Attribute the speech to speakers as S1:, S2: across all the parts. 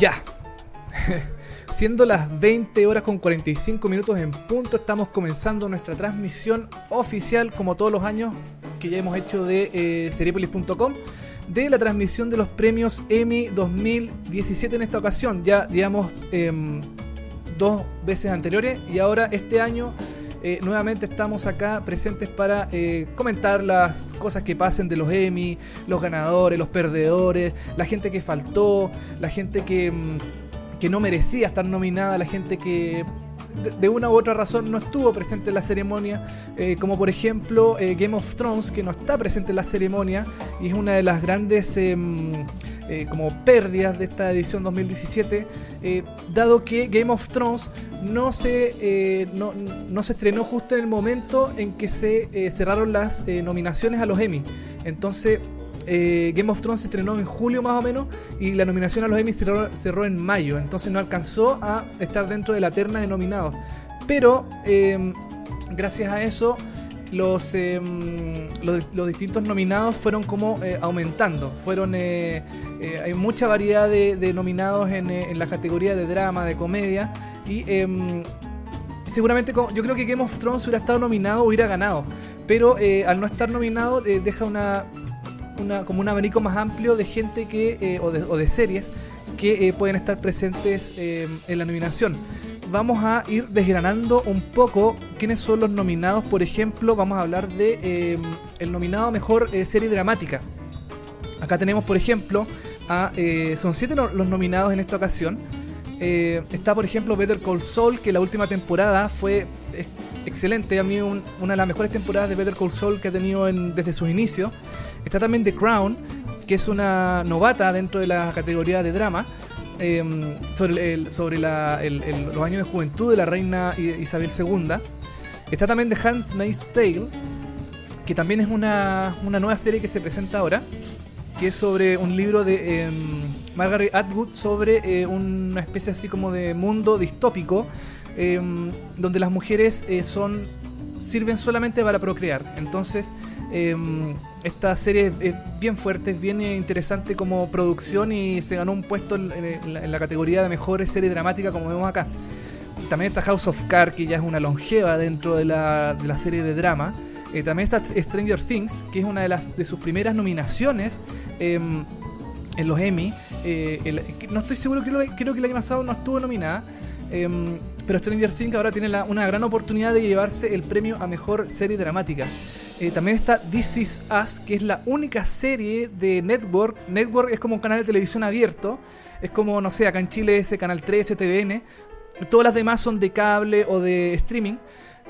S1: Ya. Siendo las 20 horas con 45 minutos en punto, estamos comenzando nuestra transmisión oficial, como todos los años que ya hemos hecho de eh, seriepolis.com, de la transmisión de los premios Emmy 2017 en esta ocasión. Ya digamos em, dos veces anteriores y ahora este año eh, nuevamente estamos acá presentes para eh, comentar las cosas que pasen de los Emmy, los ganadores, los perdedores, la gente que faltó, la gente que, mm, que no merecía estar nominada, la gente que de, una u otra razón no estuvo presente en la ceremonia, eh, como por ejemplo Game of Thrones, que no está presente en la ceremonia y es una de las grandes em, eh, como pérdidas de esta edición 2017, eh, dado que Game of Thrones no se, eh, no, no, se estrenó justo en el momento en que se cerraron las nominaciones a los Emmy. Entonces, Game of Thrones se estrenó en julio más o menos y la nominación a los Emmy cerró, cerró en mayo, entonces no alcanzó a estar dentro de la terna de nominados. Pero gracias a eso los, em, los, distintos nominados fueron como eh, aumentando. Fueron eh, eh, hay mucha variedad de, nominados en, en, la categoría de drama, de comedia y em, seguramente yo creo que Game of Thrones hubiera estado nominado hubiera ganado, pero al no estar nominado deja una, una, como un abanico más amplio de gente que o de, o, de, series que pueden estar presentes em, en la nominación vamos a ir desgranando un poco quiénes son los nominados. Por ejemplo, vamos a hablar de em, el nominado mejor eh, serie dramática. Acá tenemos, por ejemplo, a, eh, son siete los nominados en esta ocasión. Eh, está, por ejemplo, Better Call Saul, que la última temporada fue excelente. A mí, una de las mejores temporadas de Better Call Saul que ha tenido desde sus inicios. Está también The Crown, que es una novata dentro de la categoría de drama. Em, sobre, sobre los años de juventud de la reina Isabel II. Está también The Handmaid's Tale, que también es una, nueva serie que se presenta ahora, que es sobre un libro de em, Margaret Atwood sobre eh, una especie así como de mundo distópico, em, donde las mujeres eh, son sirven solamente para procrear. Entonces, esta serie es bien fuerte, es bien interesante como producción y se ganó un puesto en, la, categoría de mejor serie dramática como vemos acá. También está House of Cards, que ya es una longeva dentro de la, de la serie de drama. Eh, también está Stranger Things, que es una de, las, de sus primeras nominaciones em, en los Emmy. Eh, no estoy seguro, creo, creo que el año pasado no estuvo nominada. Em, pero Stranger Things ahora tiene una gran oportunidad de llevarse el premio a mejor serie dramática. Eh, también está This Is Us, que es la única serie de Network. Network es como un canal de televisión abierto. Es como, no sé, acá en Chile es Canal 13, TVN. Todas las demás son de cable o de streaming.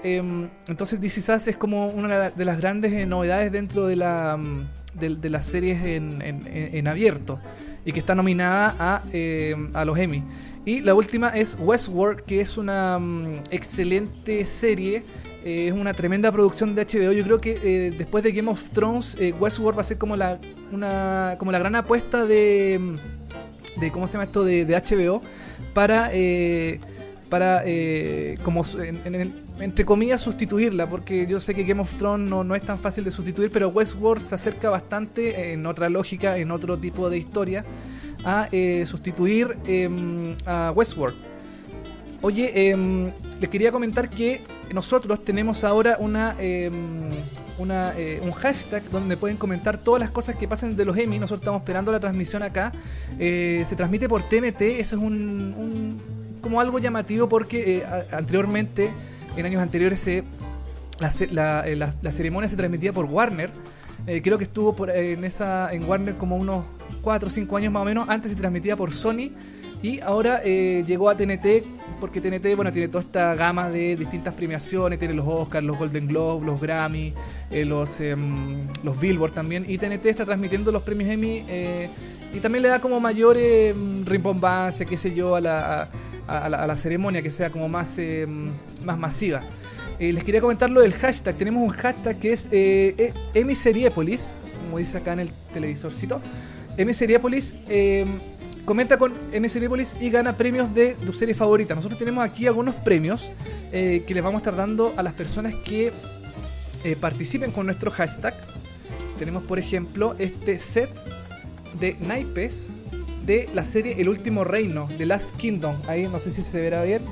S1: Em, entonces This Is Us es como una de las grandes eh, novedades dentro de, la, mm, de, las series en, abierto. Y que está nominada a, em, a los Emmy. Y la última es Westworld, que es una mm, excelente serie eh, es una tremenda producción de HBO. Yo creo que eh, después de Game of Thrones, eh, Westworld va a ser como la, una, como la gran apuesta de, de ¿cómo se llama esto? De, HBO para, para como entre comillas, sustituirla. Porque yo sé que Game of Thrones no, no es tan fácil de sustituir, pero Westworld se acerca bastante en otra lógica, en otro tipo de historia, a sustituir em, a Westworld. Oye, em, les quería comentar que nosotros tenemos ahora una, em, eh, un hashtag donde pueden comentar todas las cosas que pasen de los Emmy. Nosotros estamos esperando la transmisión acá. Eh, se transmite por TNT. Eso es un, como algo llamativo porque eh, anteriormente, en años anteriores, la, la, ceremonia se transmitía por Warner. creo que estuvo por, en esa en Warner como unos 4 o 5 años más o menos. Antes se transmitía por Sony y ahora llegó a TNT porque TNT bueno, tiene toda esta gama de distintas premiaciones, tiene los Oscars, los Golden Globes, los Grammy, eh, los, em, los Billboard también, y TNT está transmitiendo los premios Emmy eh, y también le da como mayor eh, rimbombancia, qué sé yo, a la, a, la, ceremonia, que sea como más, em, más masiva. les quería comentar lo del hashtag. Tenemos un hashtag que es Emmy Seriepolis, como dice acá en el televisorcito. Emmy Seriepolis em, comenta con MS y gana premios de tu serie favorita. Nosotros tenemos aquí algunos premios eh, que les vamos a estar dando a las personas que eh, participen con nuestro hashtag. Tenemos, por ejemplo, este set de naipes de la serie El Último Reino, The Last Kingdom. Ahí no sé si se verá bien.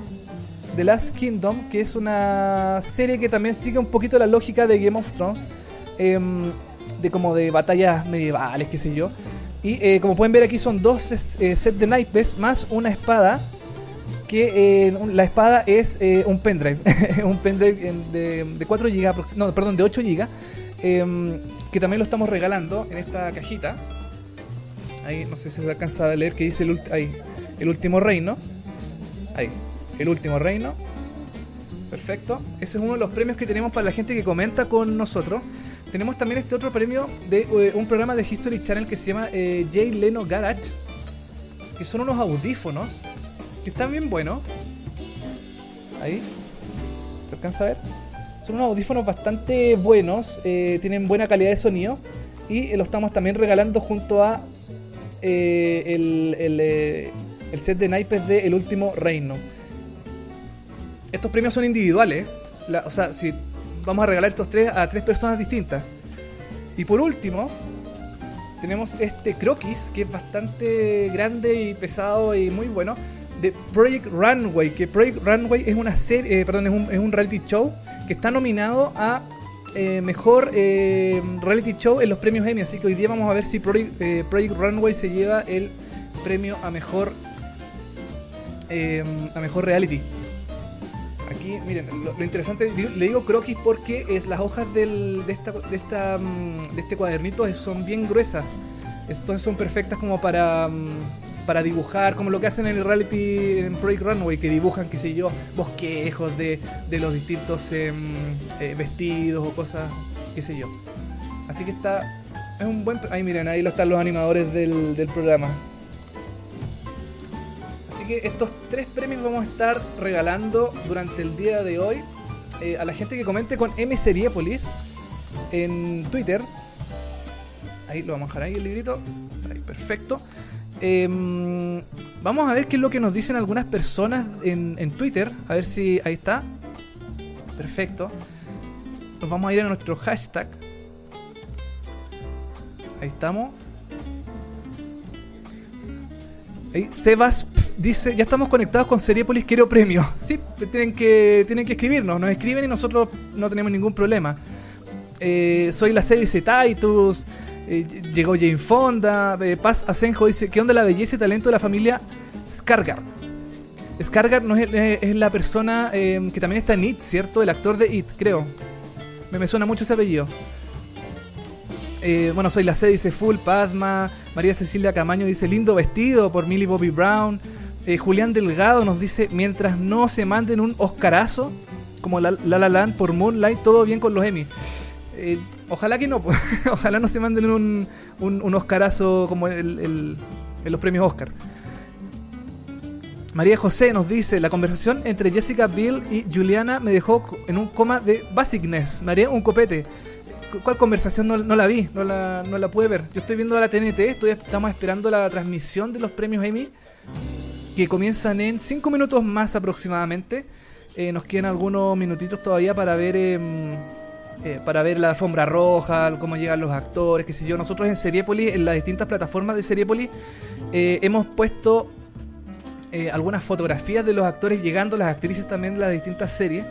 S1: The Last Kingdom, que es una serie que también sigue un poquito la lógica de Game of Thrones, em, de como de batallas medievales, qué sé yo. Y eh, como pueden ver aquí son dos eh, sets de naipes más una espada, que eh, la espada es un pendrive, un pendrive de, de 4 GB, no, perdón, de 8 GB, em, que también lo estamos regalando en esta cajita. Ahí no sé si se alcanza a leer que dice el, ahí, el último reino. Ahí, el último reino. Perfecto. Ese es uno de los premios que tenemos para la gente que comenta con nosotros. Tenemos también este otro premio de eh, un programa de History Channel que se llama eh, Jay Leno Garage. Que son unos audífonos que están bien buenos. Ahí. ¿Se alcanza a ver? Son unos audífonos bastante buenos. Eh, tienen buena calidad de sonido. Y lo estamos también regalando junto a eh, eh, el, set de naipes de El Último Reino. Estos premios son individuales. o sea, si vamos a regalar estos tres a tres personas distintas. Y por último, tenemos este croquis que es bastante grande y pesado y muy bueno. De Project Runway, que Project Runway es una serie, eh, perdón, es un, reality show que está nominado a eh, mejor eh, reality show en los premios Emmy. Así que hoy día vamos a ver si eh, Project, Runway se lleva el premio a mejor a mejor reality. Aquí, miren, lo, interesante, le digo croquis porque es las hojas del, de, esta, de, esta, mm, de este cuadernito son bien gruesas. Entonces son perfectas como para mm, para dibujar, como lo que hacen en el reality en Project Runway, que dibujan, qué sé yo, bosquejos de, los distintos em, eh, vestidos o cosas, qué sé yo. Así que está, es un buen... Ahí miren, ahí lo están los animadores del programa. Estos tres premios vamos a estar regalando durante el día de hoy eh, a la gente que comente con M Seriepolis en Twitter. Ahí lo vamos a dejar ahí el librito. Ahí, perfecto. Em, vamos a ver qué es lo que nos dicen algunas personas en, Twitter. A ver si ahí está. Perfecto. Nos vamos a ir a nuestro hashtag. Ahí estamos. Sebas dice, ya estamos conectados con Seriepolis, quiero premio. Sí, tienen que, tienen que escribirnos, nos escriben y nosotros no tenemos ningún problema. Eh, soy la C dice Titus, eh, llegó Jane Fonda. Eh, Paz Asenjo dice: ¿Qué onda la belleza y talento de la familia Skargar? Skargar no es, la persona que también está en It, ¿cierto? El actor de It, creo. Me, suena mucho ese apellido. Eh, bueno, soy la C, dice Full, Padma. María Cecilia Camaño dice lindo vestido por Millie Bobby Brown. Julián Delgado nos dice, mientras no se manden un Oscarazo, como La La, Land por Moonlight, todo bien con los Emmy. Ojalá que no, ojalá no se manden un, un, Oscarazo como el, los premios Oscar. María José nos dice, la conversación entre Jessica Bill y Juliana me dejó en un coma de basicness. Me haría un copete. ¿Cuál conversación no, la vi? No la, no la pude ver. Yo estoy viendo la TNT, estoy, estamos esperando la transmisión de los premios Emmy, que comienzan en 5 minutos más aproximadamente. Eh, nos quedan algunos minutitos todavía para ver... Em, eh, para ver la alfombra roja, cómo llegan los actores, qué sé yo. Nosotros en Seriepolis, en las distintas plataformas de Seriepolis, eh, hemos puesto eh, algunas fotografías de los actores llegando, las actrices también de las distintas series.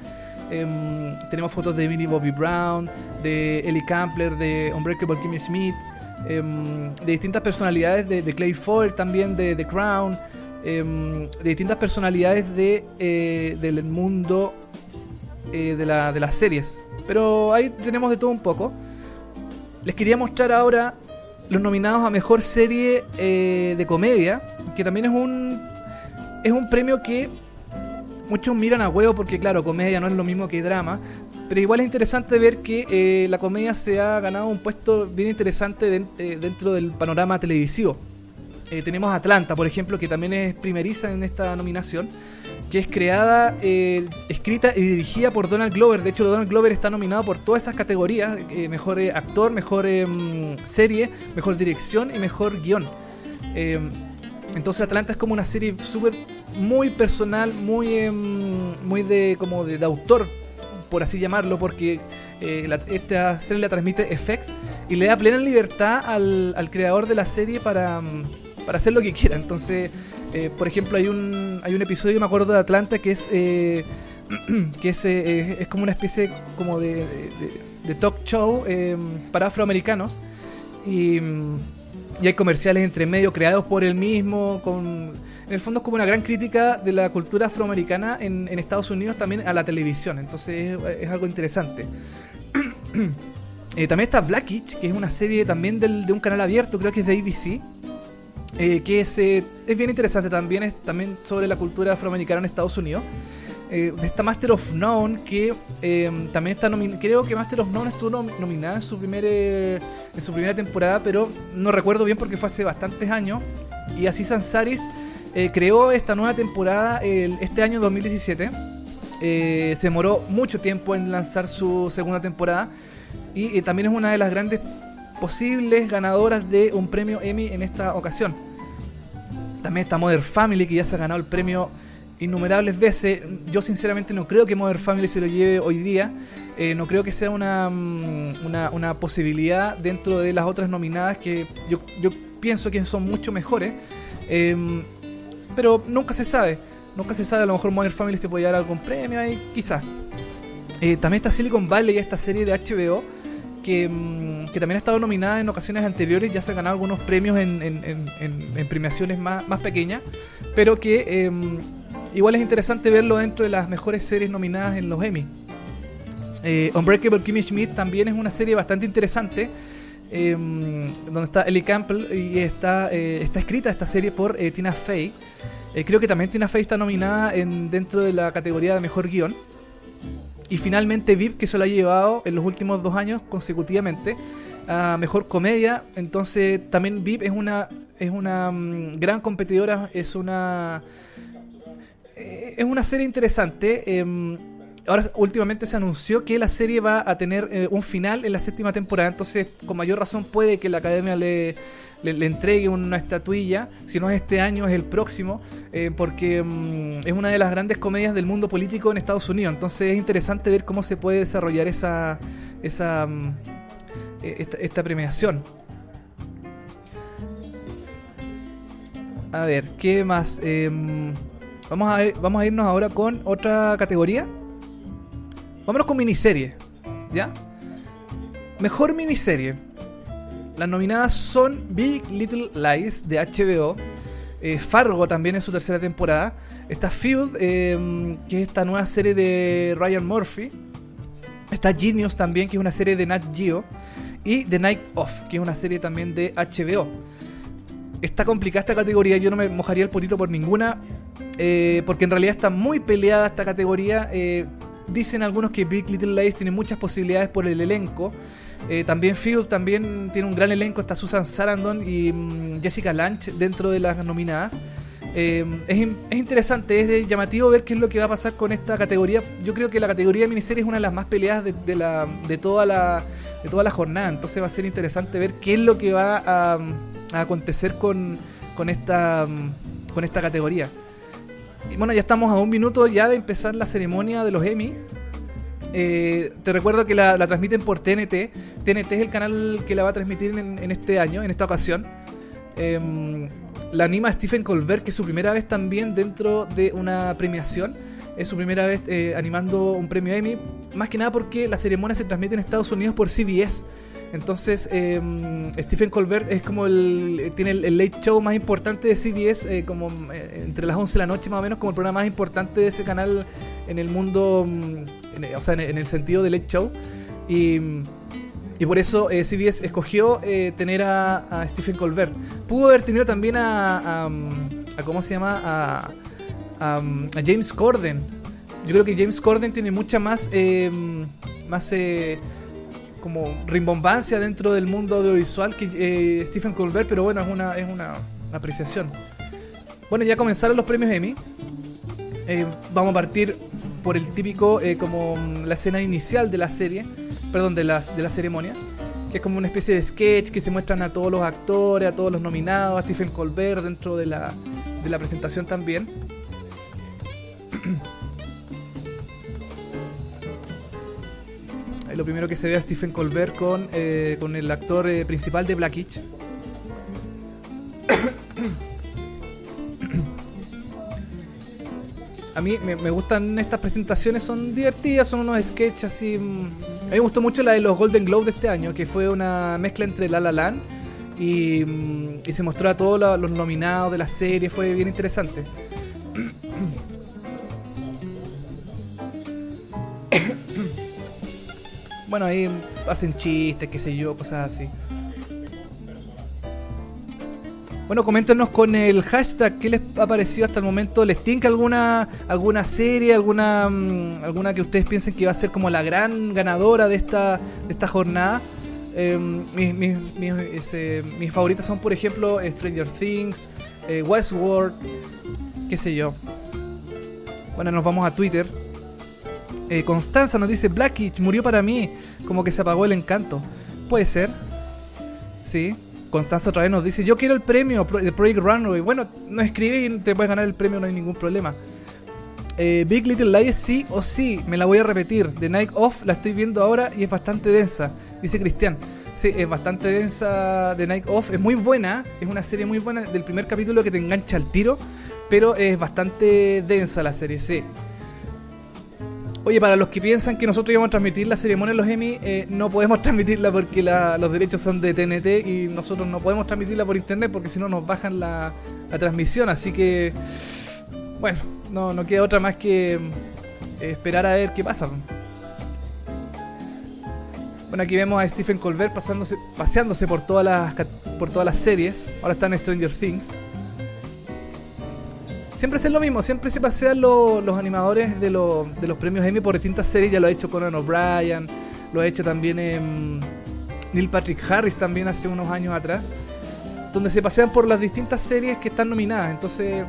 S1: Em, tenemos fotos de Minnie Bobby Brown, de Ellie Campler, de Unbreakable Kimmy Schmidt, em, de distintas personalidades de, Clay Ford también, de The Crown, em, de distintas personalidades de, del mundo de, la, de las series. Pero ahí tenemos de todo un poco. Les quería mostrar ahora los nominados a mejor serie eh, de comedia, que también es un es un premio que muchos miran a huevo porque claro, comedia no es lo mismo que drama, pero igual es interesante ver que eh, la comedia se ha ganado un puesto bien interesante eh, dentro del panorama televisivo. tenemos Atlanta, por ejemplo, que también es primeriza en esta nominación que es creada, eh, escrita y dirigida por Donald Glover. De hecho, Donald Glover está nominado por todas esas categorías: eh, mejor eh, actor, mejor serie, mejor dirección y mejor guion. Entonces, Atlanta es como una serie súper muy personal, muy, em, muy de como de, autor, por así llamarlo, porque esta serie la transmite FX y le da plena libertad al, al creador de la serie para para hacer lo que quiera. Entonces, eh, por ejemplo, hay un, hay un episodio, me acuerdo, de Atlanta que es, eh, que es, eh, es como una especie como de, de, talk show para afroamericanos. Y, y, hay comerciales entre medio creados por él mismo. En el fondo es como una gran crítica de la cultura afroamericana en, en Estados Unidos también a la televisión. Entonces es, algo interesante. también está Blackitch, que es una serie también del, de un canal abierto, creo que es de ABC eh, que es, eh, es bien interesante también, es también sobre la cultura afroamericana en Estados Unidos. Eh, está Master of None, que también está nominada, creo que Master of None estuvo nominada en su, primer, en su primera temporada, pero no recuerdo bien porque fue hace bastantes años. Y así Sansaris creó esta nueva temporada este año 2017. se demoró mucho tiempo en lanzar su segunda temporada y también es una de las grandes posibles ganadoras de un premio Emmy en esta ocasión. También está Mother Family, que ya se ha ganado el premio innumerables veces. Yo sinceramente no creo que Mother Family se lo lleve hoy día. Eh, no creo que sea una, mm, una, una, posibilidad dentro de las otras nominadas que yo, yo pienso que son mucho mejores. Em, pero nunca se sabe. Nunca se sabe, a lo mejor Mother Family se puede llevar algún premio ahí, quizás. Eh, también está Silicon Valley, esta serie de HBO Mm, que, también ha estado nominada en ocasiones anteriores, ya se ha ganado algunos premios en, en, premiaciones más, más, pequeñas, pero que em, igual es interesante verlo dentro de las mejores series nominadas en los Emmy. Eh, Unbreakable Kimmy Schmidt también es una serie bastante interesante. Em, donde está Ellie Campbell y está, eh, está escrita esta serie por eh, Tina Fey. creo que también Tina Fey está nominada en, dentro de la categoría de mejor guion. Y finalmente VIP, que se lo ha llevado en los últimos dos años consecutivamente a mejor comedia. Entonces también VIP es una, es una mm, gran competidora, es una, eh, es una serie interesante. Ahora últimamente se anunció que la serie va a tener eh, un final en la séptima temporada, entonces con mayor razón puede que la academia le le, entregue una estatuilla, si no es este año, es el próximo, eh, porque mm, es una de las grandes comedias del mundo político en Estados Unidos. Entonces es interesante ver cómo se puede desarrollar esa, esa mm, e, esta, premiación. A ver, ¿qué más? Em, vamos, a vamos a irnos ahora con otra categoría. Vámonos con miniserie. ¿Ya? Mejor miniserie. Las nominadas son Big Little Lies de HBO, eh, Fargo también en su tercera temporada, está Field, em, que es esta nueva serie de Ryan Murphy, está Genius también, que es una serie de Nat Geo, y The Night Of, que es una serie también de HBO. Está complicada esta categoría, yo no me mojaría el potito por ninguna, eh, porque en realidad está muy peleada esta categoría. Eh, dicen algunos que Big Little Lies tiene muchas posibilidades por el elenco. Eh, también Field también tiene un gran elenco, está Susan Sarandon y mm, Jessica Lange dentro de las nominadas. Eh, es, interesante, es llamativo ver qué es lo que va a pasar con esta categoría. Yo creo que la categoría de miniserie es una de las más peleadas de, la, de, toda, la, de toda la jornada. Entonces va a ser interesante ver qué es lo que va a, acontecer con, con, esta, mm, con esta categoría. Y bueno, ya estamos a un minuto ya de empezar la ceremonia de los Emmy. Eh, te recuerdo que la, transmiten por TNT. TNT es el canal que la va a transmitir en, este año, en esta ocasión. Em, la anima Stephen Colbert, que es su primera vez también dentro de una premiación. Es su primera vez eh, animando un premio Emmy. Más que nada porque la ceremonia se transmite en Estados Unidos por CBS. Entonces, em, Stephen Colbert es como el. Tiene el, late show más importante de CBS, eh, como entre las 11 de la noche más o menos, como el programa más importante de ese canal en el mundo mm, o sea, en, el sentido del Late Show. Y, y por eso eh, CBS escogió eh, tener a, Stephen Colbert. Pudo haber tenido también a, a, ¿cómo se llama? A, a, James Corden. Yo creo que James Corden tiene mucha más, eh, más eh, como rimbombancia dentro del mundo audiovisual que Stephen Colbert, pero bueno, es una, es una apreciación. Bueno, ya comenzaron los premios Emmy. vamos a partir por el típico, eh, como mm, la escena inicial de la serie, perdón, de la, de la ceremonia, que es como una especie de sketch que se muestran a todos los actores, a todos los nominados, a Stephen Colbert dentro de la, de la presentación también. lo primero que se ve a Stephen Colbert con, eh, con el actor eh, principal de Blackish. a mí me, gustan estas presentaciones, son divertidas, son unos sketches así. Mm. A mí me gustó mucho la de los Golden Globe de este año, que fue una mezcla entre La La Land y mm, se mostró a todos los nominados de la serie, fue bien interesante. Bueno, ahí hacen chistes, qué sé yo, cosas así. Bueno, coméntenos con el hashtag qué les ha parecido hasta el momento. ¿Les tinca alguna alguna serie, alguna mm, alguna que ustedes piensen que va a ser como la gran ganadora de esta de esta jornada? Eh, mis, mis, mis favoritas son, por ejemplo, Stranger Things, eh, Westworld, qué sé yo. Bueno, nos vamos a Twitter. Eh, Constanza nos dice, Blackitch murió para mí, como que se apagó el encanto. Puede ser. Sí. Constanza otra vez nos dice, yo quiero el premio de Project Runway. Bueno, no escribes y te puedes ganar el premio, no hay ningún problema. Eh, Big Little Lies sí o sí, me la voy a repetir. The Night Off la estoy viendo ahora y es bastante densa, dice Cristian. Sí, es bastante densa The Night Off, es muy buena, es una serie muy buena del primer capítulo que te engancha al tiro, pero es bastante densa la serie, sí. Oye, para los que piensan que nosotros íbamos a transmitir la ceremonia de los Emmy, eh, no podemos transmitirla porque la- los derechos son de TNT y nosotros no podemos transmitirla por internet porque si no nos bajan la, la transmisión. Así que, bueno, no, no queda otra más que mm, esperar a ver qué pasa. Bueno, aquí vemos a Stephen Colbert paseándose por todas las por todas las series. Ahora está en Stranger Things. Siempre es lo mismo, siempre se pasean lo- los animadores de, lo- de los premios Emmy por distintas series. Ya lo ha hecho Conan O'Brien, lo ha hecho también em, Neil Patrick Harris también hace unos años atrás. Donde se pasean por las distintas series que están nominadas. Entonces,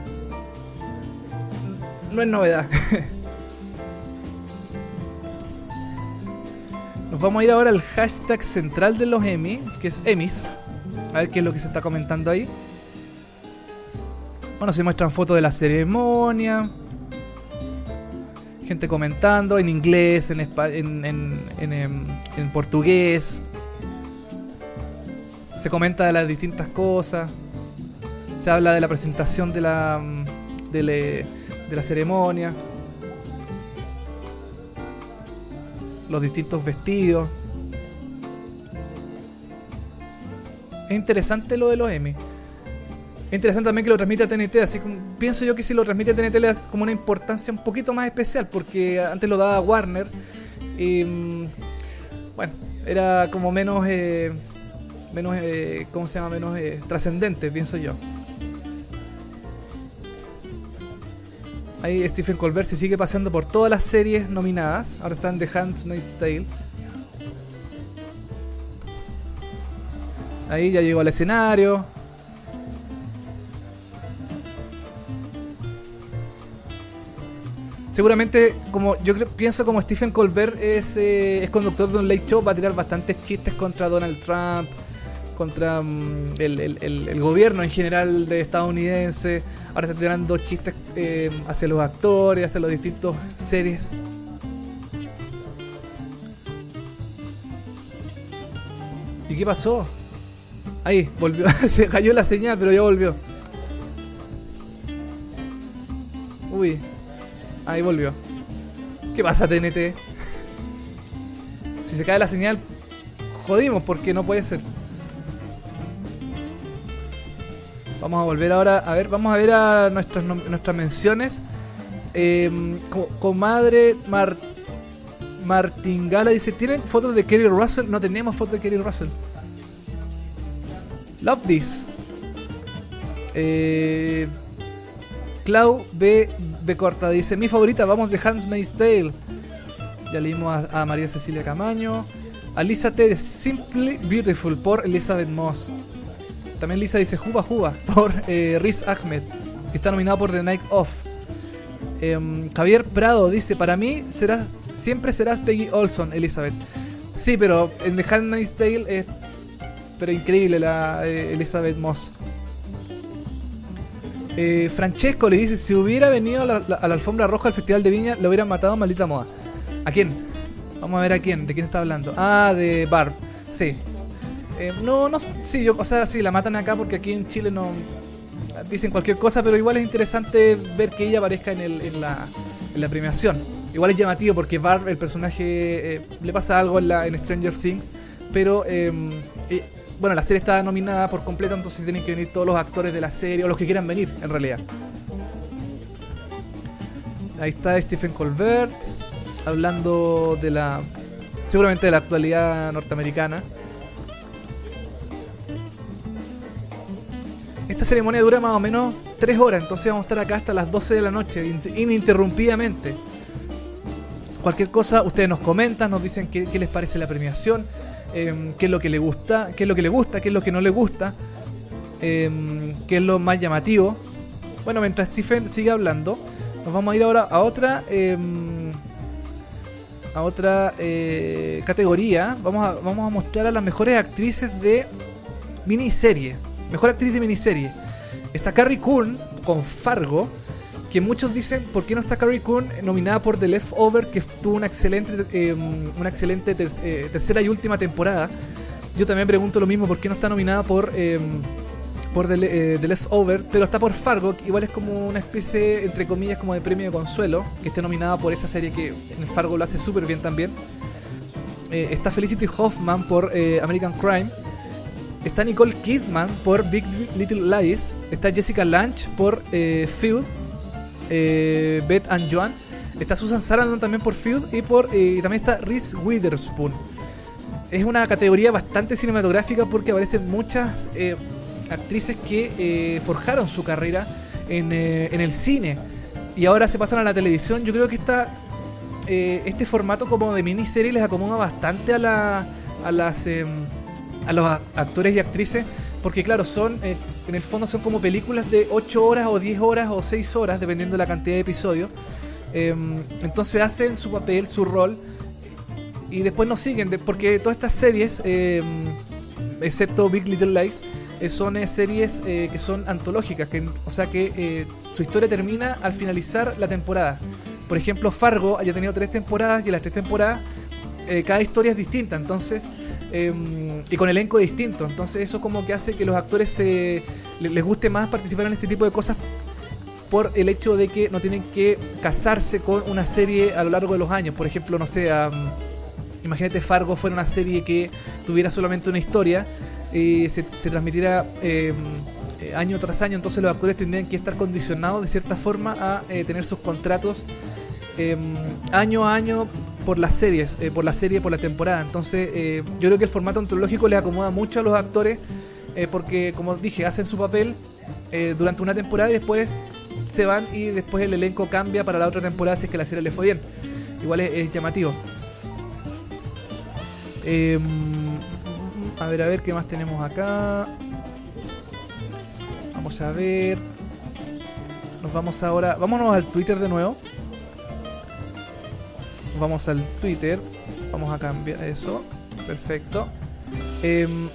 S1: no es novedad. Nos vamos a ir ahora al hashtag central de los Emmy, que es Emmys. A ver qué es lo que se está comentando ahí. Bueno, se muestran fotos de la ceremonia. Gente comentando en inglés, en, en, en, em, en portugués. Se comenta de las distintas cosas. Se habla de la presentación de la, mm, de la ceremonia. Los distintos vestidos. Es interesante lo de los Emmy. Es interesante también que lo transmite a TNT, así como pienso yo que si lo transmite a TNT le da como una importancia un poquito más especial, porque antes lo daba Warner y mm, bueno, era como menos, eh, menos, eh, ¿cómo se llama? Menos eh, trascendente, pienso yo. Ahí Stephen Colbert se sigue paseando por todas las series nominadas. Ahora están The Handmaid's Tale. Ahí ya llegó al escenario. Seguramente, como yo pienso como Stephen Colbert es, eh, es conductor de un late show, va a tirar bastantes chistes contra Donald Trump, contra mm, el, el- gobierno en general de estadounidense. Ahora está tirando chistes eh, hacia los actores, hacia las distintas series. ¿Y qué pasó? Ahí, volvió. Se cayó la señal, pero ya volvió. Uy. Ahí volvió. ¿Qué pasa, TNT? Si se cae la señal, jodimos porque no puede ser. Vamos a volver ahora. A ver, vamos a ver a nuestras, nuestras menciones. Co- comadre Mar Martingala dice: ¿Tienen fotos de Kerry Russell? No tenemos fotos de Kerry Russell. Love this. Eh, Clau B. B. Corta dice: Mi favorita, vamos de Handmaid's Tale. Ya leímos a, María Cecilia Camaño. A Lisa T. de Simply Beautiful por Elizabeth Moss. También Lisa dice Juba Juba por eh, Riz Ahmed, que está nominado por The Night Off. Em, Javier Prado dice: Para mí serás, siempre serás Peggy Olson, Elizabeth. Sí, pero en The Handmaid's Tale es pero increíble la eh, Elizabeth Moss. Eh, Francesco le dice: Si hubiera venido a la, alfombra roja del Festival de Viña, lo hubieran matado maldita moda. ¿A quién? Vamos a ver a quién, de quién está hablando. Ah, de Barb, sí. Eh, no, no, sí, yo, o sea, sí, la matan acá porque aquí en Chile no. dicen cualquier cosa, pero igual es interesante ver que ella aparezca en, el, la, premiación. Igual es llamativo porque Barb, el personaje, eh, le pasa algo en, la, Stranger Things, pero em, eh, bueno, la serie está nominada por completo, entonces tienen que venir todos los actores de la serie, o los que quieran venir, en realidad. Ahí está Stephen Colbert, hablando de la... seguramente de la actualidad norteamericana. Esta ceremonia dura más o menos 3 horas, entonces vamos a estar acá hasta las 12 de la noche, ininterrumpidamente. Cualquier cosa, ustedes nos comentan, nos dicen qué, les parece la premiación, em, qué es lo que le gusta, qué es lo que le gusta, qué es lo que no le gusta, em, qué es lo más llamativo. Bueno, mientras Stephen sigue hablando, nos vamos a ir ahora a otra em, a otra eh, categoría. Vamos a, vamos a mostrar a las mejores actrices de miniserie. Mejor actriz de miniserie. Está Carrie Coon con Fargo. Que muchos dicen, ¿por qué no está Carrie Coon nominada por The Leftover? Que tuvo una excelente, em, una excelente eh, tercera y última temporada. Yo también pregunto lo mismo, ¿por qué no está nominada por, eh, por The, eh, Leftover? Pero está por Fargo, que igual es como una especie, entre comillas, como de premio de consuelo. Que esté nominada por esa serie que en Fargo lo hace súper bien también. Eh, está Felicity Hoffman por American Crime. Está Nicole Kidman por Big Little Lies. Está Jessica Lange por Field. Eh, Beth and Joan. Está Susan Sarandon también por Field. Y por eh, también está Reese Witherspoon. Es una categoría bastante cinematográfica porque aparecen muchas eh, actrices que forjaron su carrera en, en, el cine. Y ahora se pasan a la televisión. Yo creo que esta, este formato como de miniserie les acomoda bastante a, la, a las em, a los actores y actrices, porque claro, son, eh, en el fondo son como películas de 8 horas o 10 horas o 6 horas, dependiendo de la cantidad de episodios. Em, entonces hacen su papel, su rol, y después nos siguen, porque todas estas series, em, excepto Big Little Lies, eh, son eh, series que son antológicas, que, o sea que su historia termina al finalizar la temporada. Por ejemplo, Fargo haya tenido tres temporadas y en las tres temporadas cada historia es distinta, entonces Em, y con elenco distinto. Entonces eso como que hace que los actores se, les guste más participar en este tipo de cosas por el hecho de que no tienen que casarse con una serie a lo largo de los años. Por ejemplo, no sé, imagínate Fargo fuera una serie que tuviera solamente una historia y se, transmitiera em, eh, año tras año, entonces los actores tendrían que estar condicionados de cierta forma a eh, tener sus contratos em, año a año por las series, eh, por la serie, por la temporada. Entonces, eh, yo creo que el formato ontológico le acomoda mucho a los actores eh, porque, como dije, hacen su papel durante una temporada y después se van y después el elenco cambia para la otra temporada si es que la serie le fue bien. Igual es, llamativo. Em, a ver, a ver, ¿qué más tenemos acá? Vamos a ver. Nos vamos ahora. Vámonos al Twitter de nuevo vamos al Twitter. Vamos a cambiar eso. Perfecto. Em,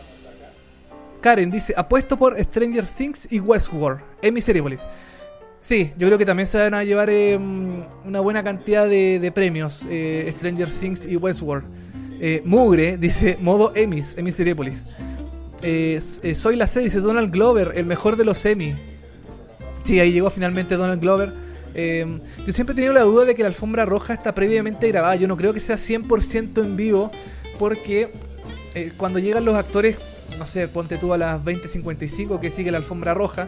S1: Karen dice, apuesto por Stranger Things y Westworld en Misericors. Sí, yo creo que también se van a llevar em, una buena cantidad de, premios eh, Stranger Things y Westworld. Eh, Mugre dice, modo Emmys en Misericors. Eh, soy la C, dice Donald Glover, el mejor de los Emmy. Sí, ahí llegó finalmente Donald Glover. Em, yo siempre he tenido la duda de que la alfombra roja está previamente grabada. Yo no creo que sea 100% en vivo porque eh, cuando llegan los actores, no sé, ponte tú a las 20.55 que sigue la alfombra roja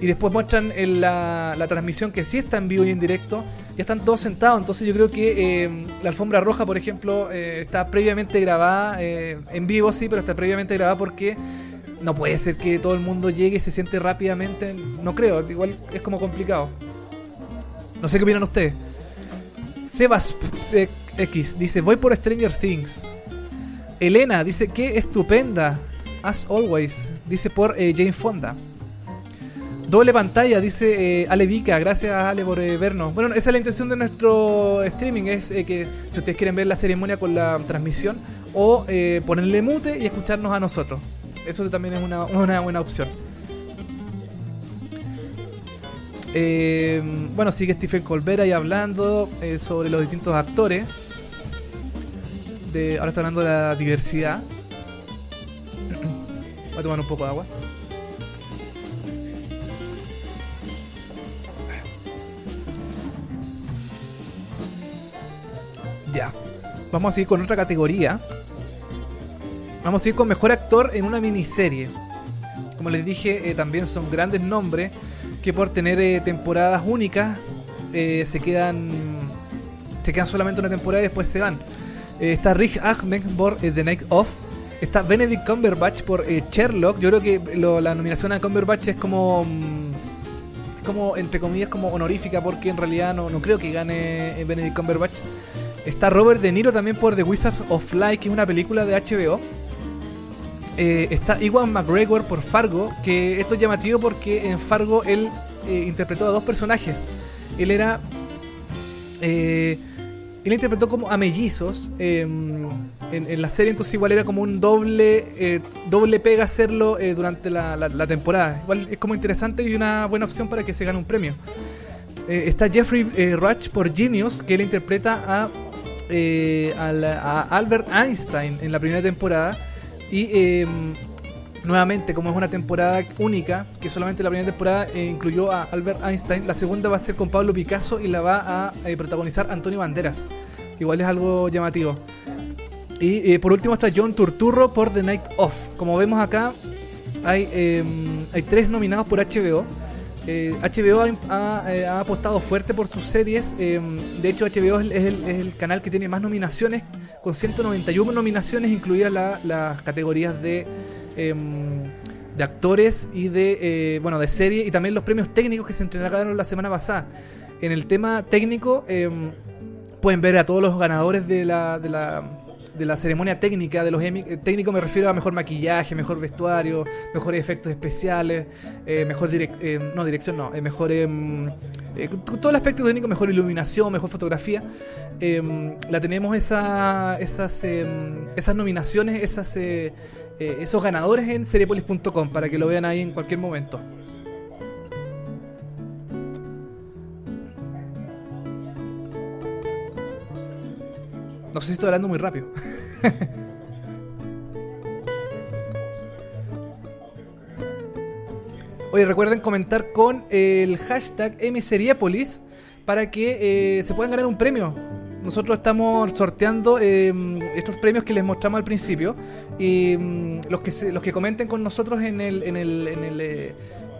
S1: y después muestran en la, transmisión que sí está en vivo y en directo, ya están todos sentados. Entonces yo creo que em, la alfombra roja, por ejemplo, eh, está previamente grabada, eh, en vivo sí, pero está previamente grabada porque no puede ser que todo el mundo llegue y se siente rápidamente. No creo, igual es como complicado. No sé qué opinan ustedes. Sebas X dice, voy por Stranger Things. Elena dice, qué estupenda. As always. Dice por eh, Jane Fonda. Doble pantalla, dice eh, Ale Vika. Gracias Ale por eh, vernos. Bueno, esa es la intención de nuestro streaming. Es que si ustedes quieren ver la ceremonia con la transmisión o ponerle mute y escucharnos a nosotros. Eso también es una, una buena opción. Eh, bueno, sigue Stephen Colbert ahí hablando eh, sobre los distintos actores. Ahora está hablando de la diversidad. Voy a tomar un poco de agua. Ya. Vamos a seguir con otra categoría. Vamos a seguir con mejor actor en una miniserie. Como les dije, eh, también son grandes nombres que por tener eh, temporadas únicas eh, se quedan se quedan solamente una temporada y después se van. está Rick Ahmed por The Night Of. Está Benedict Cumberbatch por Sherlock. Yo creo que la nominación a Cumberbatch es como mm, como entre comillas como honorífica porque en realidad no, no creo que gane Benedict Cumberbatch. Está Robert De Niro también por The Wizards of Light, que es una película de HBO. Eh, está Iwan McGregor por Fargo, que esto es llamativo porque en Fargo él eh, interpretó a dos personajes. Él era. Eh, él interpretó como a mellizos em, en, la serie, entonces igual era como un doble doble pega hacerlo durante la, temporada. Igual es como interesante y una buena opción para que se gane un premio. está Jeffrey Rush por Genius, que él interpreta a, a Albert Einstein en la primera temporada. Y em, nuevamente, como es una temporada única, que solamente la primera temporada eh, incluyó a Albert Einstein, la segunda va a ser con Pablo Picasso y la va a eh, protagonizar Antonio Banderas. Igual es algo llamativo. Y eh, por último está John Turturro por The Night Off. Como vemos acá, hay, em, hay tres nominados por HBO. HBO ha, apostado fuerte por sus series. Em, de hecho, HBO es el, canal que tiene más nominaciones con 191 nominaciones, incluidas las categorías de, em, de actores y de, eh, bueno, de serie y también los premios técnicos que se entregaron la semana pasada. En el tema técnico, em, pueden ver a todos los ganadores de la, de la de la ceremonia técnica de los Emmy. Eh, técnico me refiero a mejor maquillaje, mejor vestuario, mejores efectos especiales, eh, mejor dirección, no dirección, no, mejor em, todo el aspecto técnico, mejor iluminación, mejor fotografía. Em, la tenemos esa, esas, em, esas nominaciones, esas, eh, eh, esos ganadores en seriepolis.com para que lo vean ahí en cualquier momento. No sé si estoy hablando muy rápido. Oye, recuerden comentar con el hashtag MSeriepolis para que eh, se puedan ganar un premio nosotros estamos sorteando em, estos premios que les mostramos al principio y mm, los que los que comenten con nosotros en el en el en el, eh,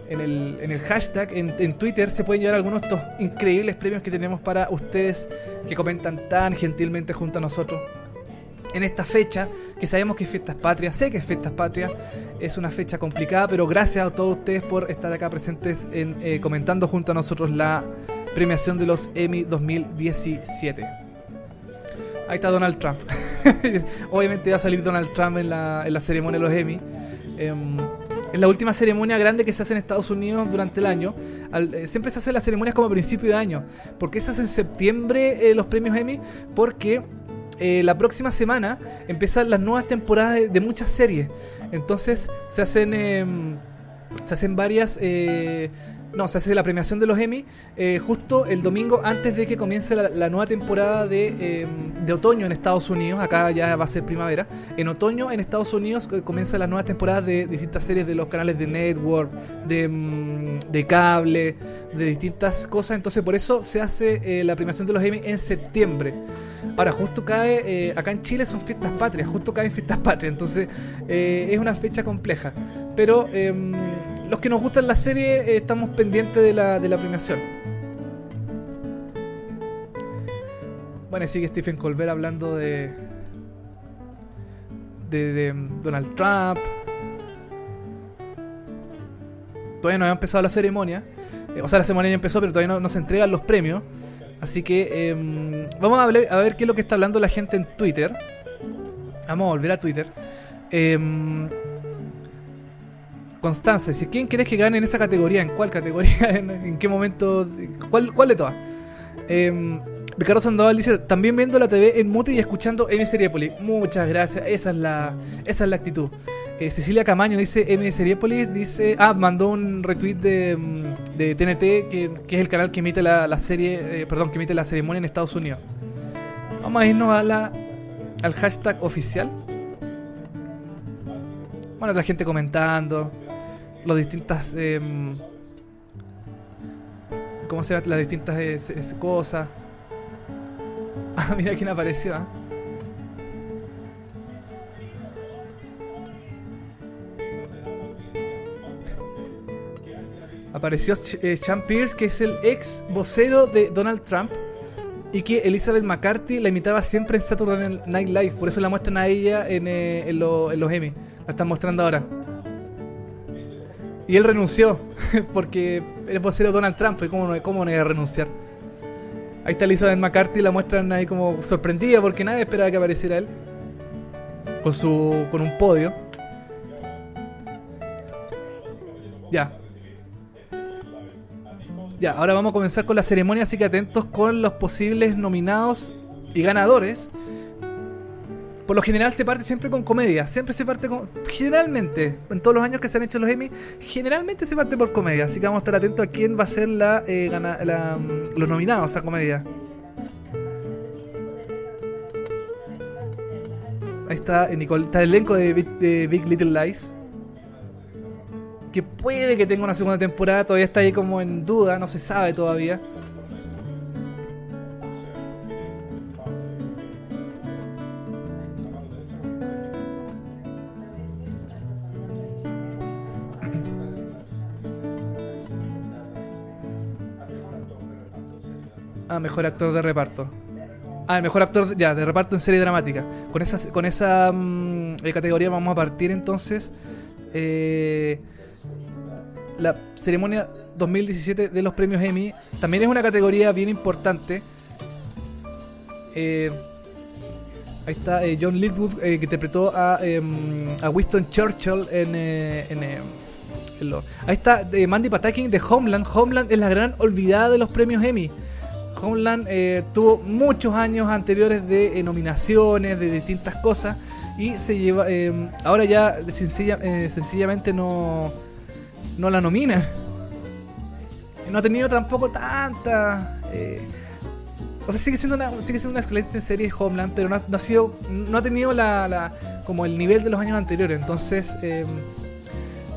S1: en el, en el hashtag en, Twitter se pueden llevar algunos de estos increíbles premios que tenemos para ustedes que comentan tan gentilmente junto a nosotros en esta fecha, que sabemos que es Fiestas Patrias, sé que es Fiestas Patrias, es una fecha complicada, pero gracias a todos ustedes por estar acá presentes en, eh, comentando junto a nosotros la premiación de los Emmy 2017. Ahí está Donald Trump. Obviamente va a salir Donald Trump en la, en la ceremonia de los Emmy. Em, es la última ceremonia grande que se hace en Estados Unidos durante el año. Eh, siempre se hacen las ceremonias como a principio de año. ¿Por qué se hace en septiembre eh, los premios Emmy? Porque eh, la próxima semana empiezan las nuevas temporadas de, muchas series. Entonces se hacen, em, se hacen varias no, se hace la premiación de los Emmy eh, justo el domingo antes de que comience la, nueva temporada de, em, de, otoño en Estados Unidos. Acá ya va a ser primavera. En otoño en Estados Unidos eh, comienza la nueva temporada de distintas series de los canales de network, de, em, de cable, de distintas cosas. Entonces por eso se hace eh, la premiación de los Emmy en septiembre. Ahora, justo cae, acá en Chile son fiestas patrias, justo cae en fiestas patrias, entonces es una fecha compleja. Pero em, los que nos gustan la serie eh, estamos pendientes de la, de la premiación. Bueno, sigue Stephen Colbert hablando de, de, Donald Trump. Todavía no ha empezado la ceremonia. Eh, o sea, la ceremonia ya empezó, pero todavía no, se entregan los premios. Así que em, vamos a a ver qué es lo que está hablando la gente en Twitter. Vamos a volver a Twitter. Eh, Constanza, si quién querés que gane en esa categoría, ¿en cuál categoría? ¿En, qué momento? ¿Cuál, cuál de todas? Eh, Ricardo Sandoval dice, también viendo la TV en mute y escuchando M Seriepolis. Muchas gracias, esa es la, esa es la actitud. Eh, Cecilia Camaño dice M Seriepolis, dice, ah, mandó un retweet de, de TNT, que, que, es el canal que emite la, la serie, eh, perdón, que emite la ceremonia en Estados Unidos. Vamos a irnos a la, al hashtag oficial. Bueno, la gente comentando las distintas. Em, ¿Cómo se? Las distintas cosas. Ah, mira quién apareció. ¿ah? Apareció eh, Sean Pierce, que es el ex vocero de Donald Trump. Y que Elizabeth McCarthy la imitaba siempre en Saturday Night Live. Por eso la muestran a ella en, eh, en los Emmy. La están mostrando ahora. Y él renunció. Porque es vocero Donald Trump. ¿Y cómo no, cómo no iba a renunciar? Ahí está Elizabeth McCarthy. La muestran ahí como sorprendida. Porque nadie esperaba que apareciera él. Con, su, con un podio. Ya, ya, ahora vamos a comenzar con la ceremonia, así que atentos con los posibles nominados y ganadores. Por lo general se parte siempre con comedia, siempre se parte con... Generalmente, en todos los años que se han hecho los Emmy, generalmente se parte por comedia, así que vamos a estar atentos a quién va a ser la, eh, la los nominados a comedia. Ahí está, está el elenco de Big Little Lies que puede que tenga una segunda temporada, todavía está ahí como en duda, no se sabe todavía. Ah, mejor actor de reparto. Ah, mejor actor ya, de reparto en serie dramática. Con esa, con esa mm, eh, categoría vamos a partir entonces. Eh, la ceremonia 2017 de los premios Emmy también es una categoría bien importante. Eh, ahí está eh, John Lidwood que interpretó a, em, a, Winston Churchill en, en, ahí está Mandy Patinkin de Homeland. Homeland es la gran olvidada de los premios Emmy. Homeland tuvo muchos años anteriores de nominaciones de distintas cosas y se lleva em, ahora ya sencillamente no no la nominan. No ha tenido tampoco tanta. Eh, o sea, sigue siendo una, sigue siendo una excelente serie Homeland, pero no ha, sido, no ha tenido la, como el nivel de los años anteriores. Entonces, eh,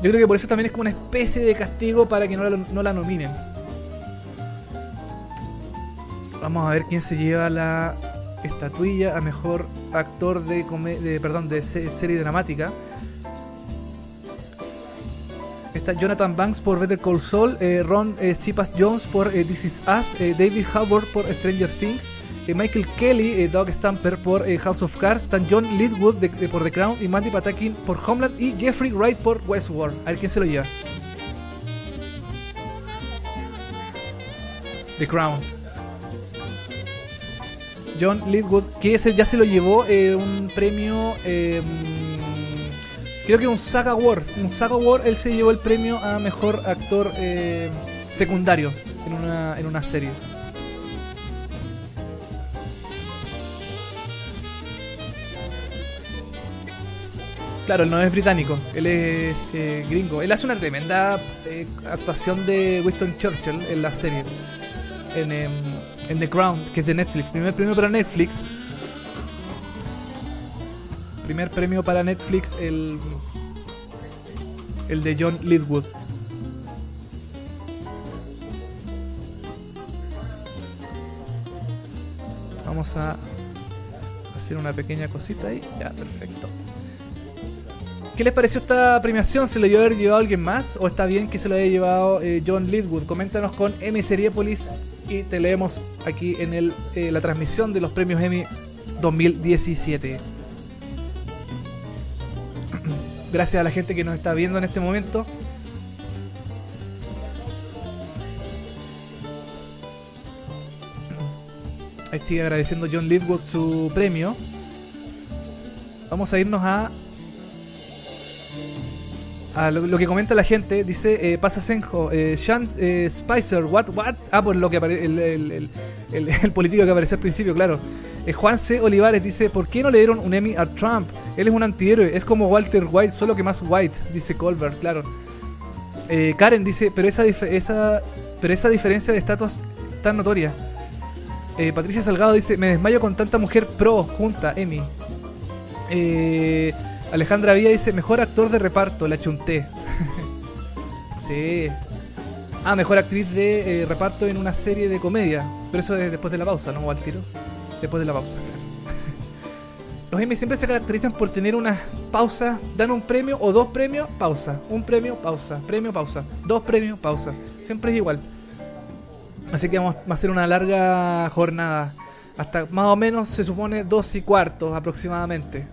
S1: yo creo que por eso también es como una especie de castigo para que no la, no la nominen. Vamos a ver quién se lleva la estatuilla a mejor actor de, de perdón de serie dramática. Está Jonathan Banks por Better Call Saul, eh, Ron eh, Chipas Jones por eh, This Is Us, David Howard por Stranger Things, Michael Kelly, Doug Stamper por House of Cards, están John Lidwood por The Crown y Mandy Patinkin por Homeland y Jeffrey Wright por Westworld. A ver quién se lo lleva. The Crown. John Lidwood, que ese ya se lo llevó un premio em, creo que un Saga Award. Un Saga Award, él se llevó el premio a mejor actor eh, secundario en una, en una serie. Claro, él no es británico, él es eh, gringo. Él hace una tremenda eh, actuación de Winston Churchill en la serie. En, em, en The Crown, que es de Netflix. Primer premio para Netflix primer premio para Netflix, el, el de John Lidwood. Vamos a hacer una pequeña cosita ahí. Ya, perfecto. ¿Qué les pareció esta premiación? ¿Se lo dio haber llevado alguien más? ¿O está bien que se lo haya llevado eh, John Lidwood? Coméntanos con M Seriepolis y te leemos aquí en el, eh, la transmisión de los premios Emmy 2017 gracias a la gente que nos está viendo en este momento. Ahí sigue agradeciendo John Lidwood su premio. Vamos a irnos a a lo, que comenta la gente, dice, eh, pasa Senjo, eh, Sean eh, Spicer, what, what? Ah, por lo que el, el, el, político que apareció al principio, claro. Eh, Juan C. Olivares dice, ¿por qué no le dieron un Emmy a Trump? Él es un antihéroe, es como Walter White, solo que más white, dice Colbert, claro. Eh, Karen dice, pero esa, esa, pero esa diferencia de estatus tan notoria. Eh, Patricia Salgado dice, me desmayo con tanta mujer pro junta, Emmy. Alejandra Villa dice, mejor actor de reparto, la chunté. sí. Ah, mejor actriz de reparto en una serie de comedia. Pero eso es después de la pausa, ¿no? Al tiro. después de la pausa. Los Emmy siempre se caracterizan por tener una pausa, dan un premio o dos premios, pausa. Un premio, pausa. Premio, pausa. Dos premios, pausa. Siempre es igual. Así que vamos a hacer una larga jornada. Hasta más o menos se supone dos y cuartos aproximadamente.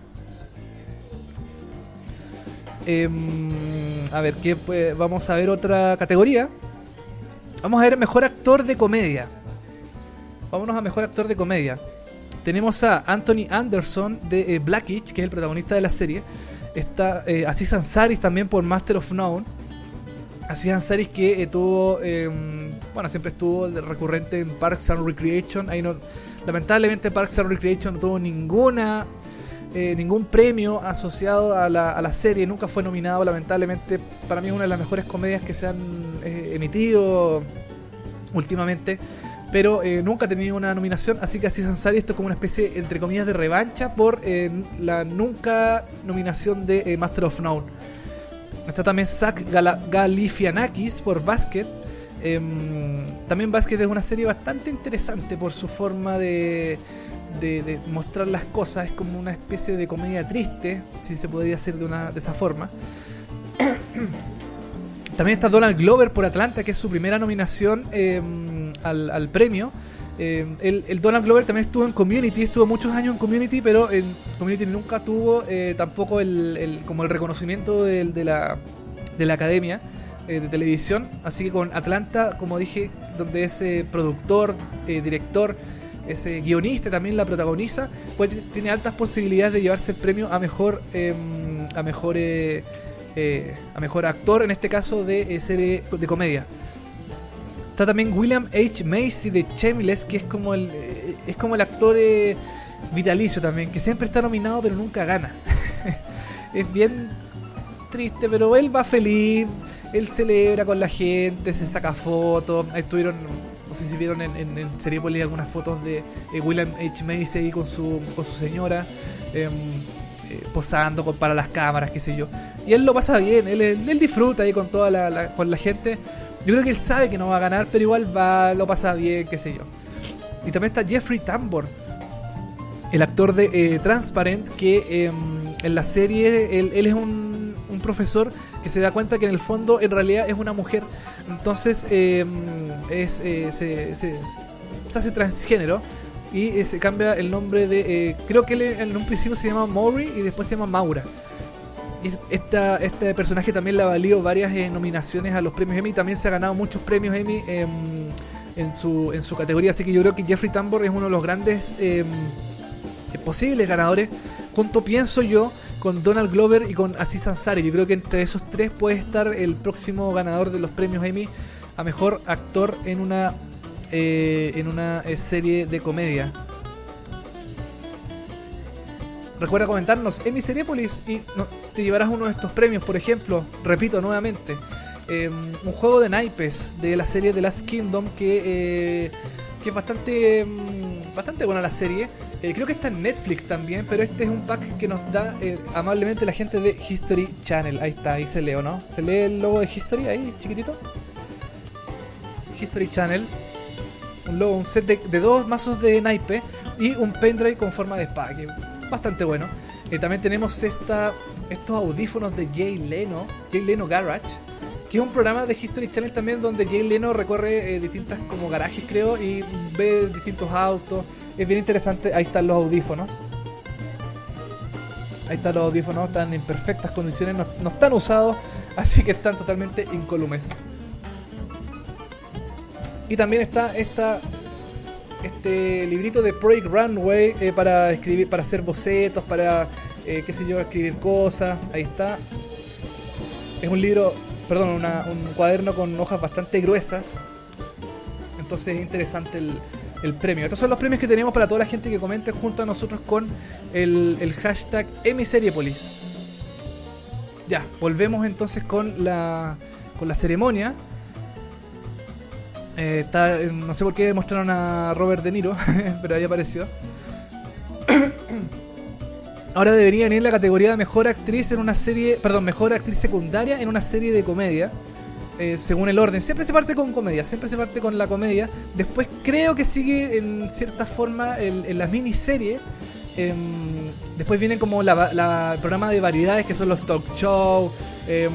S1: Em, a ver, ¿qué, pues, vamos a ver otra categoría. Vamos a ver mejor actor de comedia. Vámonos a mejor actor de comedia tenemos a Anthony Anderson de eh, Blackitch, que es el protagonista de la serie. Está eh, Aziz también por Master of None. Aziz Ansari que eh, tuvo, em, bueno, siempre estuvo recurrente en Parks and Recreation. Ahí lamentablemente Parks and Recreation no tuvo ninguna eh, ningún premio asociado a la, a la, serie, nunca fue nominado, lamentablemente para mí es una de las mejores comedias que se han emitido últimamente pero eh, nunca ha tenido una nominación, así que así Sansari esto es como una especie, entre comillas, de revancha por eh, la nunca nominación de eh, Master of None. Está también Zach Galifianakis por Basket. Em, también Basket es una serie bastante interesante por su forma de, de, mostrar las cosas. Es como una especie de comedia triste, si se podría hacer de, una, de esa forma. También está Donald Glover por Atlanta, que es su primera nominación em, al, premio. Em, el, Donald Glover también estuvo en Community, estuvo muchos años en Community, pero en Community nunca tuvo eh, tampoco el, como el reconocimiento de, la, de la academia eh, de televisión. Así que con Atlanta, como dije, donde es productor, eh, director, ese guionista también la protagoniza, pues tiene altas posibilidades de llevarse el premio a mejor, em, a mejor eh, a mejor actor, en este caso de eh, serie de comedia. Está también William H. Macy de Shameless, que es como el, eh, es como el actor vitalicio también, que siempre está nominado pero nunca gana. es bien triste, pero él va feliz, él celebra con la gente, se saca fotos. Estuvieron, no sé si vieron en, en, en algunas fotos de William H. Macy con su, con su señora. Em, eh, posando para las cámaras, qué sé yo. Y él lo pasa bien, él, él disfruta ahí con toda la, con la gente. Yo creo que él sabe que no va a ganar, pero igual va, lo pasa bien, qué sé yo. Y también está Jeffrey Tambor, el actor de eh, Transparent, que em, en la serie él, es un, un, profesor que se da cuenta que en el fondo en realidad es una mujer. Entonces em, es, eh, se, se, se hace transgénero y eh, se cambia el nombre de. Eh, creo que él en un principio se llama Maury y después se llama Maura. Y esta, este personaje también le ha valido varias eh, nominaciones a los premios Emmy. También se ha ganado muchos premios Emmy en, su, en su categoría. Así que yo creo que Jeffrey Tambor es uno de los grandes em, posibles ganadores. Junto, pienso yo, con Donald Glover y con Aziz Ansari. Yo creo que entre esos tres puede estar el próximo ganador de los premios Emmy a mejor actor en una eh, en una eh, serie de comedia. Recuerda comentarnos en Miseriepolis y te llevarás uno de estos premios, por ejemplo, repito nuevamente, em, un juego de naipes de la serie The Last Kingdom que, eh, que es bastante, em, bastante buena la serie. creo que está en Netflix también, pero este es un pack que nos da amablemente la gente de History Channel. Ahí está, ahí se lee, ¿o no? ¿Se lee el logo de History ahí, chiquitito? History Channel un un set de, dos mazos de naipe y un pendrive con forma de espada, que bastante bueno. Eh, también tenemos esta, estos audífonos de Jay Leno, Jay Leno Garage, que es un programa de History Channel también donde Jay Leno recorre eh, distintas como garajes creo y ve distintos autos. Es bien interesante, ahí están los audífonos. Ahí están los audífonos, están en perfectas condiciones, no, están usados, así que están totalmente incolumes. Y también está esta, este librito de Project Runway eh, para escribir, para hacer bocetos, para, eh, qué sé yo, escribir cosas. Ahí está. Es un libro, perdón, un cuaderno con hojas bastante gruesas. Entonces es interesante el, premio. Estos son los premios que tenemos para toda la gente que comente junto a nosotros con el, el hashtag Emiseriepolis. Ya, volvemos entonces con la, con la ceremonia. Eh, no sé por qué mostraron a Robert De Niro, pero ahí apareció. Ahora debería venir la categoría de mejor actriz en una serie, perdón, mejor actriz secundaria en una serie de comedia. eh, según el orden. Siempre se parte con comedia, siempre se parte con la comedia. Después creo que sigue en cierta forma en las miniseries. Em, después viene como la, el programa de variedades que son los talk show, em,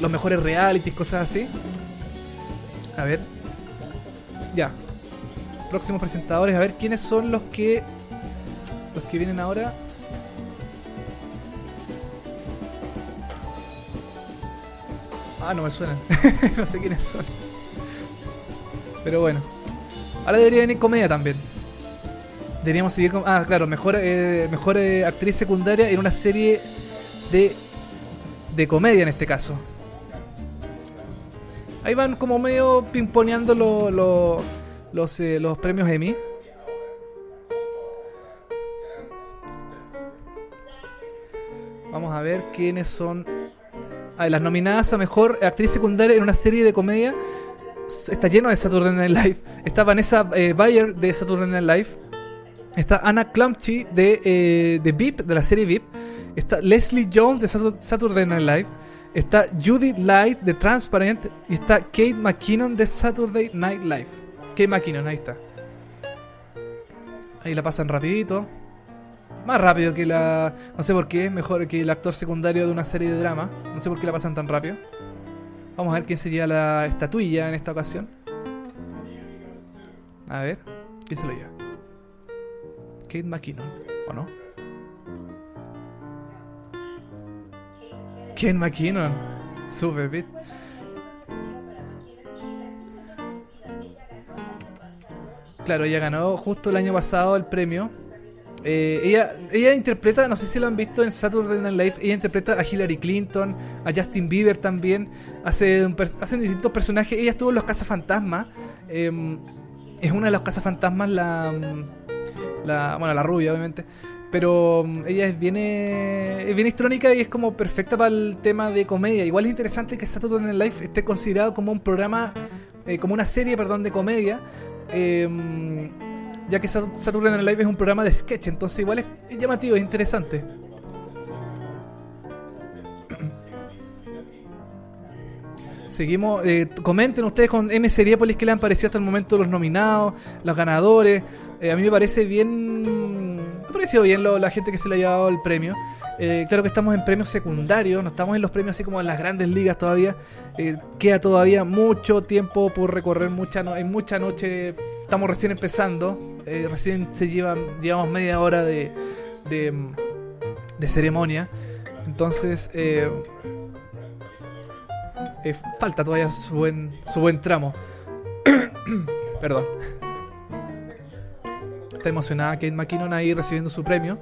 S1: los mejores realities, cosas así. A ver. Ya. Próximos presentadores, a ver quiénes son los que los que vienen ahora. Ah, no me suenan. no sé quiénes son. Pero bueno. Ahora debería venir comedia también. Deberíamos seguir con. Ah, claro, mejor, eh, mejor eh, actriz secundaria en una serie de. de comedia en este caso. Ahí van como medio pimponeando los, eh, los premios Emmy. Vamos a ver quiénes son las nominadas a mejor actriz secundaria en una serie de comedia está lleno de Saturday Night Live. Está Vanessa eh, Bayer de Saturday Night Live. Está Anna Clumpty de, eh, de de la serie VIP. Está Leslie Jones de Saturday Night Live. Está Judy Light de Transparent. Y está Kate McKinnon de Saturday Night Live. Kate McKinnon, ahí está. Ahí la pasan rapidito. Más rápido que la... No sé por qué, mejor que el actor secundario de una serie de drama. No sé por qué la pasan tan rápido. Vamos a ver quién sería la estatuilla en esta ocasión. A ver, ¿quién se lo lleva? Kate McKinnon, ¿o no? Kate McKinnon. Super bit. Claro, ella ganó justo el año pasado el premio eh, ella, ella interpreta, no sé si lo han visto en Saturday Night Live, ella interpreta a Hillary Clinton, a Justin Bieber también, hace, hacen distintos personajes. Ella estuvo en Los Cazafantasmas, eh, es una de los Cazafantasmas, la, la, bueno, la rubia obviamente, pero mm, ella es bien, es bien histrónica y es como perfecta para el tema de comedia. Igual es interesante que Saturday Night Live esté considerado como un programa, eh, como una serie, perdón, de comedia. Eh, ya que Saturday Night Live es un programa de sketch, entonces igual es, llamativo, es interesante. Seguimos, eh, comenten ustedes con M Seriepolis qué le han parecido hasta el momento los nominados, los ganadores. Eh, a mí me parece bien, me ha parecido bien la gente que se le ha llevado el premio. Eh, claro que estamos en premios secundarios, no estamos en los premios así como en las grandes ligas todavía. queda todavía mucho tiempo por recorrer, mucha no hay mucha noche, estamos recién empezando. Eh, recién se llevan, llevamos media hora de, de, ceremonia. Entonces, eh, eh, falta todavía su buen, su buen tramo. Perdón. Está emocionada Kate McKinnon ahí recibiendo su premio.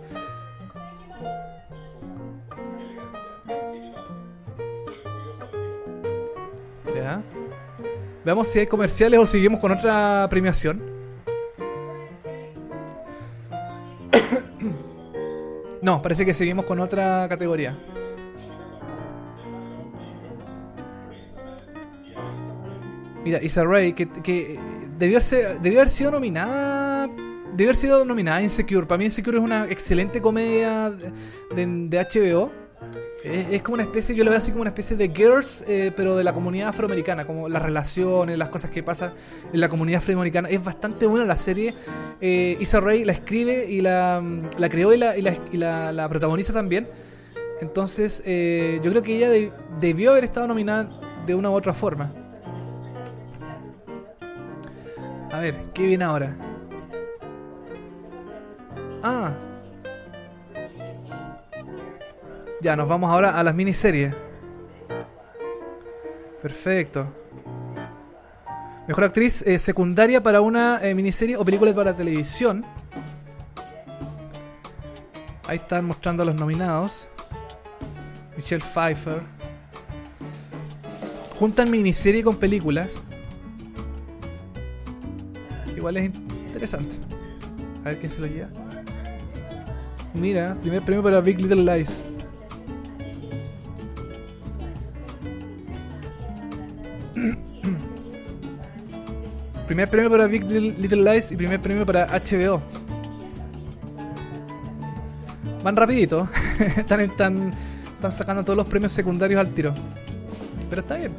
S1: Veamos si hay comerciales o seguimos con otra premiación. No, parece que seguimos con otra categoría. Mira, Issa Rae, que, que debió, haber sido nominada. Debió haber sido nominada Insecure. Para mí, Insecure es una excelente comedia de HBO. Es, como una especie, yo lo veo así como una especie de Girls, eh, pero de la comunidad afroamericana, como las relaciones, las cosas que pasan en la comunidad afroamericana. Es bastante buena la serie. Eh, Issa Rae la escribe y la, la creó y la, y la, la, protagoniza también. Entonces, eh, yo creo que ella debió haber estado nominada de una u otra forma. A ver, ¿qué viene ahora? Ah, Ya, nos vamos ahora a las miniseries. Perfecto. Mejor actriz eh, secundaria para una eh, miniserie o película para televisión. Ahí están mostrando a los nominados. Michelle Pfeiffer. Juntan miniserie con películas. Igual es interesante. A ver quién se lo lleva. Mira, primer premio para Big Little Lies. primer premio para Big Little Lies y primer premio para HBO. Van rapidito. están, están, están sacando todos los premios secundarios al tiro. Pero está bien.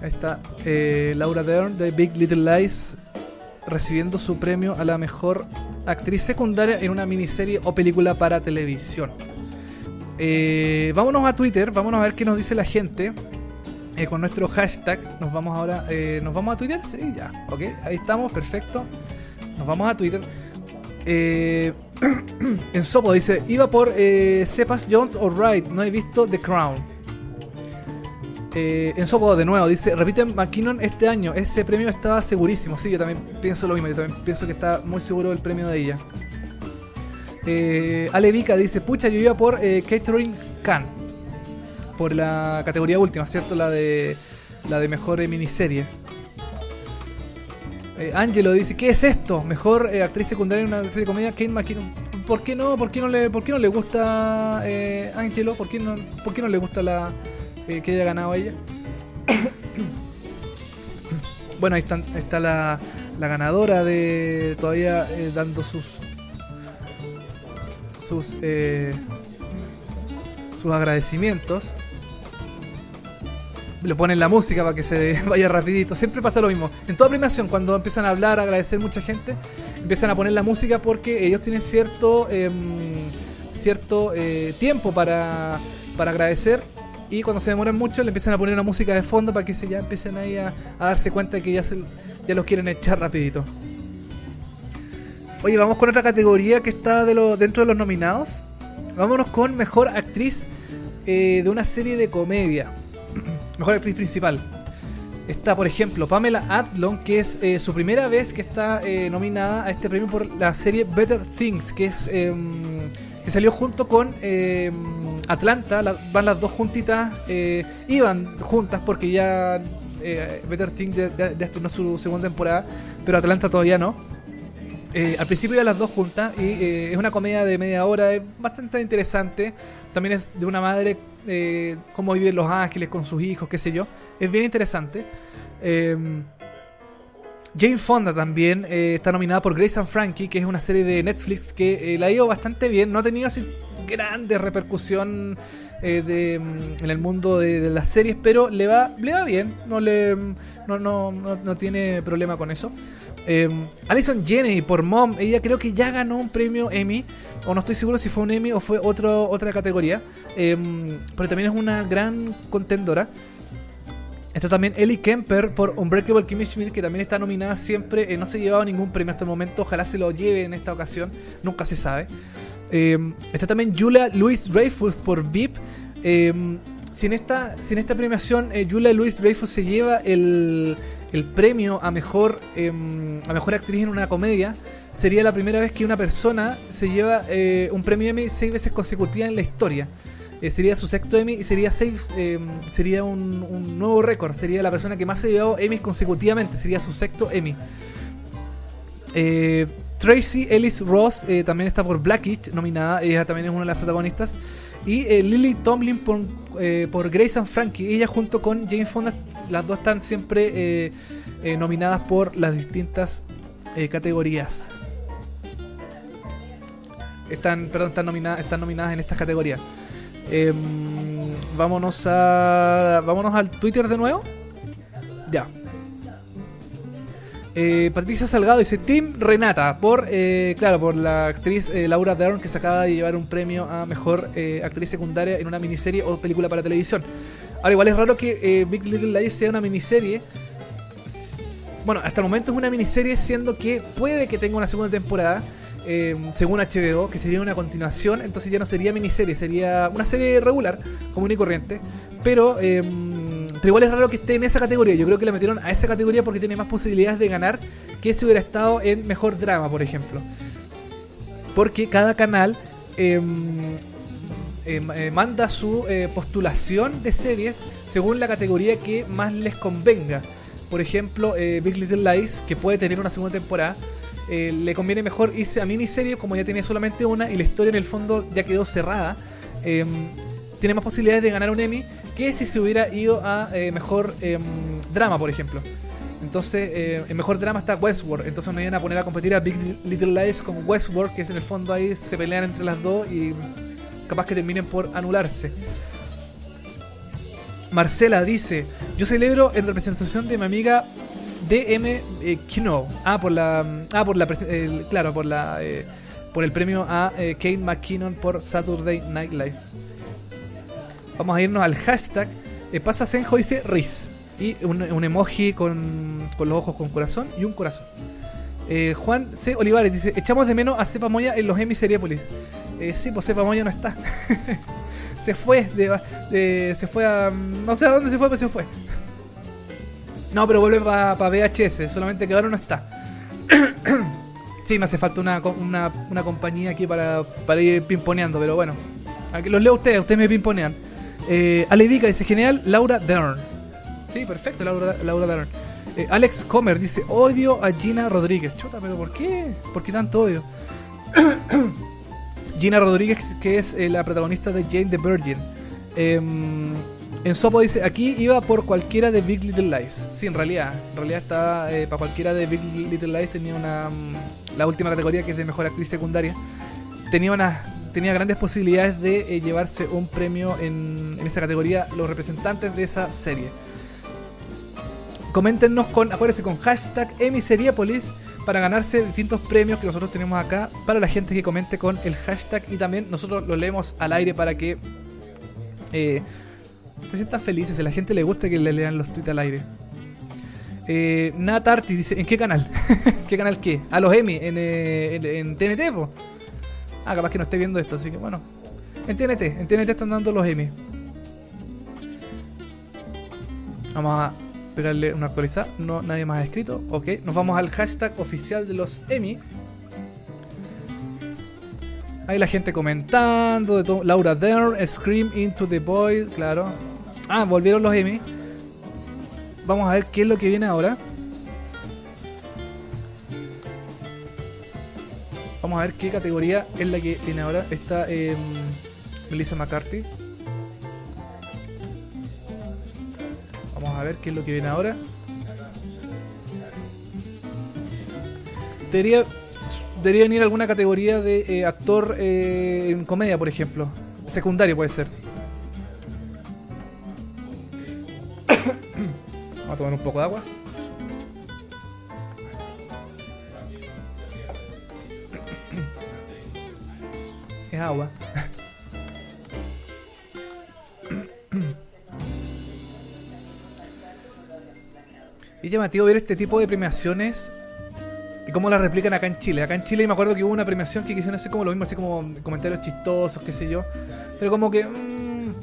S1: Ahí está eh, Laura Dern de Big Little Lies recibiendo su premio a la mejor actriz secundaria en una miniserie o película para televisión. Eh, vámonos a Twitter, vámonos a ver qué nos dice la gente. Eh, con nuestro hashtag, nos vamos ahora. Eh, ¿Nos vamos a Twitter? Sí, ya. Ok, ahí estamos, perfecto. Nos vamos a Twitter. en Sopo dice: Iba por Cepas Jones o Wright, no he visto The Crown. En Sopo de nuevo dice: Repiten McKinnon este año. Ese premio estaba segurísimo. Sí, yo también pienso lo mismo. Yo también pienso que está muy seguro del premio de ella. Eh, Ale Vika dice, pucha, yo iba por eh, Catherine Khan. Por la categoría última, ¿cierto? La de la de mejor eh, miniserie. Eh, Angelo dice, ¿qué es esto? Mejor eh, actriz secundaria en una serie de comedia, Kate McKinnon. ¿Por qué no? ¿Por qué no le, por qué no le gusta eh, Angelo? ¿Por qué no, por qué no le gusta la que haya ganado ella? bueno, ahí está, está la, la ganadora de todavía dando sus sus, eh, sus agradecimientos. Le ponen la música para que se vaya rapidito. Siempre pasa lo mismo. En toda premiación, cuando empiezan a hablar, a agradecer mucha gente, empiezan a poner la música porque ellos tienen cierto, em, cierto eh, tiempo para, para agradecer y cuando se demoran mucho le empiezan a poner una música de fondo para que se ya empiecen ahí a, darse cuenta de que ya, se, ya los quieren echar rapidito. Oye, vamos con otra categoría que está de dentro de los nominados. Vámonos con mejor actriz eh, de una serie de comedia. mejor actriz principal. Está, por ejemplo, Pamela Adlon, que es eh, su primera vez que está eh, nominada a este premio por la serie Better Things, que es em, que salió junto con Atlanta. van las dos juntitas, iban juntas porque ya Better Things ya, ya estrenó su segunda temporada, pero Atlanta todavía no. Eh, al principio iban las dos juntas y eh, es una comedia de media hora, es bastante interesante. También es de una madre, eh, cómo viven Los Ángeles con sus hijos, qué sé yo. Es bien interesante. Jane Fonda también está nominada por Grace and Frankie, que es una serie de Netflix que la ha ido bastante bien. No ha tenido así grande repercusión de, mm, en el mundo de, las series, pero le va, le va bien. No, le, no, no, no tiene problema con eso. Eh, Alison Jenney por Mom, ella creo que ya ganó un premio Emmy, o no estoy seguro si fue un Emmy o fue otro, otra categoría, em, pero también es una gran contendora. Está también Ellie Kemper por Unbreakable Kimmy Schmidt, que también está nominada siempre. Eh, no se ha llevado ningún premio hasta el momento. Ojalá se lo lleve en esta ocasión. Nunca se sabe. Em, está también Julia Louis Dreyfus por VIP. Eh, si, en esta, si esta premiación eh, Julia Louis Dreyfus se lleva el, el premio a mejor, em, a mejor actriz en una comedia, sería la primera vez que una persona se lleva eh, un premio Emmy seis veces consecutivas en la historia. Eh, sería su sexto Emmy y sería seis, em, sería un, nuevo récord. Sería la persona que más se llevado Emmys consecutivamente. Sería su sexto Emmy. Eh, Tracy Ellis Ross también está por Blackish, nominada. Ella también es una de las protagonistas. Y Lily Tomlin por eh, por Grace and Frankie. Ella junto con Jane Fonda, las dos están siempre eh, eh, nominadas por las distintas categorías. Están, perdón, están nominadas, están nominadas en estas categorías. Em, vámonos a. Vámonos al Twitter de nuevo. Ya. Eh, Patricia Salgado dice Team Renata por eh, claro por la actriz eh, Laura Dern que se acaba de llevar un premio a mejor actriz secundaria en una miniserie o película para televisión. Ahora igual es raro que Big Little Lies sea una miniserie. Bueno, hasta el momento es una miniserie siendo que puede que tenga una segunda temporada. Según HBO, que sería una continuación, entonces ya no sería miniserie, sería una serie regular, común y corriente, pero pero igual es raro que esté en esa categoría. Yo creo que la metieron a esa categoría porque tiene más posibilidades de ganar que si hubiera estado en mejor drama, por ejemplo. Porque cada canal em, em, eh, manda su eh, postulación de series según la categoría que más les convenga. Por ejemplo, eh, Big Little Lies, que puede tener una segunda temporada, le conviene mejor irse a miniserie como ya tiene solamente una y la historia en el fondo ya quedó cerrada. Em, tiene más posibilidades de ganar un Emmy que si se hubiera ido a eh, mejor em, drama, por ejemplo. Entonces, eh, en mejor drama está Westworld. Entonces me iban a poner a competir a Big Little Lies con Westworld, que es en el fondo ahí se pelean entre las dos y capaz que terminen por anularse. Marcela dice, yo celebro en representación de mi amiga DM eh, Kino. Ah, por la... Ah, por la... claro, por la... Eh, por el premio a eh, Kate McKinnon por Saturday Night Live. Vamos a irnos al hashtag eh, pasa Senjo dice Riz. Y un, emoji con, con, los ojos con corazón y un corazón. Juan C. Olivares dice: Echamos de menos a Cepa Moya en los Emiseriépolis. Eh, sí, pues Cepa Moya no está. se fue, se fue a. No sé a dónde se fue, pero se fue. No, pero vuelve para VHS, solamente que ahora no está. sí, me hace falta una, una, una compañía aquí para, para ir pimponeando, pero bueno. Los leo a ustedes, ustedes me pimponean. Eh, dice, genial, Laura Dern. Sí, perfecto, Laura, Laura Dern. Eh, Alex Comer dice, odio a Gina Rodríguez. Chuta, pero ¿por qué? ¿Por qué tanto odio? Gina Rodríguez, que es eh, la protagonista de Jane the Virgin. En Sopo dice, aquí iba por cualquiera de Big Little Lies. Sí, en realidad. En realidad estaba eh, para cualquiera de Big Little Lies tenía una... Mm, la última categoría que es de mejor actriz secundaria. Tenía una tenía grandes posibilidades de eh, llevarse un premio en, esa categoría los representantes de esa serie. Coméntenos con, acuérdense, con hashtag Emiseriapolis para ganarse distintos premios que nosotros tenemos acá para la gente que comente con el hashtag y también nosotros lo leemos al aire para que eh, se sientan felices, a la gente le gusta que le lean los tweets al aire. Eh, Nat Arti dice, ¿en qué canal? ¿Qué canal qué? A los Emmy, en, eh, en, TNT, po? Ah, capaz que no esté viendo esto, así que bueno. En TNT, en TNT están dando los Emmy. Vamos a pegarle una actualizada. No, nadie más ha escrito. Ok, nos vamos al hashtag oficial de los Emmy. Ahí la gente comentando. De todo. Laura Dern, Scream into the Void. Claro. Ah, volvieron los Emmy. Vamos a ver qué es lo que viene ahora. Vamos a ver qué categoría es la que tiene ahora. Está eh, Melissa McCarthy. Vamos a ver qué es lo que viene ahora. Debería, debería venir alguna categoría de eh, actor eh, en comedia, por ejemplo. Secundario puede ser. Vamos a tomar un poco de agua. es agua. es llamativo ver este tipo de premiaciones cómo las replican acá en Chile. Acá en Chile me acuerdo que hubo una premiación que quisieron hacer como lo mismo, así como comentarios chistosos, qué sé yo. Pero como que... Mm,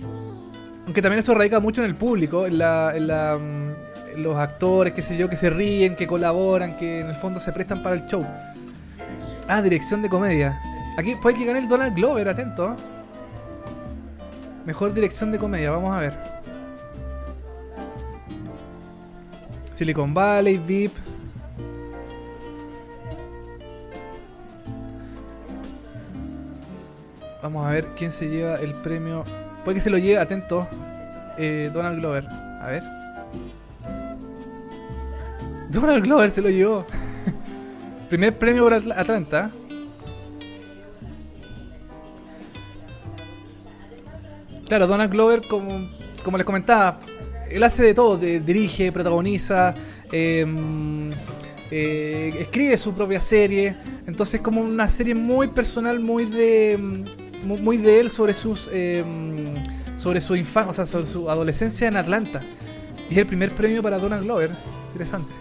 S1: aunque también eso radica mucho en el público, en, la, en, la, mm, en los actores, qué sé yo, que se ríen, que colaboran, que en el fondo se prestan para el show. Ah, dirección de comedia. Aquí puede que gane el Donald Glover, atento. Mejor dirección de comedia, vamos a ver. Silicon Valley, VIP. Vamos a ver quién se lleva el premio. Puede que se lo lleve, atento. Eh, Donald Glover. A ver. Donald Glover se lo llevó. Primer premio por Atlanta. Claro, Donald Glover, como, como les comentaba, él hace de todo, dirige, protagoniza, em, eh, escribe su propia serie, entonces es como una serie muy personal, muy de muy de él sobre sus em, sobre su infancia, o sea, sobre su adolescencia en Atlanta. Y es el primer premio para Donald Glover, interesante.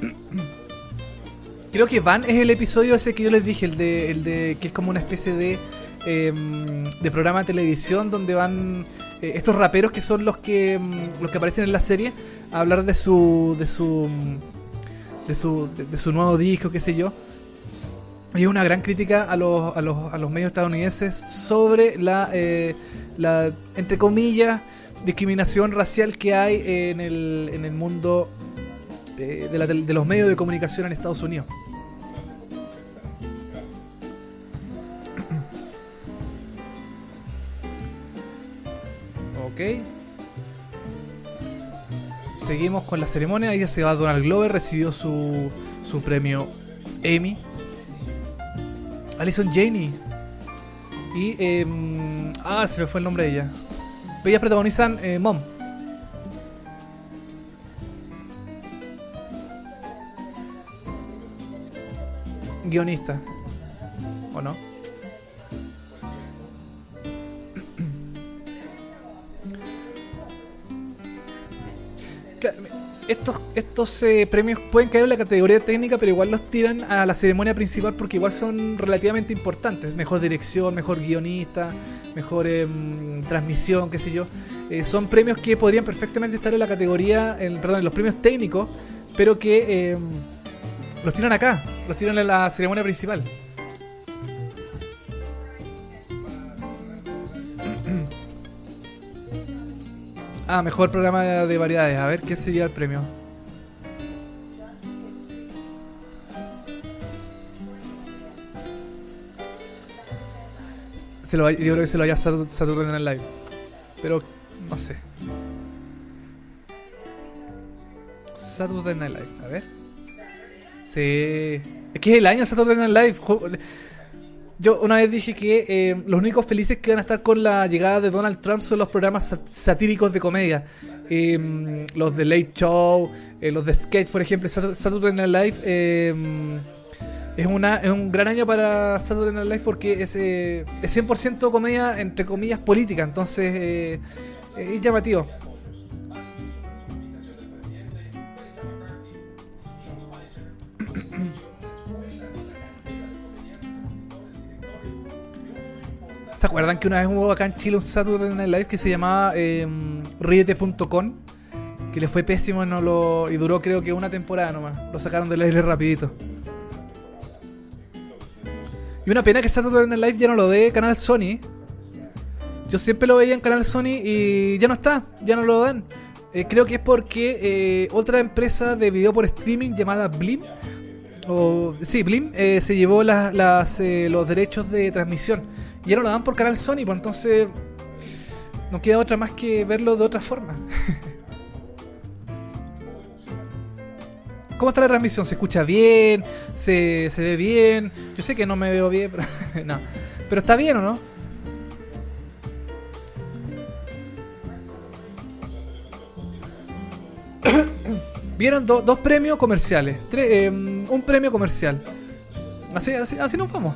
S1: Creo que Van es el episodio ese que yo les dije, el de, el de que es como una especie de, em, de programa de televisión donde van eh, estos raperos que son los que em, los que aparecen en la serie a hablar de su de su de su, de, su nuevo disco, qué sé yo. Y es una gran crítica a los, a los, a los medios estadounidenses sobre la, eh, la, entre comillas, discriminación racial que hay en el, en el mundo eh, de, de los medios de comunicación en Estados Unidos. Ok. Seguimos con la ceremonia. Ahí se va Donald Glover, recibió su, su premio Emmy. Alison Janey. Y. em, ah, se me fue el nombre de ella. Ellas protagonizan eh, Mom. Guionista. ¿O no? Estos, estos eh, premios pueden caer en la categoría técnica, pero igual los tiran a la ceremonia principal porque igual son relativamente importantes. Mejor dirección, mejor guionista, mejor em, transmisión, qué sé yo. Eh, son premios que podrían perfectamente estar en la categoría, perdón, en los premios técnicos, pero que em, los tiran acá, los tiran en la ceremonia principal. Ah, mejor programa de, de variedades. A ver, ¿qué sería el premio? Se lo, yo creo que se lo haya Satur- Saturday Night Live. Pero, no sé. Saturday Night Live, a ver. Sí. Es que es el año Saturday Night Live. Yo una vez dije que eh, los únicos felices que van a estar con la llegada de Donald Trump son los programas sat- satíricos de comedia. Eh, los de Late Show, eh, los de Sketch, por ejemplo. Sat- Saturday Night Live eh, es, una, es un gran año para Saturday Night Live porque es, eh, es 100% comedia, entre comillas, política. Entonces es llamativo. ¿Se acuerdan que una vez hubo acá en Chile un Saturday Night Live que se llamaba eh, Riete.com? Que le fue pésimo y, no lo, y duró creo que una temporada nomás. Lo sacaron del aire rapidito. Y una pena que Saturday Night Live ya no lo dé Canal Sony. Yo siempre lo veía en Canal Sony y ya no está, ya no lo dan. Eh, creo que es porque eh, otra empresa de video por streaming llamada Blim, o sí, Blim, eh, se llevó las, eh, los derechos de transmisión. Y no lo dan por Canal Sony, pues entonces no queda otra más que verlo de otra forma. ¿Cómo está la transmisión? ¿Se escucha bien? ¿Se, se ve bien? Yo sé que no me veo bien, pero no. Pero está bien o no? Vieron do- dos premios comerciales. Eh, un premio comercial. Así, así, así nos vamos.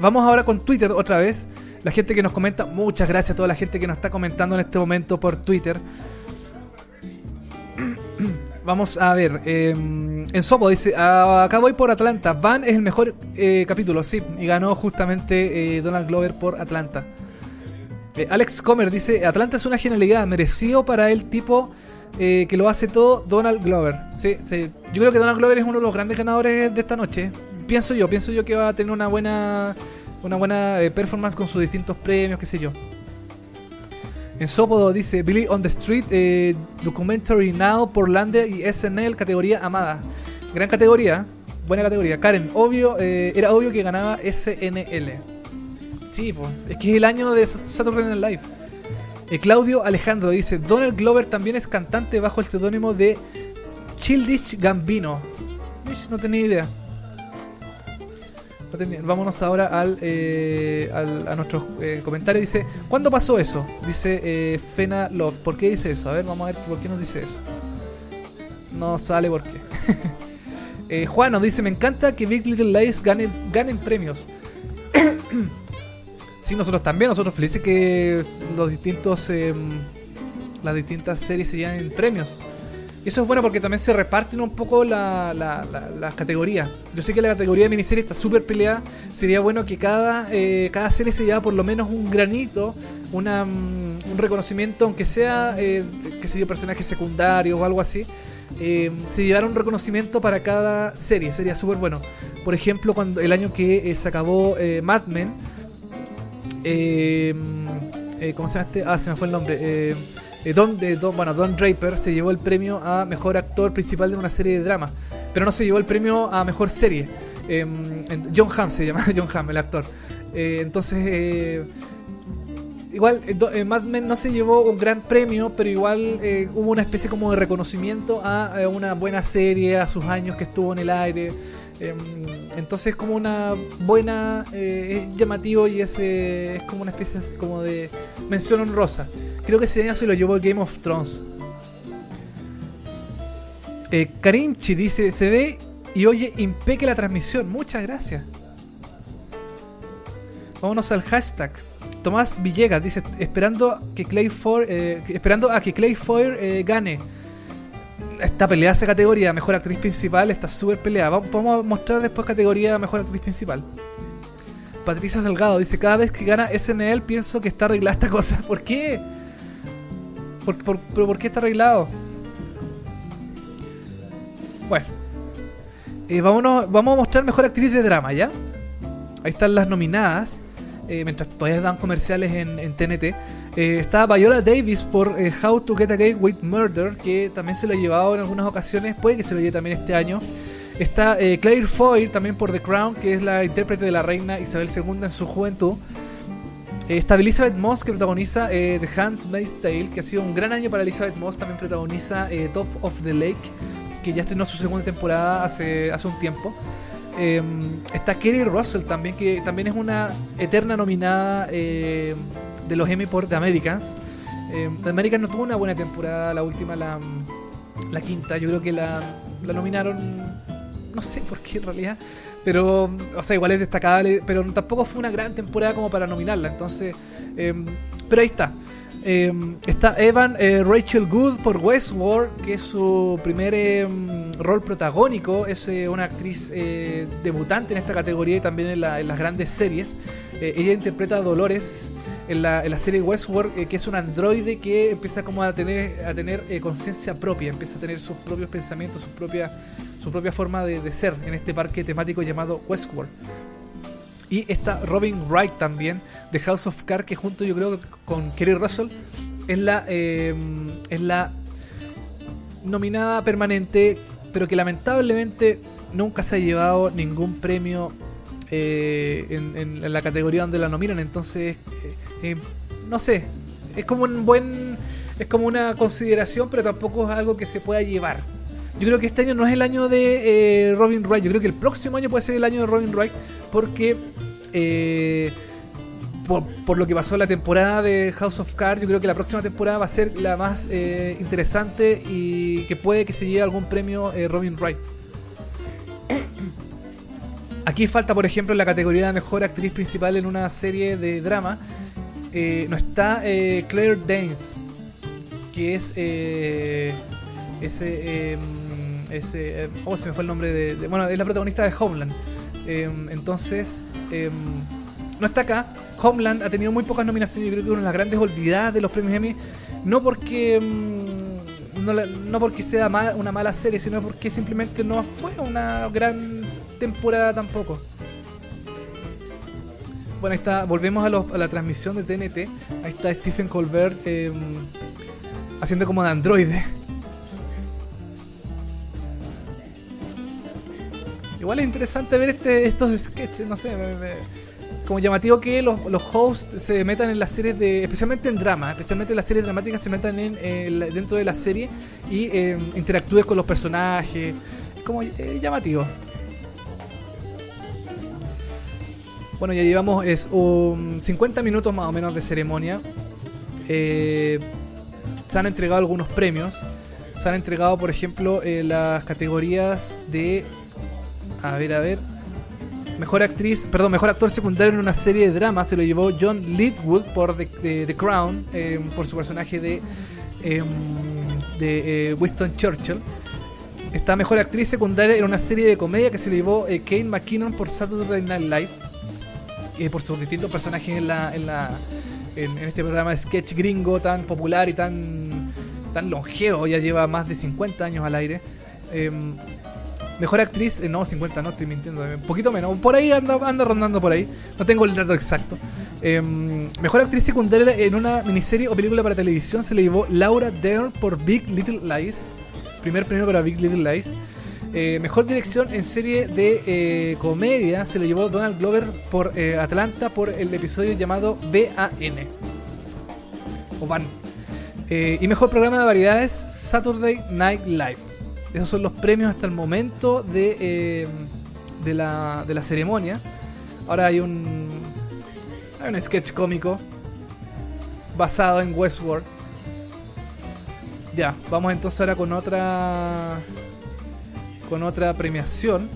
S1: Vamos ahora con Twitter otra vez. La gente que nos comenta, muchas gracias a toda la gente que nos está comentando en este momento por Twitter. Vamos a ver. eh, en Sopo dice: "Ah, Acá voy por Atlanta. Van es el mejor eh, capítulo, sí. Y ganó justamente eh, Donald Glover por Atlanta. Eh, Alex Comer dice: Atlanta es una genialidad. Merecido para el tipo eh, que lo hace todo, Donald Glover. Sí, sí. Yo creo que Donald Glover es uno de los grandes ganadores de esta noche. Pienso yo, pienso yo que va a tener una buena, una buena eh, performance con sus distintos premios, qué sé yo. En Sopo dice Billy on the Street, eh, Documentary Now, Portlandia y SNL, categoría amada. Gran categoría, buena categoría. Karen, obvio, eh, era obvio que ganaba SNL. Sí, pues, es que es el año de Saturday Night Live. Eh, Claudio Alejandro dice, Donald Glover también es cantante bajo el seudónimo de Childish Gambino. No tenía idea. Vámonos ahora al, eh, al- a nuestros eh, comentarios. Dice, ¿cuándo pasó eso? Dice eh, Fena Love. ¿Por qué dice eso? A ver, vamos a ver por qué nos dice eso. No sale por qué. eh, Juan nos dice, me encanta que Big Little Lies ganen, ganen premios. Sí, nosotros también, nosotros felices que los distintos em, las distintas series se lleven premios. Eso es bueno porque también se reparten un poco la- la- la- categorías. Yo sé que la categoría de miniserie está súper peleada. Sería bueno que cada, eh, cada serie se lleva por lo menos un granito, una, mm, un reconocimiento, aunque sea, eh, qué sé yo, personajes secundarios o algo así. eh, se llevara un reconocimiento para cada serie. Sería súper bueno. Por ejemplo, cuando el año que eh, se acabó Mad Men, eh, ¿Cómo se llama este? Ah, se me fue el nombre. Eh, Don, Don- bueno, Don Draper se llevó el premio a mejor actor principal de una serie de drama, pero no se llevó el premio a mejor serie. En- John Hamm se llama, John Hamm, el actor. Eh, entonces, eh, igual, Do- Mad Men no se llevó un gran premio, pero igual hubo una especie como de reconocimiento a, una buena serie, a sus años que estuvo en el aire. Entonces es como una buena, eh, es llamativo y es, eh, es como una especie como de mención honrosa. Creo que ese año se lo llevó Game of Thrones. Eh, Karimchi dice, se ve y oye impeque la transmisión. Muchas gracias. Vámonos al hashtag. Tomás Villegas dice, esperando que Clay eh, esperando a que Clay eh, gane. Esta pelea esa categoría, mejor actriz principal, está súper peleada. Vamos a mostrar después categoría mejor actriz principal. Patricia Salgado dice, cada vez que gana SNL pienso que está arreglada esta cosa. ¿Por qué? ¿Por, pero ¿por qué está arreglado? Bueno. Eh, vamos a mostrar mejor actriz de drama, ¿ya? Ahí están las nominadas. Eh, mientras todavía dan comerciales en, TNT. Eh, está Viola Davis por eh, How to Get Away with Murder, que también se lo ha llevado en algunas ocasiones, puede que se lo lleve también este año. Está Claire Foy también por The Crown, que es la intérprete de la reina Isabel II en su juventud. está Elizabeth Moss, que protagoniza The Handmaid's Tale, que ha sido un gran año para Elizabeth Moss. También protagoniza Top of the Lake, que ya estrenó su segunda temporada hace, hace un tiempo. Em, está Kerry Russell también, que también es una eterna nominada eh, de los Emmy por The Americans. Eh, The Americans no tuvo una buena temporada, la última, la, la quinta. Yo creo que la, la nominaron, no sé por qué en realidad, pero, o sea, igual es destacable, pero tampoco fue una gran temporada como para nominarla. Entonces, em, pero ahí está. Em, está Evan eh, Rachel Good por Westworld, que es su primer em, rol protagónico. Es eh, una actriz eh, debutante en esta categoría y también en, las grandes series. ella interpreta a Dolores en la, serie Westworld, que es un androide que empieza como a tener, a conciencia propia, empieza a tener sus propios pensamientos, su propia, forma de ser en este parque temático llamado Westworld. Y está Robin Wright también, de House of Cards, que junto yo creo con Kerry Russell es la, em, es la nominada permanente, pero que lamentablemente nunca se ha llevado ningún premio eh, en, la categoría donde la nominan. Entonces, eh, eh, no sé, es como un buen, es como una consideración, pero tampoco es algo que se pueda llevar. Yo creo que este año no es el año de Robin Wright, yo creo que el próximo año puede ser el año de Robin Wright, porque eh, por, lo que pasó la temporada de House of Cards, yo creo que la próxima temporada va a ser la más eh, interesante y que puede que se lleve algún premio eh, Robin Wright. Aquí falta, por ejemplo, en la categoría de mejor actriz principal en una serie de drama. no está Claire Danes, que es ese. Em, ese oh, se me fue el nombre de, Bueno, es la protagonista de Homeland. Em, entonces, em, no está acá. Homeland ha tenido muy pocas nominaciones. Yo creo que una de las grandes olvidadas de los premios Emmy. No porque. Em, no, porque sea una mala serie, sino porque simplemente no fue una gran temporada tampoco. Bueno, ahí está. Volvemos a, la transmisión de TNT. Ahí está Stephen Colbert haciendo como de androide. Igual es interesante ver este, estos sketches, no sé, como llamativo que los, hosts se metan en las series de, especialmente en drama, especialmente en las series dramáticas se metan en, dentro de la serie y eh, interactúes con los personajes, es como eh, llamativo. Bueno, ya llevamos es, 50 minutos más o menos de ceremonia. Eh, se han entregado algunos premios. Se han entregado, por ejemplo, las categorías de a ver, a ver. Mejor actriz, perdón, mejor actor secundario en una serie de drama se lo llevó John Leadwood por The, Crown, em, por su personaje de, em, de eh, Winston Churchill. Está mejor actriz secundaria en una serie de comedia que se lo llevó eh, Kate McKinnon por Saturday Night Live. Eh, por sus distintos personajes en, la, en, la, en, este programa de sketch gringo tan popular y tan, tan longevo, ya lleva más de 50 años al aire. Mejor actriz, eh, no, 50, no estoy mintiendo, un poquito menos. Por ahí anda, anda rondando por ahí. No tengo el dato exacto. Em, mejor actriz secundaria en una miniserie o película para televisión se le llevó Laura Dern por Big Little Lies. Primer premio para Big Little Lies. Eh, mejor dirección en serie de eh, comedia se le llevó Donald Glover por Atlanta por el episodio llamado BAN. O Van. y mejor programa de variedades Saturday Night Live. Esos son los premios hasta el momento de, eh, de la, de la ceremonia. Ahora hay un, hay un sketch cómico basado en Westworld. Ya, vamos entonces ahora con otra con otra premiación.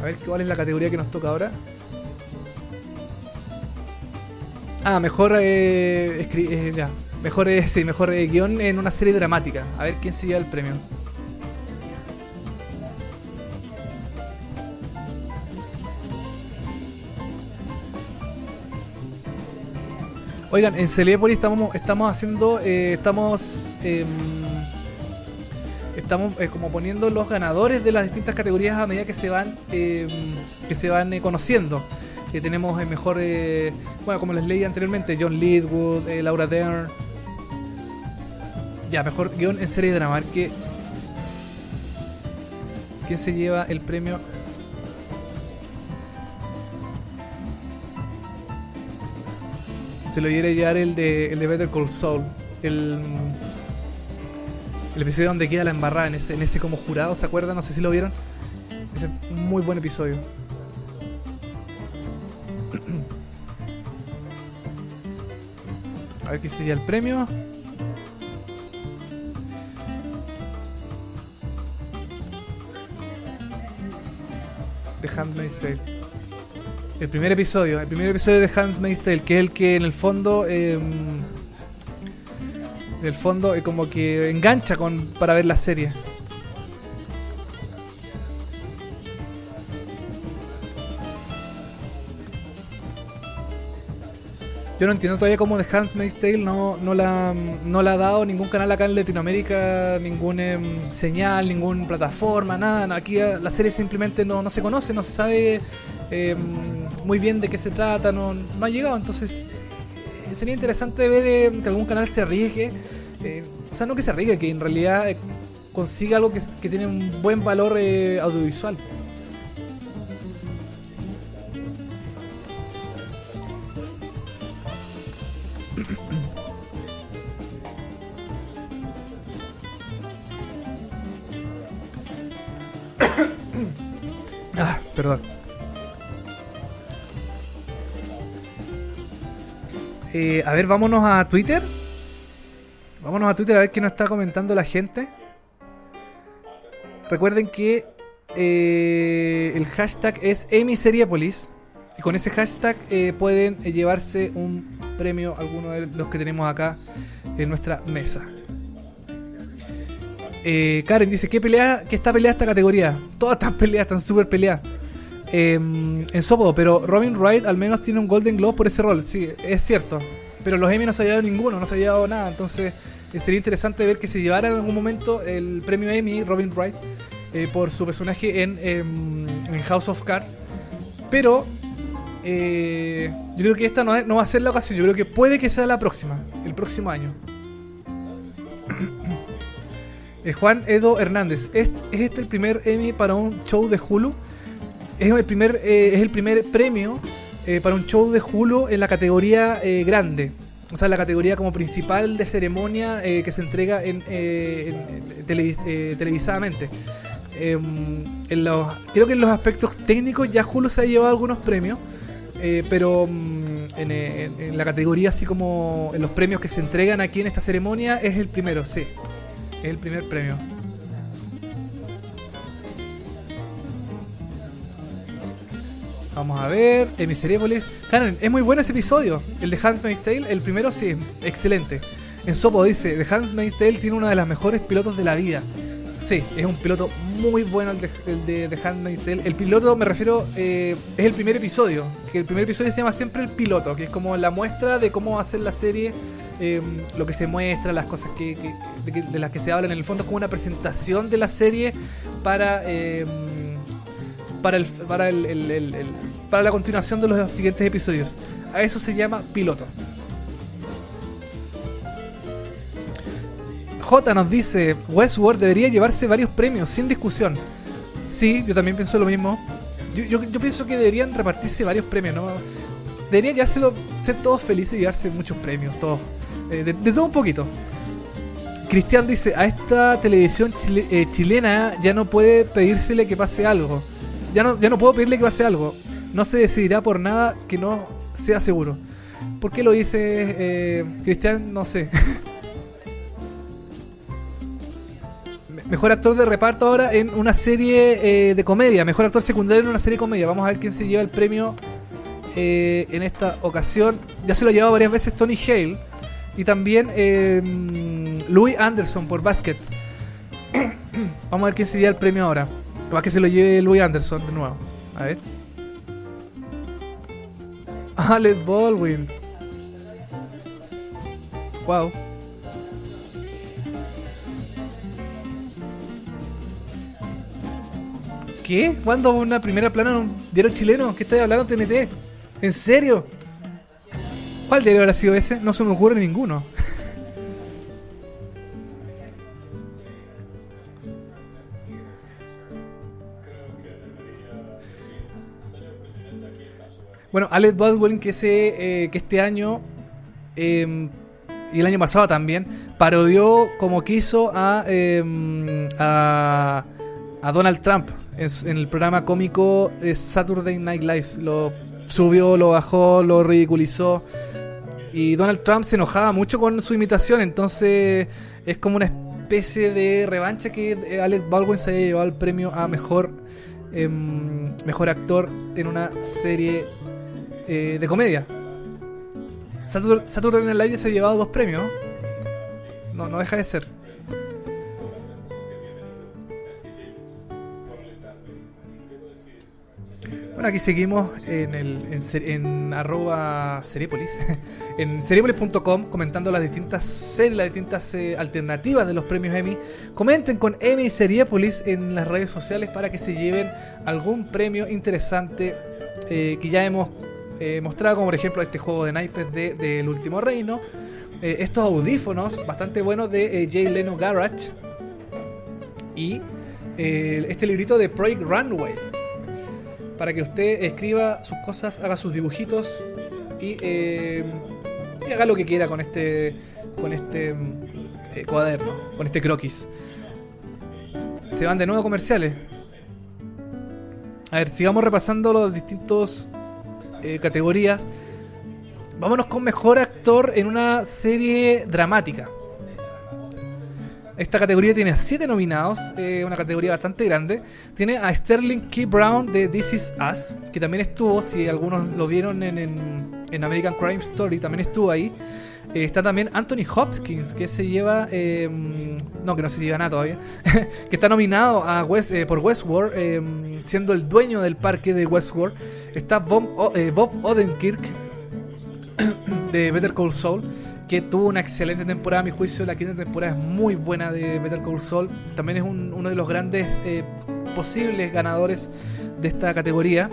S1: A ver cuál es la categoría que nos toca ahora. Ah, mejor eh, eh ya, mejor eh, sí, mejor eh, guion en una serie dramática. A ver quién se lleva el premio. Oigan, en Celebori estamos, estamos haciendo, eh, estamos, em, estamos eh, como poniendo los ganadores de las distintas categorías a medida que se van, em, que se van eh, conociendo. Tenemos el mejor, bueno, como les leí anteriormente, John Leadwood, Laura Dern. Ya, mejor guion en serie de drama. ¿Quién se lleva el premio se lo diera llevar el de, el de Better Call Saul. El, el episodio donde queda la embarrada en ese, en ese como jurado, ¿se acuerdan? No sé si lo vieron. Ese muy buen episodio. A ver qué sería el premio. The Handmaid's Tale. El primer episodio, el primer episodio de Hans Tale, que es el que en el fondo. Eh, en el fondo es como que engancha con para ver la serie. Yo no entiendo todavía cómo The Handmaid's Tale no, no, la, no la ha dado ningún canal acá en Latinoamérica, ningún em, señal, ninguna plataforma, nada. Aquí la serie simplemente no, no se conoce, no se sabe em, muy bien de qué se trata, no, no ha llegado. Entonces eh, sería interesante ver em, que algún canal se arriesgue. Eh, o sea, no que se arriesgue, que en realidad eh, consiga algo que, que, tiene un buen valor audiovisual. Ah, perdón. Eh, a ver, vámonos a Twitter. Vámonos a Twitter a ver qué nos está comentando la gente. Recuerden que eh, el hashtag es Emiseriapolis. Y con ese hashtag eh, pueden llevarse un premio, alguno de los que tenemos acá en nuestra mesa. Karen dice, ¿qué pelea, qué está peleada esta categoría? Todas están peleadas, están súper peleadas. Em, en Sopo, pero Robin Wright al menos tiene un Golden Globe por ese rol, sí, es cierto. Pero los Emmy no se ha llevado ninguno, no se ha llevado nada, entonces eh, sería interesante ver que se llevara en algún momento el premio Emmy Robin Wright eh, por su personaje en, em, en, House of Cards. Pero eh, yo creo que esta no, no va a ser la ocasión, yo creo que puede que sea la próxima, el próximo año. Juan Edo Hernández, ¿es, ¿es este el primer Emmy para un show de Hulu? es el primer, eh, es el primer premio eh, para un show de Hulu en la categoría eh, grande. O sea, la categoría como principal de ceremonia que se entrega en, televisadamente. Em, en los, creo que en los aspectos técnicos ya Hulu se ha llevado algunos premios, pero mm, en, en, la categoría así como en los premios que se entregan aquí en esta ceremonia es el primero, sí. Es el primer premio. Vamos a ver, Emiseriépolis. Karen, es muy bueno ese episodio. El de Handmaid's Tale, el primero sí, excelente. En Sopo dice, The Handmaid's Tale tiene una de las mejores pilotos de la vida. Sí, es un piloto muy bueno el de, The Handmaid's Tale. El piloto, me refiero, eh, es el primer episodio. Que el primer episodio se llama siempre el piloto, que es como la muestra de cómo hacer la serie, em, lo que se muestra, las cosas que, de, las que se hablan. En el fondo es como una presentación de la serie para... Em, para el, para el, para la continuación de los siguientes episodios. A eso se llama piloto. J nos dice, Westworld debería llevarse varios premios, sin discusión. Sí, yo también pienso lo mismo. Yo, pienso que deberían repartirse varios premios, ¿no? Deberían llevárselo, ser todos felices y llevarse muchos premios, todos. Eh, de, todo un poquito. Cristian dice, a esta televisión eh, chilena ya no puede pedírsele que pase algo. Ya no, ya no puedo pedirle que pase algo. No se decidirá por nada que no sea seguro. ¿Por qué lo dice eh, Cristian? No sé. Mejor actor de reparto ahora en una serie eh, de comedia. Mejor actor secundario en una serie de comedia. Vamos a ver quién se lleva el premio eh, en esta ocasión. Ya se lo ha llevado varias veces Tony Hale. Y también eh, Louis Anderson por Basket. Vamos a ver quién se lleva el premio ahora. Va que se lo lleve Louis Anderson de nuevo. A ver. Alec Baldwin. Wow. ¿Qué? ¿Cuándo una primera plana en un diario chileno? ¿Qué estás hablando TNT? ¿En serio? ¿Cuál diario habrá sido ese? No se me ocurre ninguno. Bueno, Alec Baldwin que, se, eh, que este año em, y el año pasado también parodió como quiso a, em, a, a, Donald Trump en, el programa cómico Saturday Night Live. Lo subió, lo bajó, lo ridiculizó. Y Donald Trump se enojaba mucho con su imitación, entonces es como una especie de revancha que Alec Baldwin se haya llevado el premio a mejor, em, mejor actor en una serie eh, de comedia. Saturday Night Live se ha llevado dos premios. No, no deja de ser. Bueno, aquí seguimos en, el, en, en arroba Seriepolis, en seriepolis.com comentando las distintas las distintas eh, alternativas de los premios Emmy. Comenten con Emmy y en las redes sociales para que se lleven algún premio interesante eh, que ya hemos eh, mostrado, como por ejemplo este juego de naipes de, del último reino. Estos audífonos bastante buenos de Jay Leno Garage. Y este librito de Project Runway. Para que usted escriba sus cosas, haga sus dibujitos y, y haga lo que quiera con este, con este cuaderno, con este croquis. Se van de nuevo comerciales. A ver, sigamos repasando los distintos eh, categorías. Vámonos con mejor actor en una serie dramática. Esta categoría tiene a 7 nominados, eh, una categoría bastante grande. Tiene a Sterling K. Brown de This Is Us, que también estuvo, si algunos lo vieron en, American Crime Story, también estuvo ahí. Eh, está también Anthony Hopkins, que se lleva. Em, no, que no se lleva nada todavía. que está nominado a West, eh, por Westworld, em, siendo el dueño del parque de Westworld. Está Bob, Bob Odenkirk, de Better Call Saul, que tuvo una excelente temporada. A mi juicio, la quinta temporada es muy buena de Better Call Saul. También es uno de los grandes posibles ganadores de esta categoría.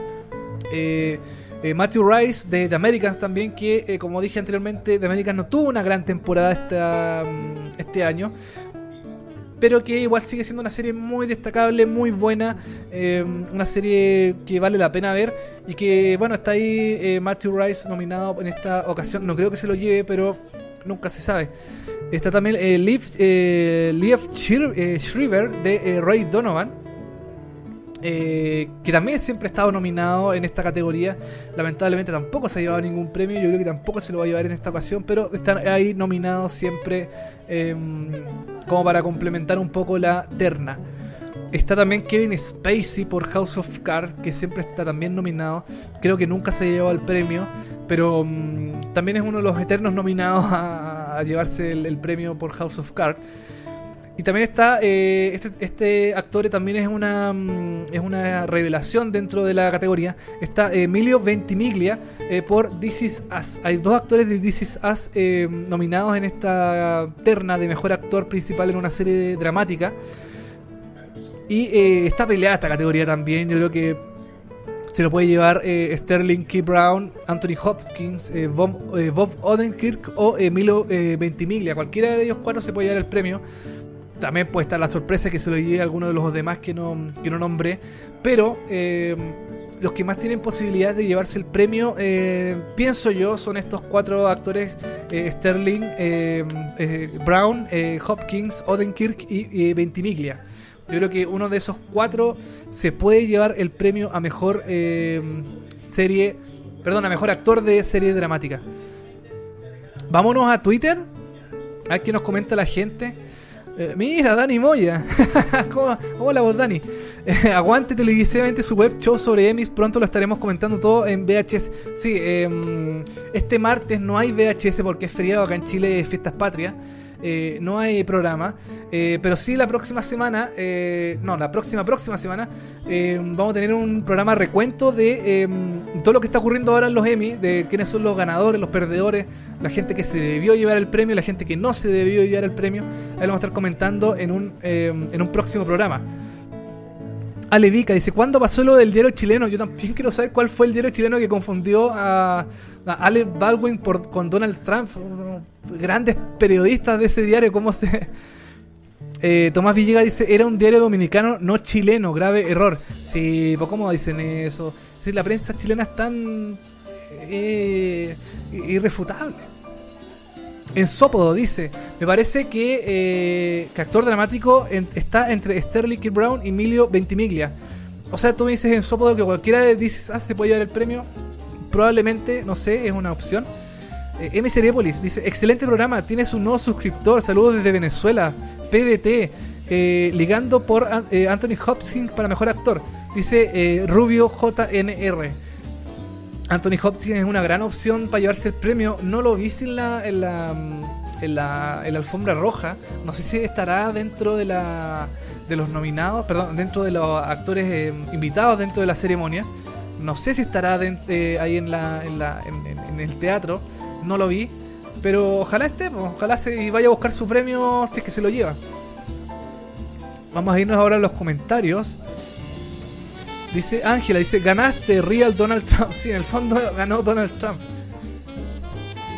S1: Eh eh, Matthew Rice de The Americans también, que eh, como dije anteriormente, The Americans no tuvo una gran temporada esta, mm, este año. Pero que igual sigue siendo una serie muy destacable, muy buena. Eh, una serie que vale la pena ver. Y que, bueno, está ahí Matthew Rice nominado en esta ocasión. No creo que se lo lleve, pero nunca se sabe. Está también Liv, Liv Shriver de Ray Donovan eh, que también siempre ha estado nominado en esta categoría. Lamentablemente tampoco se ha llevado ningún premio. Yo creo que tampoco se lo va a llevar en esta ocasión. Pero están ahí nominados siempre em, como para complementar un poco la terna. Está también Kevin Spacey por House of Cards, que siempre está también nominado. Creo que nunca se llevado el premio, pero mm, también es uno de los eternos nominados a, llevarse el, premio por House of Cards. Y también está, eh, este, este, actor también es una, mm, es una revelación dentro de la categoría. Está Emilio Ventimiglia eh, por This Is Us. Hay dos actores de This Is Us eh, nominados en esta terna de mejor actor principal en una serie dramática. Y está peleada esta categoría también. Yo creo que se lo puede llevar Sterling K. Brown, Anthony Hopkins, Bob, Bob, Odenkirk o Emilio Ventimiglia. Cualquiera de ellos cuatro se puede llevar el premio también puede estar la sorpresa que se lo lleve a alguno de los demás que no, que no nombré. Pero eh, los que más tienen posibilidad de llevarse el premio, eh, pienso yo, son estos cuatro actores: eh, Sterling, Brown, Hopkins, Odenkirk y Ventimiglia. Yo creo que uno de esos cuatro se puede llevar el premio a mejor serie, perdón, a mejor actor de serie dramática. Vámonos a Twitter. A ver qué nos comenta la gente. Eh, mira, Dani Moya. Hola vos, Dani. Eh, aguante televisivamente su web show sobre Emmys. Pronto lo estaremos comentando todo en VHS. Sí, em, este martes no hay VHS porque es feriado acá en Chile, Fiestas Patrias. Eh, no hay programa, eh, pero sí la próxima semana, eh, no, la próxima, próxima semana, vamos a tener un programa recuento de todo lo que está ocurriendo ahora en los Emmy, de quiénes son los ganadores, los perdedores, la gente que se debió llevar el premio, la gente que no se debió llevar el premio. Ahí lo vamos a estar comentando en un, en un próximo programa. Alevica dice, ¿cuándo pasó lo del diario chileno? Yo también quiero saber cuál fue el diario chileno que confundió a, a Baldwin por, con Donald Trump. Grandes periodistas de ese diario, ¿cómo se...? Eh, Tomás Villegas dice, era un diario dominicano, no chileno, grave error. Sí, pues ¿cómo dicen eso? Si la prensa chilena es tan eh, irrefutable. En Sópodo dice, me parece que, eh, actor dramático está entre Sterling K. Brown y Emilio Ventimiglia. O sea, tú me dices en Sópodo que cualquiera de dices ah, se puede llevar el premio. Probablemente, no sé, es una opción. Eh, M. Seriepolis dice, excelente programa, tienes un nuevo suscriptor, saludos desde Venezuela, PDT, eh, ligando por Anthony Hopkins para mejor actor. Dice Rubio JNR. Anthony Hopkins es una gran opción para llevarse el premio. No lo vi en la, en la, en la, alfombra roja. No sé si estará dentro de la de los nominados, perdón, dentro de los actores eh, invitados dentro de la ceremonia. No sé si estará eh, ahí en, la, en, la, en, el teatro. No lo vi. Pero ojalá esté, ojalá se vaya a buscar su premio si es que se lo lleva. Vamos a irnos ahora a los comentarios. Dice Ángela, dice, ganaste Real Donald Trump. Sí, en el fondo ganó Donald Trump.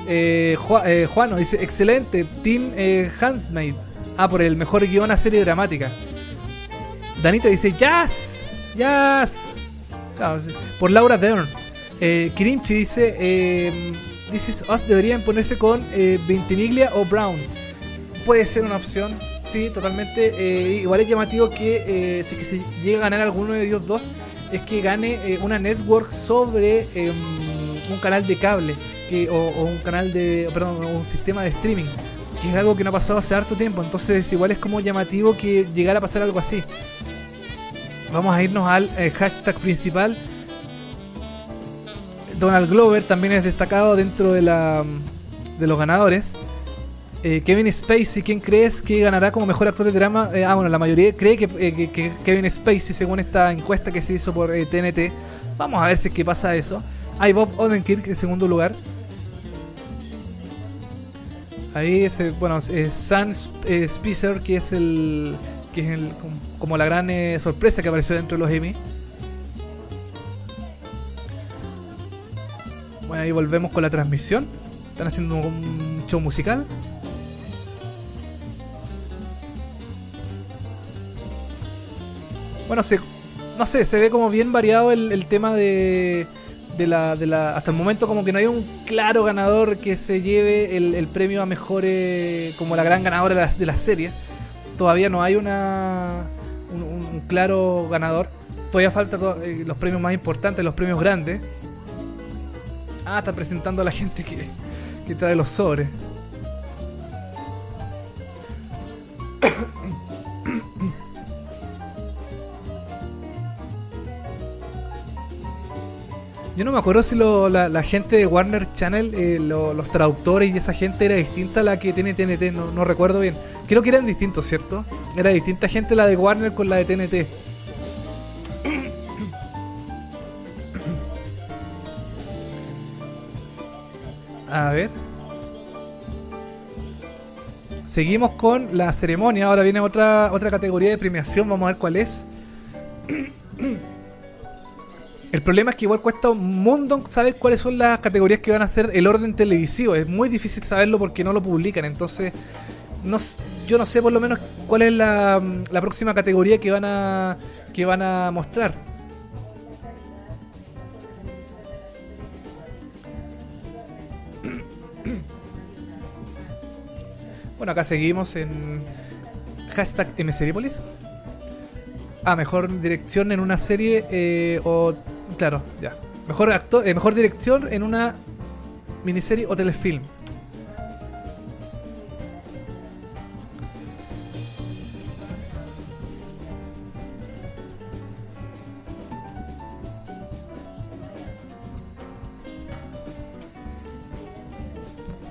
S1: Eh, eh Juano dice, excelente, Team eh, Handsmaid. Ah, por el mejor guion a serie dramática. Danita dice, Jazz, Jazz. por Laura Dern. Eh, Kirimchi dice, eh, This is Us deberían ponerse con Ventimiglia o Brown. Puede ser una opción, sí, totalmente. Eh, igual es llamativo que si que llega a ganar alguno de ellos dos, es que gane eh, una network sobre em, un canal de cable o, un canal de, perdón, un sistema de streaming, que es algo que no ha pasado hace harto tiempo. Entonces, igual es como llamativo que llegara a pasar algo así. Vamos a irnos al eh, hashtag principal. Donald Glover también es destacado dentro de, la, de los ganadores. Eh, Kevin Spacey, ¿quién crees que ganará como mejor actor de drama? Eh, ah, bueno, la mayoría cree eh, que, Kevin Spacey, según esta encuesta que se hizo por TNT. Vamos a ver si es que pasa eso. Hay Bob Odenkirk en segundo lugar. Ahí es, bueno, es Sam Spicer, que es el que es el, como la gran sorpresa que apareció dentro de los Emmy. Bueno, ahí volvemos con la transmisión. Están haciendo un show musical. Bueno, se, no sé, se ve como bien variado el, tema de, de, la, de la... Hasta el momento como que no hay un claro ganador que se lleve el, premio a mejores... como la gran ganadora de la, de serie. Todavía no hay una un, claro ganador. Todavía falta eh, los premios más importantes, los premios grandes. Ah, está presentando a la gente que, que trae los sobres. Yo no me acuerdo si la, gente de Warner Channel, eh, los traductores y esa gente era distinta a la que tiene TNT, no, recuerdo bien. Creo que eran distintos, ¿cierto? Era distinta gente la de Warner con la de TNT. A ver. Seguimos con la ceremonia. Ahora viene otra, otra categoría de premiación. Vamos a ver cuál es. El problema es que igual cuesta un mundo saber cuáles son las categorías que van a ser el orden televisivo. Es muy difícil saberlo porque no lo publican. Entonces, no, yo no sé por lo menos cuál es la, la próxima categoría que van a que van a mostrar. Bueno, acá seguimos en hashtag MSeriepolis. Ah, mejor dirección en una serie eh, o... Claro, ya. Mejor, actor, eh, mejor dirección en una miniserie o telefilm.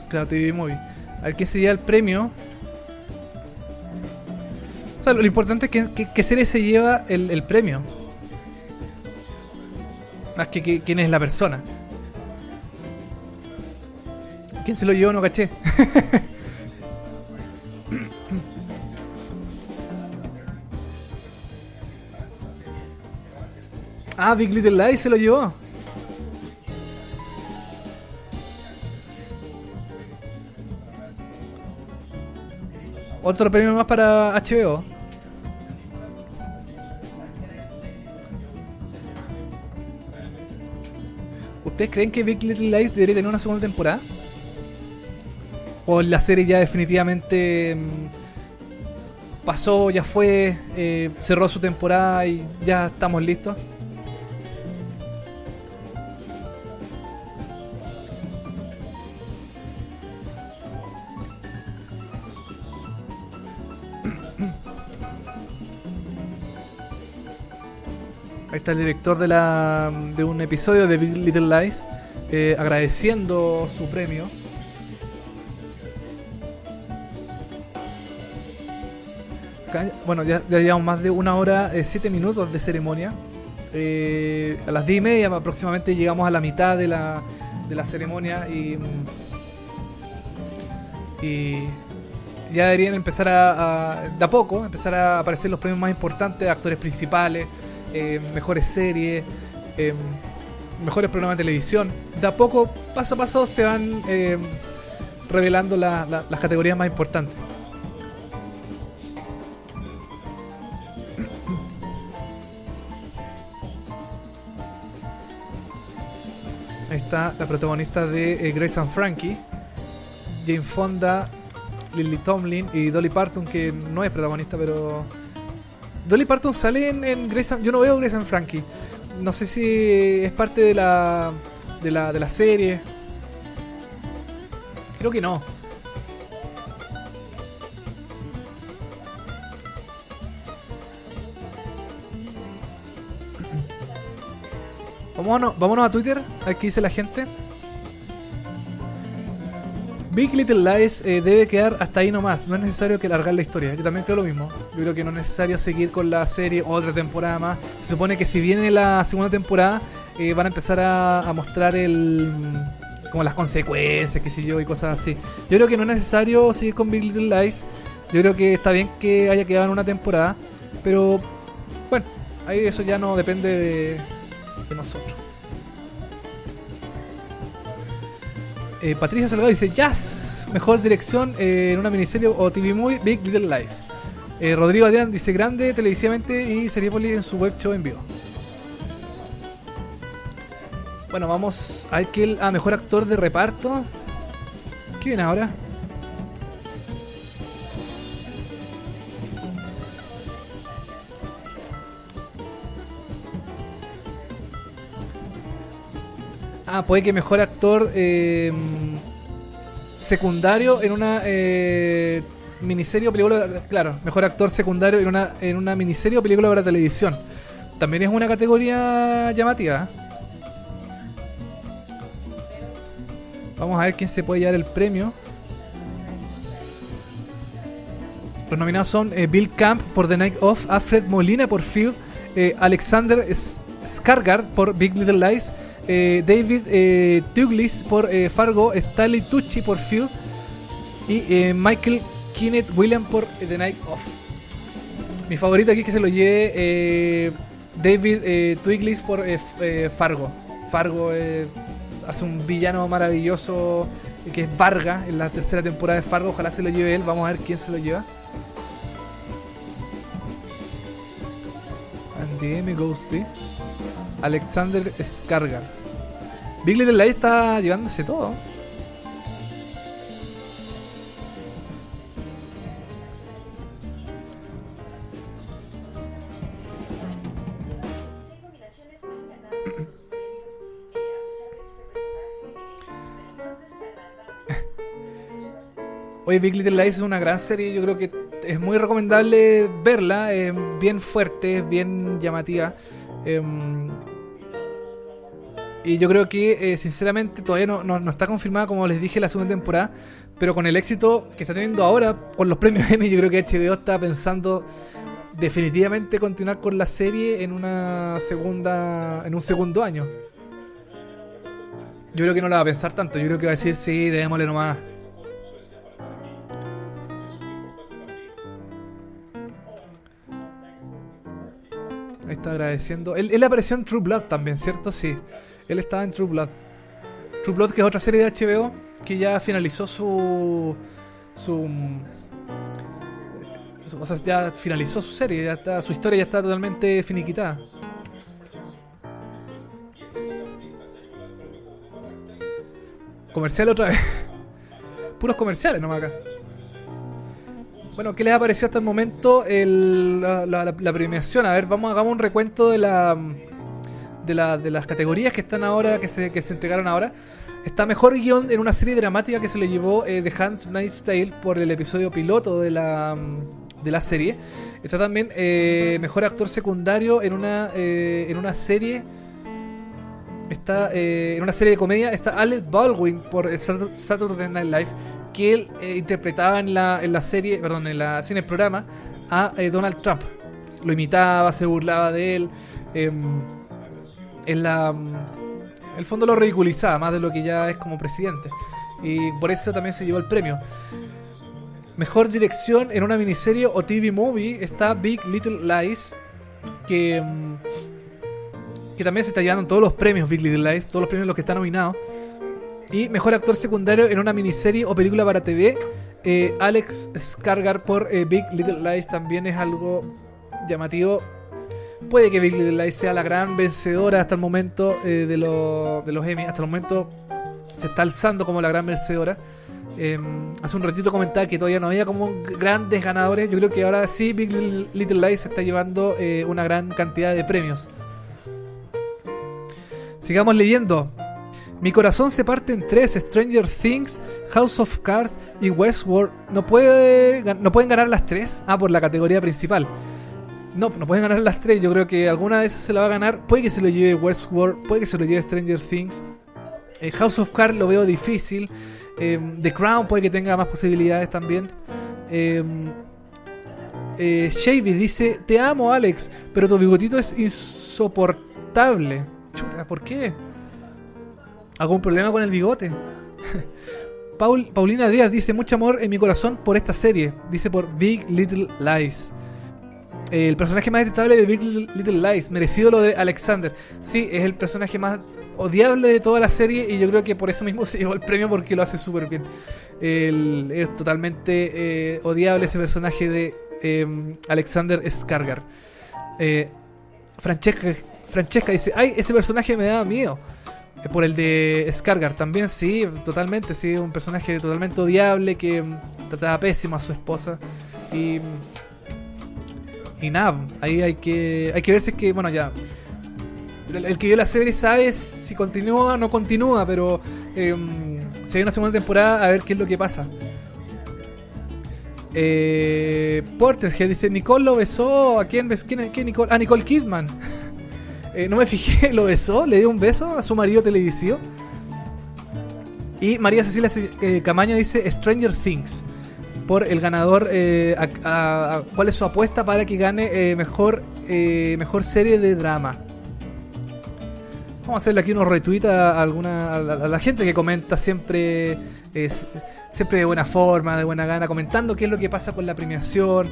S1: Claro, TV Movie. A ver qué sería el premio. O sea, lo importante es que, que, que serie se lleva el, el premio. Más que, quién es la persona. ¿Quién se lo llevó? No caché. ah, Big Little Lies se lo llevó. Otro premio más para HBO. ¿Ustedes creen que Big Little Lies debería tener una segunda temporada? ¿O la serie ya definitivamente mm, pasó, ya fue, eh, cerró su temporada y ya estamos listos? Está el director de, la, de un episodio de Big Little Lies eh, agradeciendo su premio. Bueno, ya, ya llevamos más de una hora, eh, siete minutos de ceremonia. Eh, a las diez y media aproximadamente llegamos a la mitad de la, de la ceremonia y, mm, y ya deberían empezar a, a- de a poco, empezar a aparecer los premios más importantes, actores principales, eh, mejores series, eh, mejores programas de televisión. De a poco, paso a paso, se van eh, revelando la- la- las categorías más importantes. Ahí está la protagonista de eh, Grace and Frankie, Jane Fonda, Lily Tomlin y Dolly Parton, que no es protagonista, pero. Dolly Parton sale en, en Yo no veo Grace and Frankie. No sé si es parte de la, de la, de la serie. Creo que no. Vámonos, vámonos a Twitter, a ver qué dice la gente. Big Little Lies eh, debe quedar hasta ahí nomás. No es necesario que alargar la historia. Yo también creo lo mismo. Yo creo que no es necesario seguir con la serie otra temporada más. Se supone que si viene la segunda temporada, eh, van a empezar a, mostrar el como las consecuencias, qué sé yo, y cosas así. Yo creo que no es necesario seguir con Big Little Lies. Yo creo que está bien que haya quedado en una temporada. Pero bueno, ahí eso ya no depende de, de nosotros. Eh, Patricia Salgado dice Jazz, mejor dirección eh, en una miniserie o TV movie, Big Little Lies. Eh, Rodrigo Adrián dice grande televisivamente y Seriepolis en su web show en vivo. Bueno, vamos a que el ah, mejor actor de reparto. ¿Qué viene ahora? Ah, puede que mejor actor eh, secundario en una eh, miniserie o película. Claro, mejor actor secundario en una, en una miniserie o película para televisión. También es una categoría llamativa. ¿eh? Vamos a ver quién se puede llevar el premio. Los nominados son eh, Bill Camp por The Night Of, Alfred Molina por eh, Alexander Skarsgård por Big Little Lies, eh, David eh, por eh, Fargo, Stanley Tucci por Feud y eh, Michael Kenneth William por The Night Of. Mi favorito aquí que se lo lleve David Twiglis por Fargo. Fargo hace un villano maravilloso que es Varga, en la tercera temporada de Fargo. Ojalá se lo lleve él. Vamos a ver quién se lo lleva. Andy M. Ghosty. Alexander Skargar. Big Little Lies está llevándose todo. Oye, Big Little Lies es una gran serie, yo creo que es muy recomendable verla, es bien fuerte, es bien llamativa. Em, y yo creo que, eh, sinceramente, todavía no, no, está confirmada, como les dije, la segunda temporada. Pero con el éxito que está teniendo ahora, con los premios Emmy, yo creo que HBO está pensando definitivamente continuar con la serie en una segunda en un segundo año. Yo creo que no la va a pensar tanto, yo creo que va a decir, sí, démosle nomás. Ahí está agradeciendo. Él, apareció en True Blood también, ¿cierto? Sí. Él estaba en True Blood. True Blood, que es otra serie de HBO que ya finalizó su. su. o sea, ya finalizó su serie, ya está, su historia ya está totalmente finiquitada. Comercial otra vez. Puros comerciales nomás acá. Bueno, ¿qué les ha parecido hasta el momento la, premiación? A ver, vamos hagamos un recuento de la, de, de las categorías que están ahora, que se, que se entregaron ahora. Está mejor guion en una serie dramática que se le llevó eh, The Handmaid's Tale por el episodio piloto de la, de la serie. Está también eh, mejor actor secundario en una, eh, en una serie. Está en una serie de comedia. Está Alec Baldwin por Saturday Night Live que él eh, interpretaba en la, en la serie, perdón, en la cine programa a eh, Donald Trump. Lo imitaba, se burlaba de él. Em, en la el fondo lo ridiculizaba más de lo que ya es como presidente. Y por eso también se llevó el premio. Mejor dirección en una miniserie o TV movie está Big Little Lies, que, em, que también se está llevando todos los premios Big Little Lies, todos los premios los que están nominados. Y mejor actor secundario en una miniserie o película para TV. Eh, Alex Skargar por eh, Big Little Lies también es algo llamativo. Puede que Big Little Lies sea la gran vencedora hasta el momento eh, de, de, los Emmy. Hasta el momento se está alzando como la gran vencedora. Em, hace un ratito comentaba que todavía no había como grandes ganadores. Yo creo que ahora sí Big Little Lies está llevando una gran cantidad de premios. Sigamos leyendo. Mi corazón se parte en tres: Stranger Things, House of Cards y Westworld. ¿No, puede, ¿No pueden ganar las tres? Ah, por la categoría principal. No, no pueden ganar las tres. Yo creo que alguna de esas se la va a ganar. Puede que se lo lleve Westworld, puede que se lo lleve Stranger Things. Eh, House of Cards lo veo difícil. Em, The Crown puede que tenga más posibilidades también. Eh, eh, Shavy dice: Te amo, Alex, pero tu bigotito es insoportable. ¿por qué? ¿Algún problema con el bigote? Paul, Paulina Díaz dice mucho amor en mi corazón por esta serie. Dice por Big Little Lies. El personaje más detestable de Big Little Lies, merecido lo de Alexander. Sí, es el personaje más odiable de toda la serie y yo creo que por eso mismo se llevó el premio porque lo hace súper bien. es totalmente eh, odiable ese personaje de em, Alexander Skargar. Eh, Francesca, Francesca dice, ay, ese personaje me da miedo. Eh, por el de Skargar también, sí, totalmente, sí, un personaje totalmente odiable que mm, trataba pésimo a su esposa. Y. Y nada, ahí hay que. Hay que ver si es que, bueno, ya. El, que vio la serie sabe si continúa o no continúa, pero. Eh, si hay una segunda temporada, a ver qué es lo que pasa. Eh, Porterhead dice: Nicole lo besó. ¿A quién? ¿Quién, quién Nicole? Ah, Nicole Kidman. Eh, no me fijé, lo besó, le dio un beso a su marido televisivo. Y María Cecilia eh, Camaño dice Stranger Things. Por el ganador, eh, ¿cuál es su apuesta para que gane mejor, mejor serie de drama? Vamos a hacerle aquí unos retweets a, alguna, a la, gente que comenta siempre, siempre de buena forma, de buena gana, comentando qué es lo que pasa con la premiación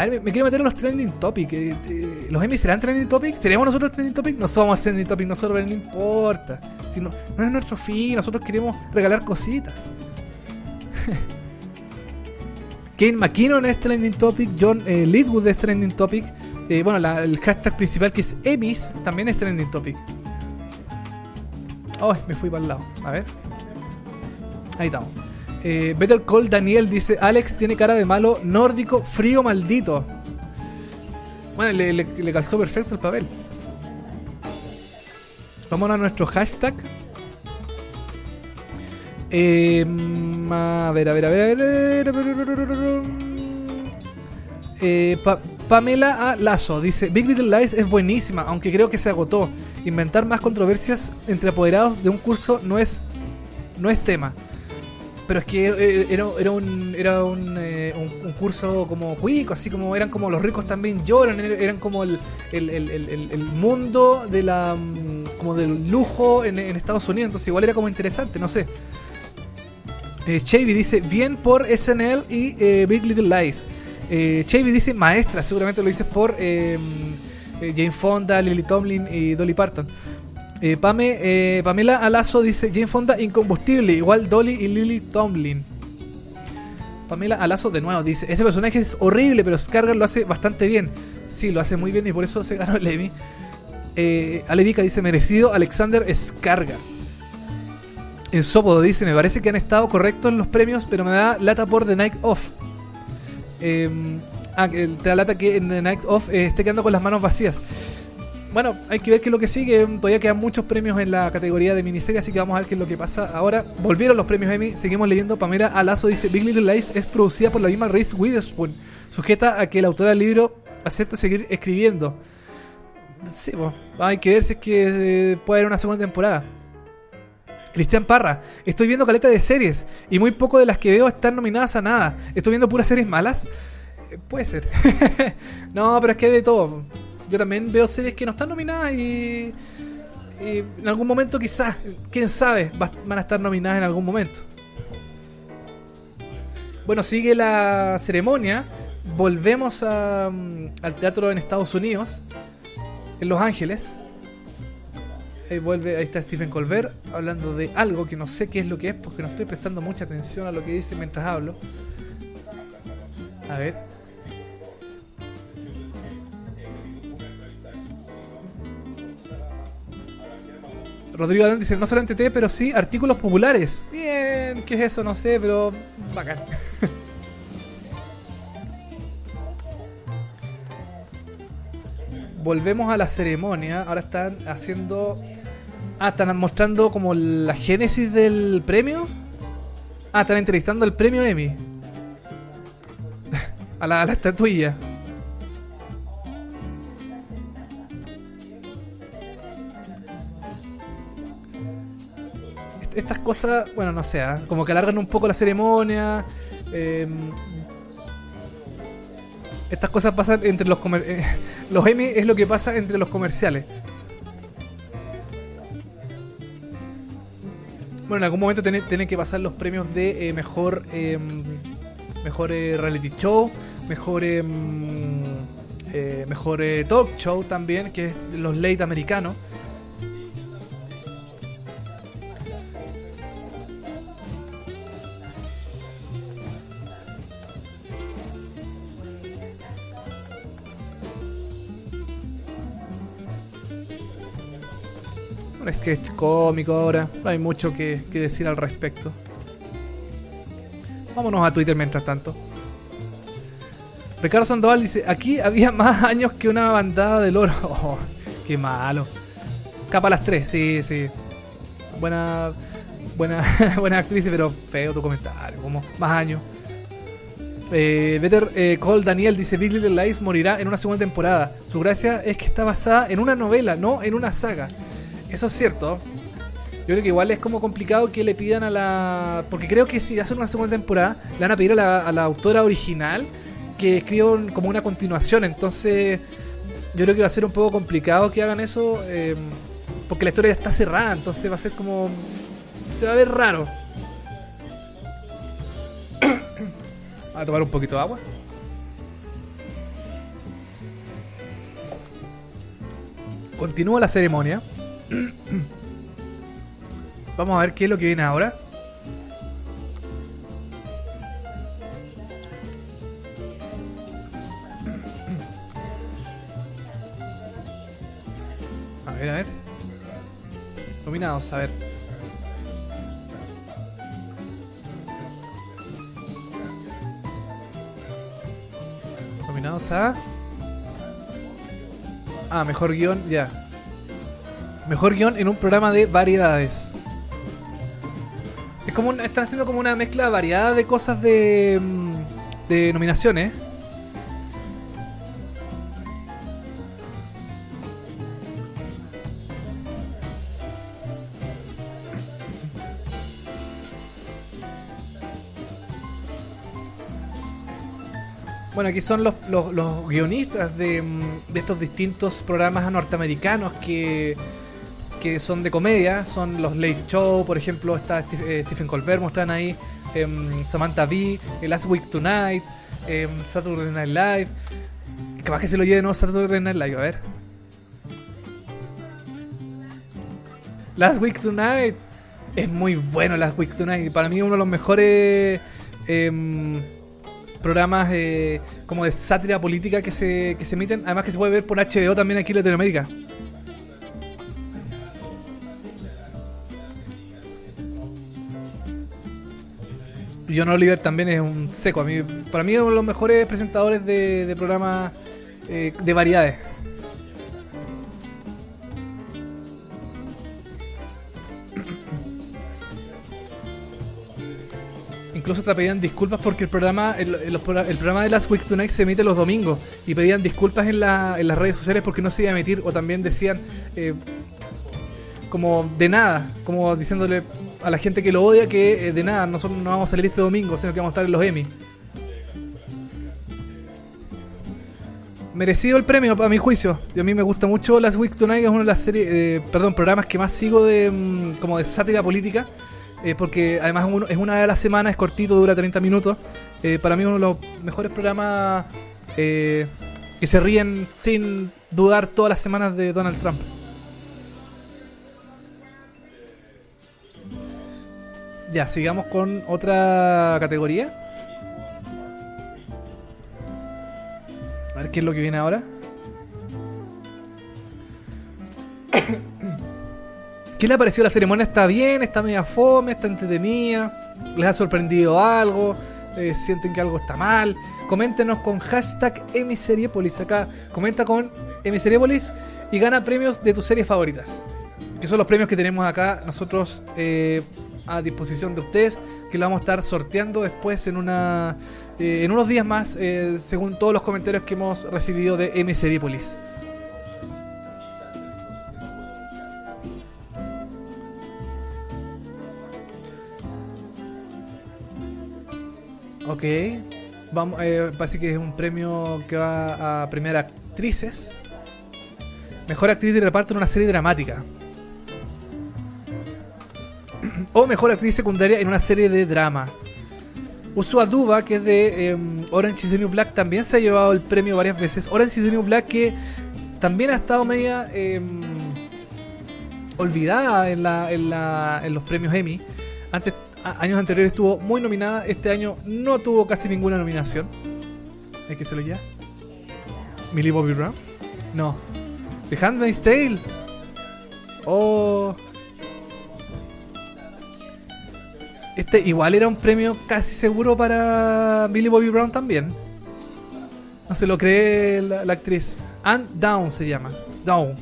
S1: A ver, me, quiero meter en los trending topics. Eh, eh, ¿Los Emmy serán trending topics? ¿Seremos nosotros trending topics? No somos trending topics nosotros, pero no importa. Si no, es nuestro fin, nosotros queremos regalar cositas. Kane McKinnon es trending topic, John eh, es trending topic. Eh, bueno, el hashtag principal que es Emmys también es trending topic. Oh, me fui para el lado. A ver. Ahí estamos. Eh, Better Call Daniel dice: Alex tiene cara de malo nórdico, frío, maldito. Bueno, le, calzó perfecto el papel. Vamos a nuestro hashtag. Eh, a ver, a ver, a ver, a ver. Pa Pamela A. Lazo dice: Big Little Lies es buenísima, aunque creo que se agotó. Inventar más controversias entre apoderados de un curso no es, no es tema. Pero es que eh, era, era, un, era un, eh, un, un, curso como cuico, así como eran como los ricos también lloran, eran como el, el, el, el mundo de la mm, como del lujo en, Estados Unidos, entonces igual era como interesante, no sé. Eh, Chavy dice, bien por SNL y eh, Big Little Lies. Eh, Chavy dice, maestra, seguramente lo dices por eh, Jane Fonda, Lily Tomlin y Dolly Parton. Eh, Pame, eh, Pamela Alazo dice Jane Fonda incombustible, igual Dolly y Lily Tomlin. Pamela Alazo de nuevo dice, ese personaje es horrible, pero Scargar lo hace bastante bien. Sí, lo hace muy bien y por eso se ganó el Emmy. Eh, Alevica dice, merecido Alexander Scargar. En Sopodo dice, me parece que han estado correctos en los premios, pero me da lata por The Night Off. Eh, ah, te da lata que en The Night Off eh, esté quedando con las manos vacías. Bueno, hay que ver qué es lo que sigue. Todavía quedan muchos premios en la categoría de miniserie, así que vamos a ver qué es lo que pasa. Ahora volvieron los premios Emmy. Seguimos leyendo. Pamela Alazo dice: Big Little Lies es producida por la misma Reese Witherspoon, sujeta a que el autor del libro acepte seguir escribiendo. Sí, pues, hay que ver si es que eh, puede haber una segunda temporada. Cristian Parra, estoy viendo caleta de series y muy poco de las que veo están nominadas a nada. ¿Estoy viendo puras series malas? Eh, puede ser. no, pero es que hay de todo yo también veo series que no están nominadas y, en algún momento quizás, quién sabe, van a estar nominadas en algún momento. Bueno, sigue la ceremonia. Volvemos a, al teatro en Estados Unidos, en Los Ángeles. Ahí, vuelve, ahí está Stephen Colbert hablando de algo que no sé qué es lo que es porque no estoy prestando mucha atención a lo que dice mientras hablo. A ver. Rodrigo Adán dice, no solamente té, pero sí artículos populares. Bien, ¿qué es eso? No sé, pero bacán. Volvemos a la ceremonia. Ahora están haciendo... Ah, están mostrando como la génesis del premio. Ah, están entrevistando al premio Emmy. a, la, a la estatuilla. Estas cosas, bueno, no sé, ¿eh? como que alargan un poco la ceremonia. Eh, estas cosas pasan entre los eh, los Emmy es lo que pasa entre los comerciales. Bueno, en algún momento tienen, tienen que pasar los premios de eh, mejor em, mejor eh, reality show, mejor em, mejor talk show también, que es los late americanos. Un sketch cómico ahora. No hay mucho que, decir al respecto. Vámonos a Twitter mientras tanto. Ricardo Sandoval dice: Aquí había más años que una bandada de loro. Oh, qué malo. Capa las 3, sí, sí. Buena. Buena, buena actriz, pero feo tu comentario. Como más años. Eh, Better eh, Call Daniel dice: Big Little Lies morirá en una segunda temporada. Su gracia es que está basada en una novela, no en una saga. Eso es cierto. Yo creo que igual es como complicado que le pidan a la. Porque creo que si hacen una segunda temporada, le van a pedir a la, autora original que escriba como una continuación. Entonces, yo creo que va a ser un poco complicado que hagan eso. Eh, porque la historia ya está cerrada. Entonces, va a ser como. Se va a ver raro. a tomar un poquito de agua. Continúa la ceremonia. Vamos a ver qué es lo que viene ahora. A ver, a ver. Nominados, a ver. Nominados a. Ah, mejor guion, ya. Mejor guion en un programa de variedades. Es como un- están haciendo como una mezcla variada de cosas de, mm, de nominaciones. Bueno, aquí son los, los- guionistas de, mm, de estos distintos programas norteamericanos que, que son de comedia. Son los Late Show, por ejemplo, está Steve- eh, Stephen Colbert, están ahí, em, Samantha Bee, eh, Last Week Tonight, em, Saturday Night Live. Capaz que se lo lleve de nuevo Saturday Night Live, a ver. Last Week Tonight. Es muy bueno Last Week Tonight. Para mí uno de los mejores em, programas eh, como de sátira política que se, que se emiten. Además que se puede ver por HBO también aquí en Latinoamérica. John Oliver también es un seco. A mí, para mí es uno de los mejores presentadores de, de programas eh, de variedades. Incluso te pedían disculpas porque el programa el, el programa de Last Week Tonight se emite los domingos y pedían disculpas en, la, en las redes sociales porque no se iba a emitir o también decían eh, como de nada, como diciéndole a la gente que lo odia que eh, de nada, nosotros no vamos a salir este domingo, sino que vamos a estar en los Emmy. Merecido el premio, a mi juicio. Y a mí me gusta mucho Last Week Tonight, es una de las eh, programas que más sigo de mm, como de sátira política. eh, porque además uno- es una vez a la semana, es cortito, dura 30 minutos. Para mí uno de los mejores programas que se ríen sin dudar todas las semanas de Donald Trump. Ya, sigamos con otra categoría. A ver qué es lo que viene ahora. ¿Qué le ha parecido la ceremonia? ¿Está bien? ¿Está media fome? ¿Está entretenida? ¿Les ha sorprendido algo? Eh, ¿Sienten que algo está mal? Coméntenos con hashtag Emiseriepolis. Acá comenta con Emiseriepolis y gana premios de tus series favoritas. Que son los premios que tenemos acá nosotros eh, a disposición de ustedes. Que lo vamos a estar sorteando después en una eh, en unos días más, eh, según todos los comentarios que hemos recibido de Emiseriepolis. Ok. Vamos, eh, parece que es un premio que va a premiar actrices. Mejor actriz de reparto en una serie dramática. o mejor actriz secundaria en una serie de drama. Uso Aduba, que es de em, Orange is the New Black, también se ha llevado el premio varias veces. Orange is the New Black que también ha estado media em, olvidada en, la, en, la- en los premios Emmy. Antes, años anteriores estuvo muy nominada, este año no tuvo casi ninguna nominación. ¿Es que se lo ya? ¿Millie Bobby Brown? No. The Handmaid's Tale. Oh. Este igual era un premio casi seguro para Millie Bobby Brown también. No se lo cree la, actriz. Anne Down se llama. Down.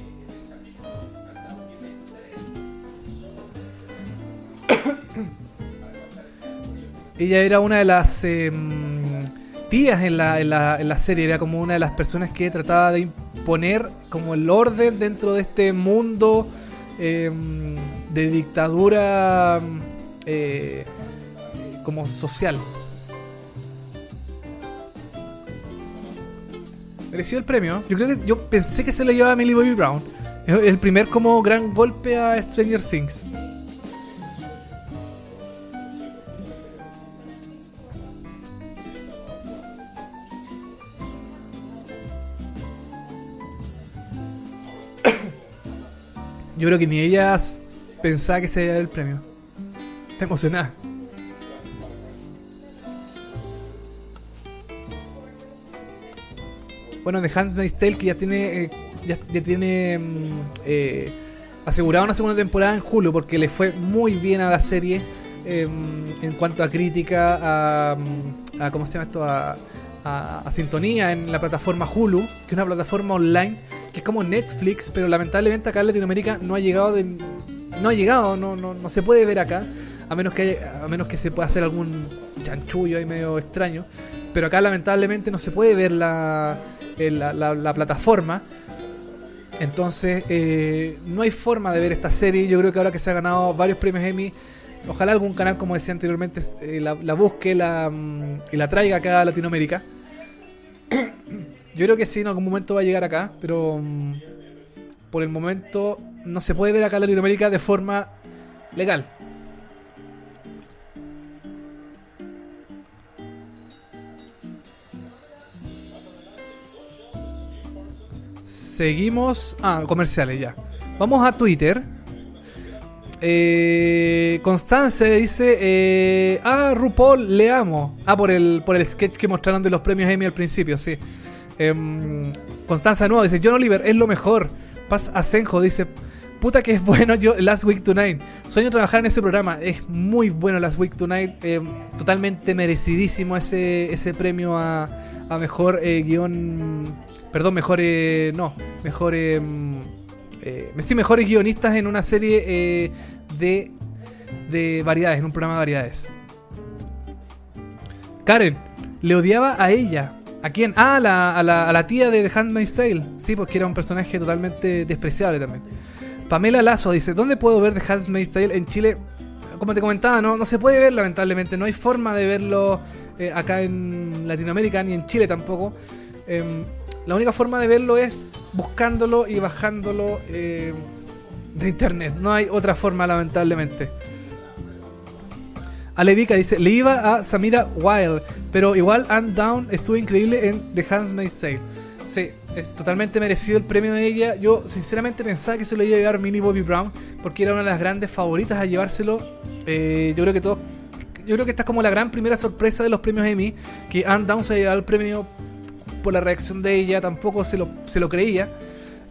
S1: Ella era una de las em, tías en la, en, la, en la serie. Era como una de las personas que trataba de imponer como el orden dentro de este mundo em, de dictadura eh, como social. Mereció el premio. Yo creo que yo pensé que se lo llevaba a Millie Bobby Brown. El primer como gran golpe a Stranger Things. Yo creo que ni ella pensaba que se iba a dar el premio. Está emocionada. Bueno, The Handmaid's Tale que ya tiene eh, ya, tiene mm, eh, asegurada una segunda temporada en Hulu porque le fue muy bien a la serie em, en cuanto a crítica, a, mm, ¿cómo se llama esto? A, sintonía en la plataforma Hulu, que es una plataforma online que es como Netflix, pero lamentablemente acá en Latinoamérica no ha llegado no ha llegado, no, no, no se puede ver acá, a menos que haya- a menos que se pueda hacer algún chanchullo ahí medio extraño, pero acá lamentablemente no se puede ver la, el- la, la- la plataforma. Entonces, eh, no hay forma de ver esta serie. Yo creo que ahora que se ha ganado varios premios Emmy, ojalá algún canal, como decía anteriormente, eh, la, la busque la, mm, y la traiga acá a Latinoamérica. Yo creo que sí, en algún momento va a llegar acá, pero mm, por el momento no se puede ver acá en Latinoamérica de forma legal. Seguimos. Ah, comerciales ya. Vamos a Twitter. Eh, dice: Ah, RuPaul, le amo. Ah, por el, por el sketch que mostraron de los premios Emmy al principio, sí. Em, Constanza Nuevo dice: John Oliver es lo mejor. Paz Asenjo dice: Puta que es bueno yo Last Week Tonight. Sueño trabajar en ese programa. Es muy bueno Last Week Tonight. em, totalmente merecidísimo ese, ese premio a, a mejor eh, guion. Perdón, mejor. eh, no, mejor. em, eh, sí, mejores guionistas en una serie eh, de, de variedades, en un programa de variedades. Karen, le odiaba a ella. ¿A quién? Ah, la, a la, a la tía de The Handmaid's Tale. Sí, porque era un personaje totalmente despreciable también. Pamela Lazo dice, ¿dónde puedo ver The Handmaid's Tale en Chile? Como te comentaba, no, no se puede ver lamentablemente. No hay forma de verlo eh, acá en Latinoamérica ni en Chile tampoco. Em, la única forma de verlo es buscándolo y bajándolo eh, de internet. No hay otra forma lamentablemente. Alevica dice, le iba a Samira Wild, pero igual And Down estuvo increíble en The Handmaid's Tale. Sí, es totalmente merecido el premio de ella. Yo sinceramente pensaba que se lo iba a llevar Minnie Bobby Brown, porque era una de las grandes favoritas a llevárselo. Eh, yo creo que todos, yo creo que esta es como la gran primera sorpresa de los premios Emmy, que And Down se ha llevado el premio por la reacción de ella, tampoco se lo, se lo creía.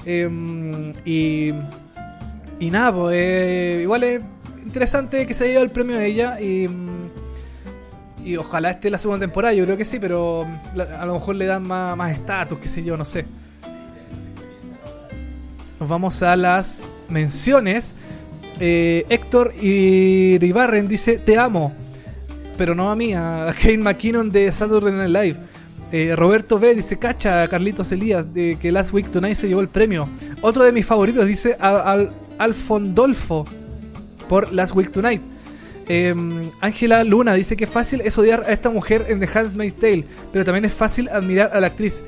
S1: Eh, y, y nada, pues eh, igual es interesante que se haya el premio de ella y, y ojalá esté la segunda temporada, yo creo que sí, pero a lo mejor le dan más más estatus, qué sé yo, no sé. Nos vamos a las menciones. Eh, Héctor Iribarren dice, te amo. Pero no a mí, a Kane McKinnon de Saturday Night Live. Eh, Roberto B dice, cacha, Carlitos Elías, de que Last Week Tonight se llevó el premio. Otro de mis favoritos dice, al, al- Alfondolfo por Last Week Tonight. Eh, Ángela Luna dice que fácil es odiar a esta mujer en The Handmaid's Tale, pero también es fácil admirar a la actriz.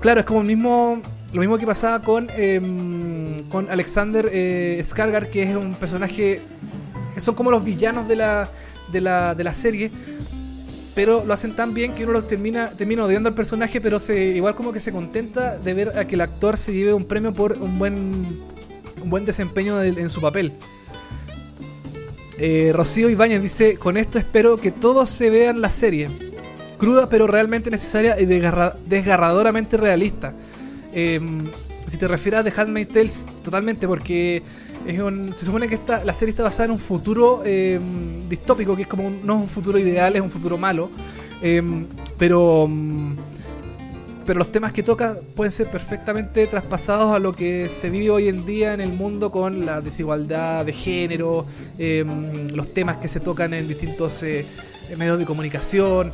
S1: Claro, es como lo mismo que pasaba con, eh, con Alexander eh, Skarsgård, que es un personaje, son como los villanos de la, de la, de la serie, pero lo hacen tan bien que uno los termina, termina odiando al personaje, pero se, igual como que se contenta de ver a que el actor se lleve un premio por un buen, un buen desempeño en su papel. Eh, Rocío Ibáñez dice, con esto espero que todos se vean la serie. Cruda pero realmente necesaria y desgarra- desgarradoramente realista. Eh, si te refieres a The Handmaid's Tale, totalmente, porque es un- se supone que esta, la serie está basada en un futuro eh, distópico, que es como un- no es un futuro ideal, es un futuro malo. Eh, pero mm, pero los temas que toca pueden ser perfectamente traspasados a lo que se vive hoy en día en el mundo con la desigualdad de género, eh, los temas que se tocan en distintos eh, medios de comunicación,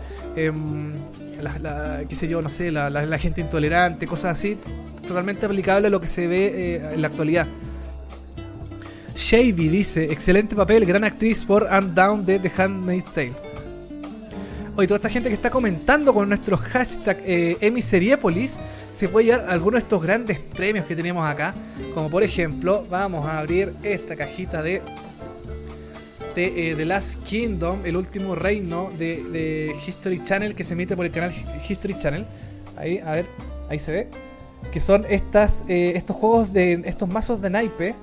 S1: la, la- qué sé yo, no sé, la, la- gente intolerante, cosas así, totalmente aplicable a lo que se ve en la actualidad. Shavy dice, excelente papel, gran actriz por And Down de The Handmaid's Tale. Oye, toda esta gente que está comentando con nuestro hashtag eh, Emiseriépolis se puede llevar alguno de estos grandes premios que tenemos acá. Como por ejemplo, vamos a abrir esta cajita de de eh, The Last Kingdom, el último reino de, de History Channel que se emite por el canal History Channel. Ahí, a ver, ahí se ve. Que son estas, eh, estos juegos de estos mazos de naipe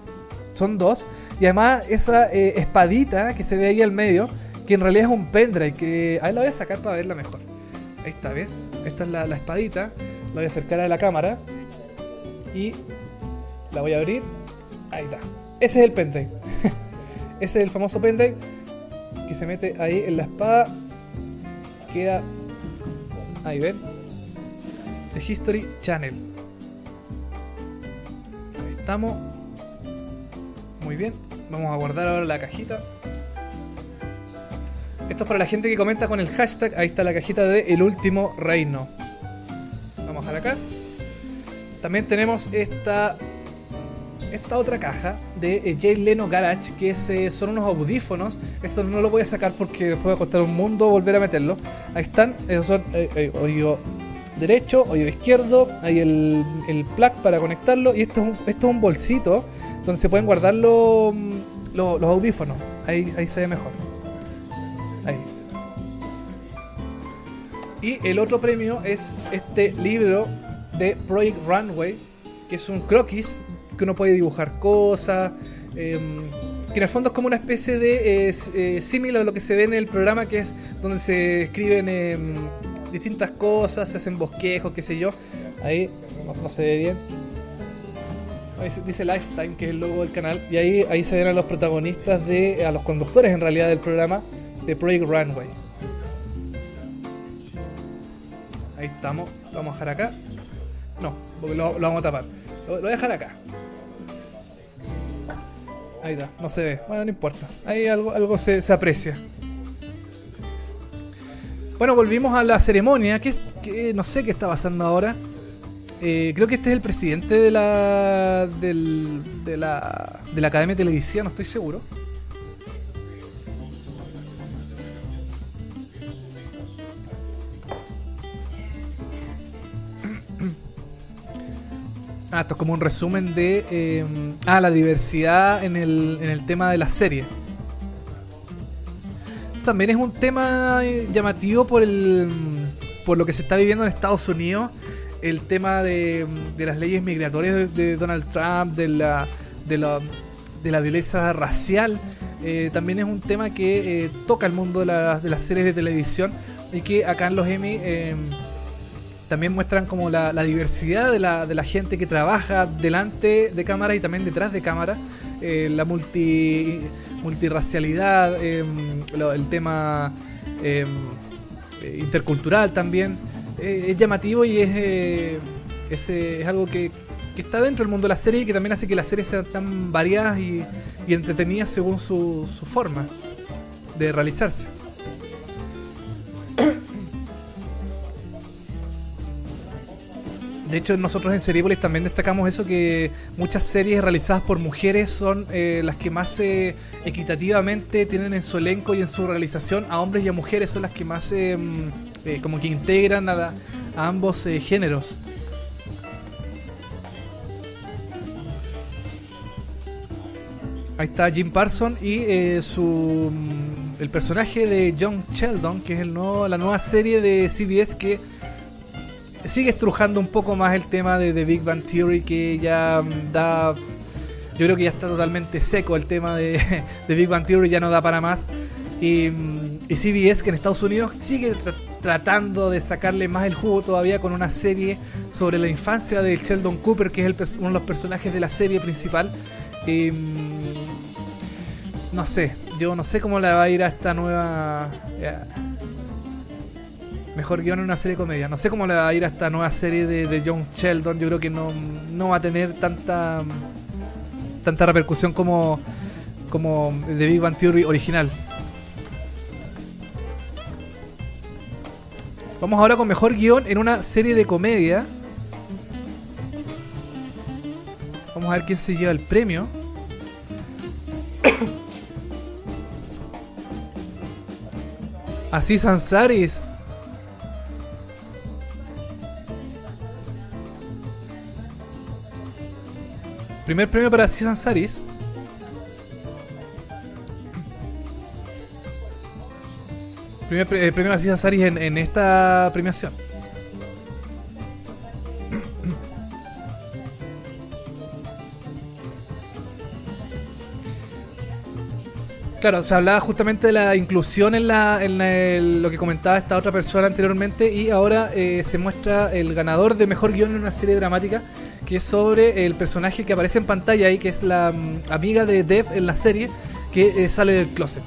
S1: Son dos. Y además esa eh, espadita que se ve ahí al medio, que en realidad es un pendrive, que ahí la voy a sacar para verla mejor. Ahí está, ¿ves? Esta es la, la espadita. La voy a acercar a la cámara. Y la voy a abrir. Ahí está. Ese es el pendrive. Ese es el famoso pendrive que se mete ahí en la espada. Queda. Ahí ven. The History Channel. Ahí estamos. Muy bien. Vamos a guardar ahora la cajita. Esto es para la gente que comenta con el hashtag. Ahí está la cajita de El Último Reino. Vamos a acá. También tenemos esta esta otra caja de eh, Jay Leno Garage, que eh, son unos audífonos. Esto no lo voy a sacar porque después va a costar un mundo volver a meterlo. Ahí están, esos son eh, oído derecho, oído izquierdo, hay el, el plug para conectarlo y esto es, esto es un bolsito donde se pueden guardar los, los, audífonos. Ahí, ahí se ve mejor. Ahí. Y el otro premio es este libro de Project Runway, que es un croquis que uno puede dibujar cosas. Em, que en el fondo es como una especie de eh, similar a lo que se ve en el programa, que es donde se escriben em, distintas cosas, se hacen bosquejos, qué sé yo. Ahí no, se ve bien. Dice Lifetime, que es el logo del canal. Y ahí, ahí se ven a los protagonistas, de, a los conductores en realidad del programa de Project Runway. Ahí estamos. vamos a dejar acá. No, porque lo, vamos a tapar. lo voy a dejar acá. Ahí está, no se ve. Bueno, no importa. Ahí algo, algo se, aprecia. Bueno, volvimos a la ceremonia. Que, no sé qué está pasando ahora. Eh, creo que este es el presidente de la, del, de la de la Academia de Televisión, no estoy seguro. Ah, esto es como un resumen de eh, ah, la diversidad en el, en el tema de la serie. También es un tema eh, llamativo por el por lo que se está viviendo en Estados Unidos, el tema de, de las leyes migratorias de, Donald Trump, de la, de la, de la violencia racial. Eh, también es un tema que toca el mundo de, de, las series de televisión y que acá en los Emmy también muestran como la, diversidad de la, de la, gente que trabaja delante de cámara y también detrás de cámara, eh, la multi, multirracialidad, el tema em, eh, intercultural también. Eh, es llamativo y es, es, algo que, está dentro del mundo de la serie y que también hace que las series sean tan variadas y, y entretenidas según su, su forma de realizarse. De hecho, nosotros en Seriepolis también destacamos eso que muchas series realizadas por mujeres son eh, las que más eh, equitativamente tienen en su elenco y en su realización a hombres y a mujeres, son las que más eh, como que integran a, ambos géneros. Ahí está Jim Parson y su mm, el personaje de John Sheldon, que es el nuevo, la nueva serie de CBS que sigue estrujando un poco más el tema de The Big Bang Theory que ya mm, da yo creo que ya está totalmente seco el tema de, de Big Bang Theory ya no da para más y, mm, y CBS que en Estados Unidos sigue tratando de sacarle más el jugo todavía con una serie sobre la infancia de Sheldon Cooper que es uno de los personajes de la serie principal mm, no sé yo no sé cómo le va a ir a esta nueva eh, mejor guion en una serie de comedia. No sé cómo le va a ir a esta nueva serie de, John Sheldon. Yo creo que no, va a tener tanta tanta repercusión como como The Big Bang Theory original. Vamos ahora con mejor guion en una serie de comedia. Vamos a ver quién se lleva el premio. Así Sansaris Primer premio para Cisan Saris. Primer eh, premio para Cisan Saris en, en esta premiación. Claro, se hablaba justamente de la inclusión en, la, en lo que comentaba esta otra persona anteriormente y ahora eh, se muestra el ganador de mejor guion en una serie dramática que es sobre el personaje que aparece en pantalla ahí, que es la mm, amiga de Dev en la serie que eh, sale del closet.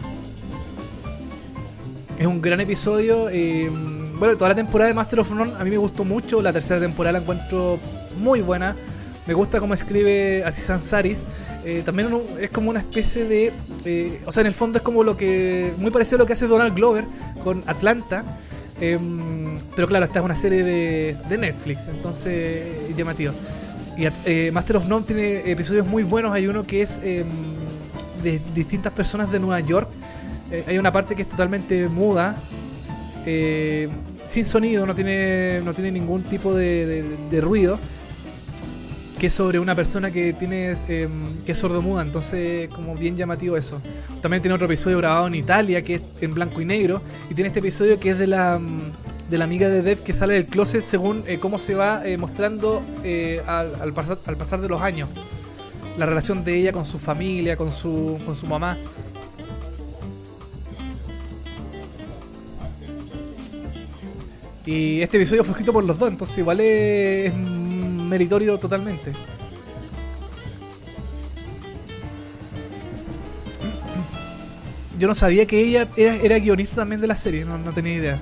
S1: Es un gran episodio. eh, bueno, toda la temporada de Master of None a mí me gustó mucho. La tercera temporada la encuentro muy buena. Me gusta cómo escribe Aziz Ansari's. Eh, también es como una especie de. eh, o sea, en el fondo es como lo que. Muy parecido a lo que hace Donald Glover con Atlanta. em, pero claro, esta es una serie de, de Netflix, entonces es llamativo. Y eh, Master of None tiene episodios muy buenos. Hay uno que es em, de distintas personas de Nueva York. Eh, hay una parte que es totalmente muda, eh, sin sonido, no tiene, no tiene ningún tipo de, ruido, que es sobre una persona que tiene eh, que es sordomuda, entonces como bien llamativo eso. También tiene otro episodio grabado en Italia que es en blanco y negro, y tiene este episodio que es de la mm, de la amiga de Dev que sale del closet según eh, cómo se va mostrando al, al pasar, al pasar de los años. La relación de ella con su familia, con su, con su mamá. Y este episodio fue escrito por los dos, entonces igual es, meritorio totalmente. Yo no sabía que ella era, era guionista también de la serie, no, no tenía idea.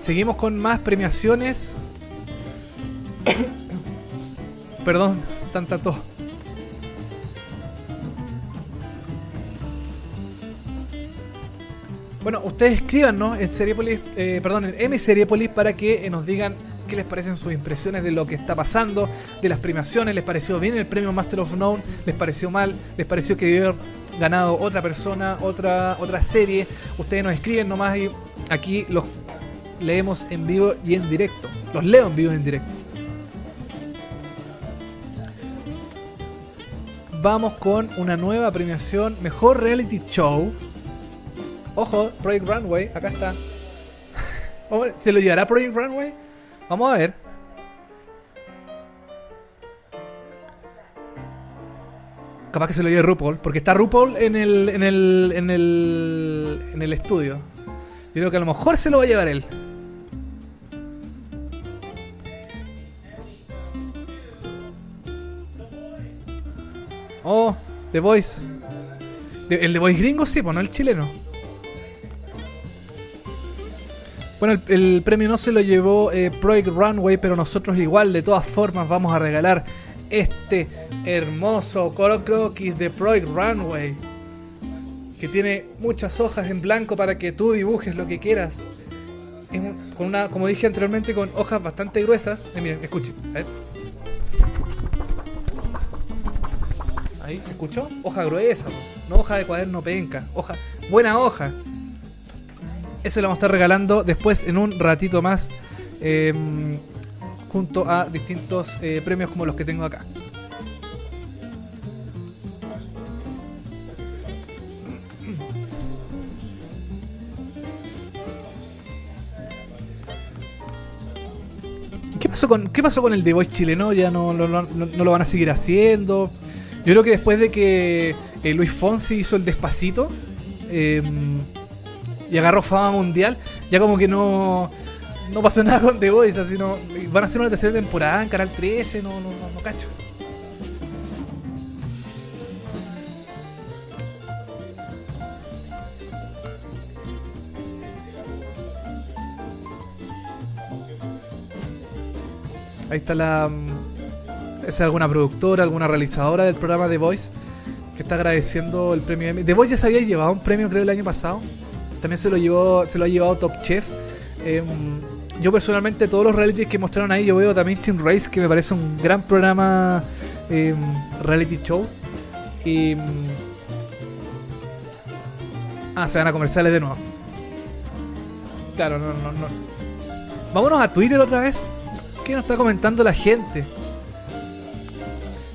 S1: Seguimos con más premiaciones. Perdón, tanta tos. Bueno, ustedes escríbanos en Seriepolis, eh, perdón, en M Seriepolis para que eh, nos digan qué les parecen sus impresiones de lo que está pasando, de las premiaciones, les pareció bien el premio Master of None, les pareció mal, les pareció que debió haber ganado otra persona, otra otra serie. Ustedes nos escriben nomás y aquí los leemos en vivo y en directo. Los leo en vivo y en directo. Vamos con una nueva premiación, mejor reality show. Ojo, Project Runway, acá está. ¿Se lo llevará Project Runway? Vamos a ver. Capaz que se lo lleve RuPaul, porque está RuPaul en el, en el, en el, en el estudio. Yo creo que a lo mejor se lo va a llevar él. Oh, The Voice. El The Voice gringo sí, pues no el chileno. Bueno, el, premio no se lo llevó eh, Project Runway, pero nosotros igual, de todas formas, vamos a regalar este hermoso croquis de Project Runway. Que tiene muchas hojas en blanco para que tú dibujes lo que quieras. Con una, como dije anteriormente, con hojas bastante gruesas. Eh, miren, escuchen. Ahí, ¿se escuchó? Hoja gruesa, no hoja de cuaderno penca. Hoja, buena hoja. Eso lo vamos a estar regalando después en un ratito más. eh, junto a distintos eh, premios como los que tengo acá. ¿Qué pasó con, qué pasó con el The Voice chileno? ¿Ya no, no- no- lo van a seguir haciendo? Yo creo que después de que eh, Luis Fonsi hizo el despacito eh, y agarró fama mundial, ya como que no, no pasó nada con The Voice. Así no, van a hacer una tercera temporada en Canal 13, no, no, no, no cacho. Ahí está la. mm, Es alguna productora, alguna realizadora del programa The Voice que está agradeciendo el premio Emmy. The Voice ya se había llevado un premio, creo, el año pasado. También se lo llevó, se lo ha llevado Top Chef. Em, yo personalmente, todos los realities que mostraron ahí, yo veo también Sin Race, que me parece un gran programa em, reality show. Y. mm, Ah, se van a comerciales de nuevo. Claro, no, no, no. Vámonos a Twitter otra vez. ¿Qué nos está comentando la gente?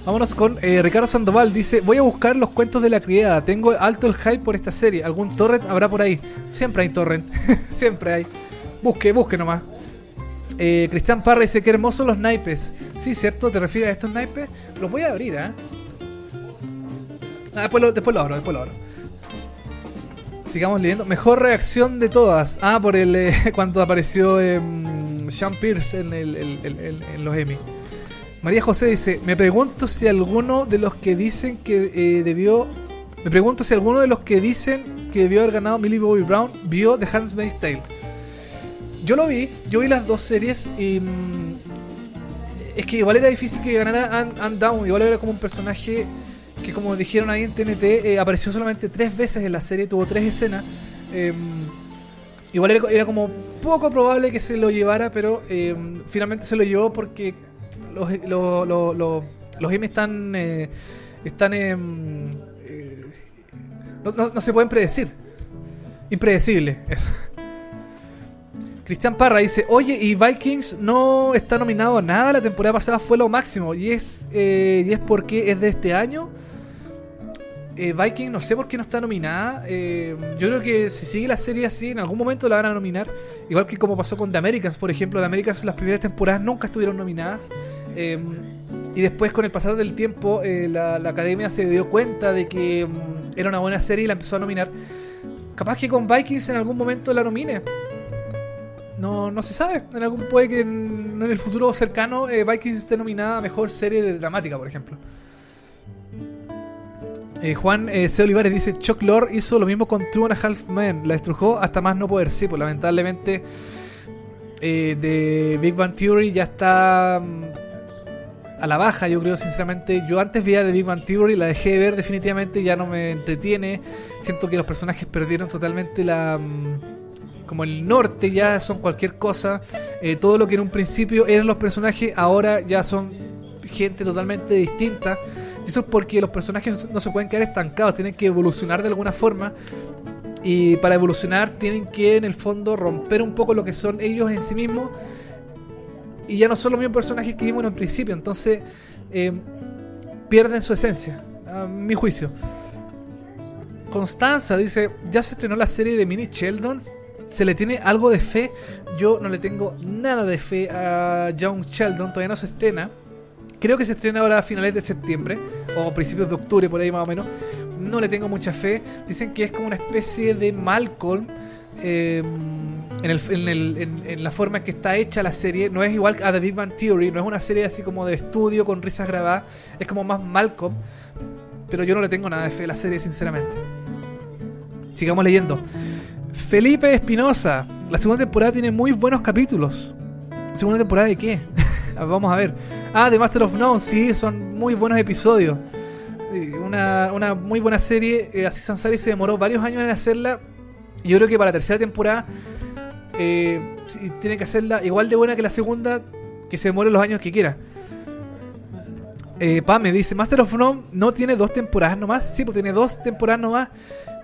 S1: Vámonos con eh, Ricardo Sandoval. Dice: Voy a buscar los cuentos de la criada. Tengo alto el hype por esta serie. ¿Algún torrent habrá por ahí? Siempre hay torrent. Siempre hay. Busque, busque nomás. Eh, Cristian Parra dice: Qué hermosos los naipes. Sí, ¿cierto? ¿Te refieres a estos naipes? Los voy a abrir, ¿ah? Ah, después, lo, después lo abro, después lo abro. Sigamos leyendo. Mejor reacción de todas. Ah, por el eh, cuando apareció eh, Sean Pierce en, el- en los Emmy. María José dice, me pregunto si alguno de los que dicen que eh, debió... Me pregunto si alguno de los que dicen que debió haber ganado Millie Bobby Brown vio The Handmaid's Tale. Yo lo vi, yo vi las dos series y... mm, es que igual era difícil que ganara Anne Down, igual era como un personaje que como dijeron ahí en TNT, eh, apareció solamente tres veces en la serie, tuvo tres escenas. eh, igual era, como poco probable que se lo llevara, pero eh, finalmente se lo llevó porque los, lo- lo- lo- los Emmy están, eh, están em, eh, no, no- no se pueden predecir. Impredecible. Cristian Parra dice, oye, y Vikings no está nominado a nada, la temporada pasada fue lo máximo, y es, eh, y es porque es de este año. Eh, Vikings no sé por qué no está nominada. eh, yo creo que si sigue la serie así, en algún momento la van a nominar. Igual que como pasó con The Americans, por ejemplo. The Americans las primeras temporadas nunca estuvieron nominadas. eh, y después con el pasar del tiempo, eh, la, academia se dio cuenta de que mm, era una buena serie y la empezó a nominar. Capaz que con Vikings en algún momento la nomine. No, no se sabe. En algún puede que en, en el futuro cercano Vikings esté nominada a mejor serie de dramática, por ejemplo. Eh, Juan eh, C. Olivares dice: Chuck Lorre hizo lo mismo con Two and a Half Men. La estrujó hasta más no poder. Sí, pues lamentablemente eh, de Big Bang Theory ya está mm, a la baja, yo creo, sinceramente. Yo antes veía de Big Bang Theory, la dejé de ver definitivamente, ya no me entretiene. Siento que los personajes perdieron totalmente la. mm, como el norte ya son cualquier cosa. Eh, todo lo que en un principio eran los personajes, ahora ya son gente totalmente distinta. Y eso es porque los personajes no se pueden quedar estancados, tienen que evolucionar de alguna forma. Y para evolucionar tienen que en el fondo romper un poco lo que son ellos en sí mismos. Y ya no son los mismos personajes que vimos en un principio. Entonces eh, pierden su esencia, a mi juicio. Constanza dice, ya se estrenó la serie de Mini Sheldon. ¿Se le tiene algo de fe? Yo no le tengo nada de fe a Young Sheldon, todavía no se estrena. Creo que se estrena ahora a finales de septiembre o principios de octubre, por ahí más o menos. No le tengo mucha fe. Dicen que es como una especie de Malcolm. en- en la forma en que está hecha la serie, no es igual a The Big Bang Theory, no es una serie así como de estudio con risas grabadas, es como más Malcolm, pero yo no le tengo nada de fe a la serie, sinceramente. Sigamos leyendo. Felipe Espinosa, la segunda temporada tiene muy buenos capítulos. ¿Segunda temporada de qué? Vamos a ver. Ah, The Master of None, sí, son muy buenos episodios. Una, una muy buena serie. Eh, Aziz Ansari se demoró varios años en hacerla. Y yo creo que para la tercera temporada eh, tiene que hacerla igual de buena que la segunda, que se demore los años que quiera. Eh, Pame dice, Master of None no tiene dos temporadas nomás. Sí, pues tiene dos temporadas nomás.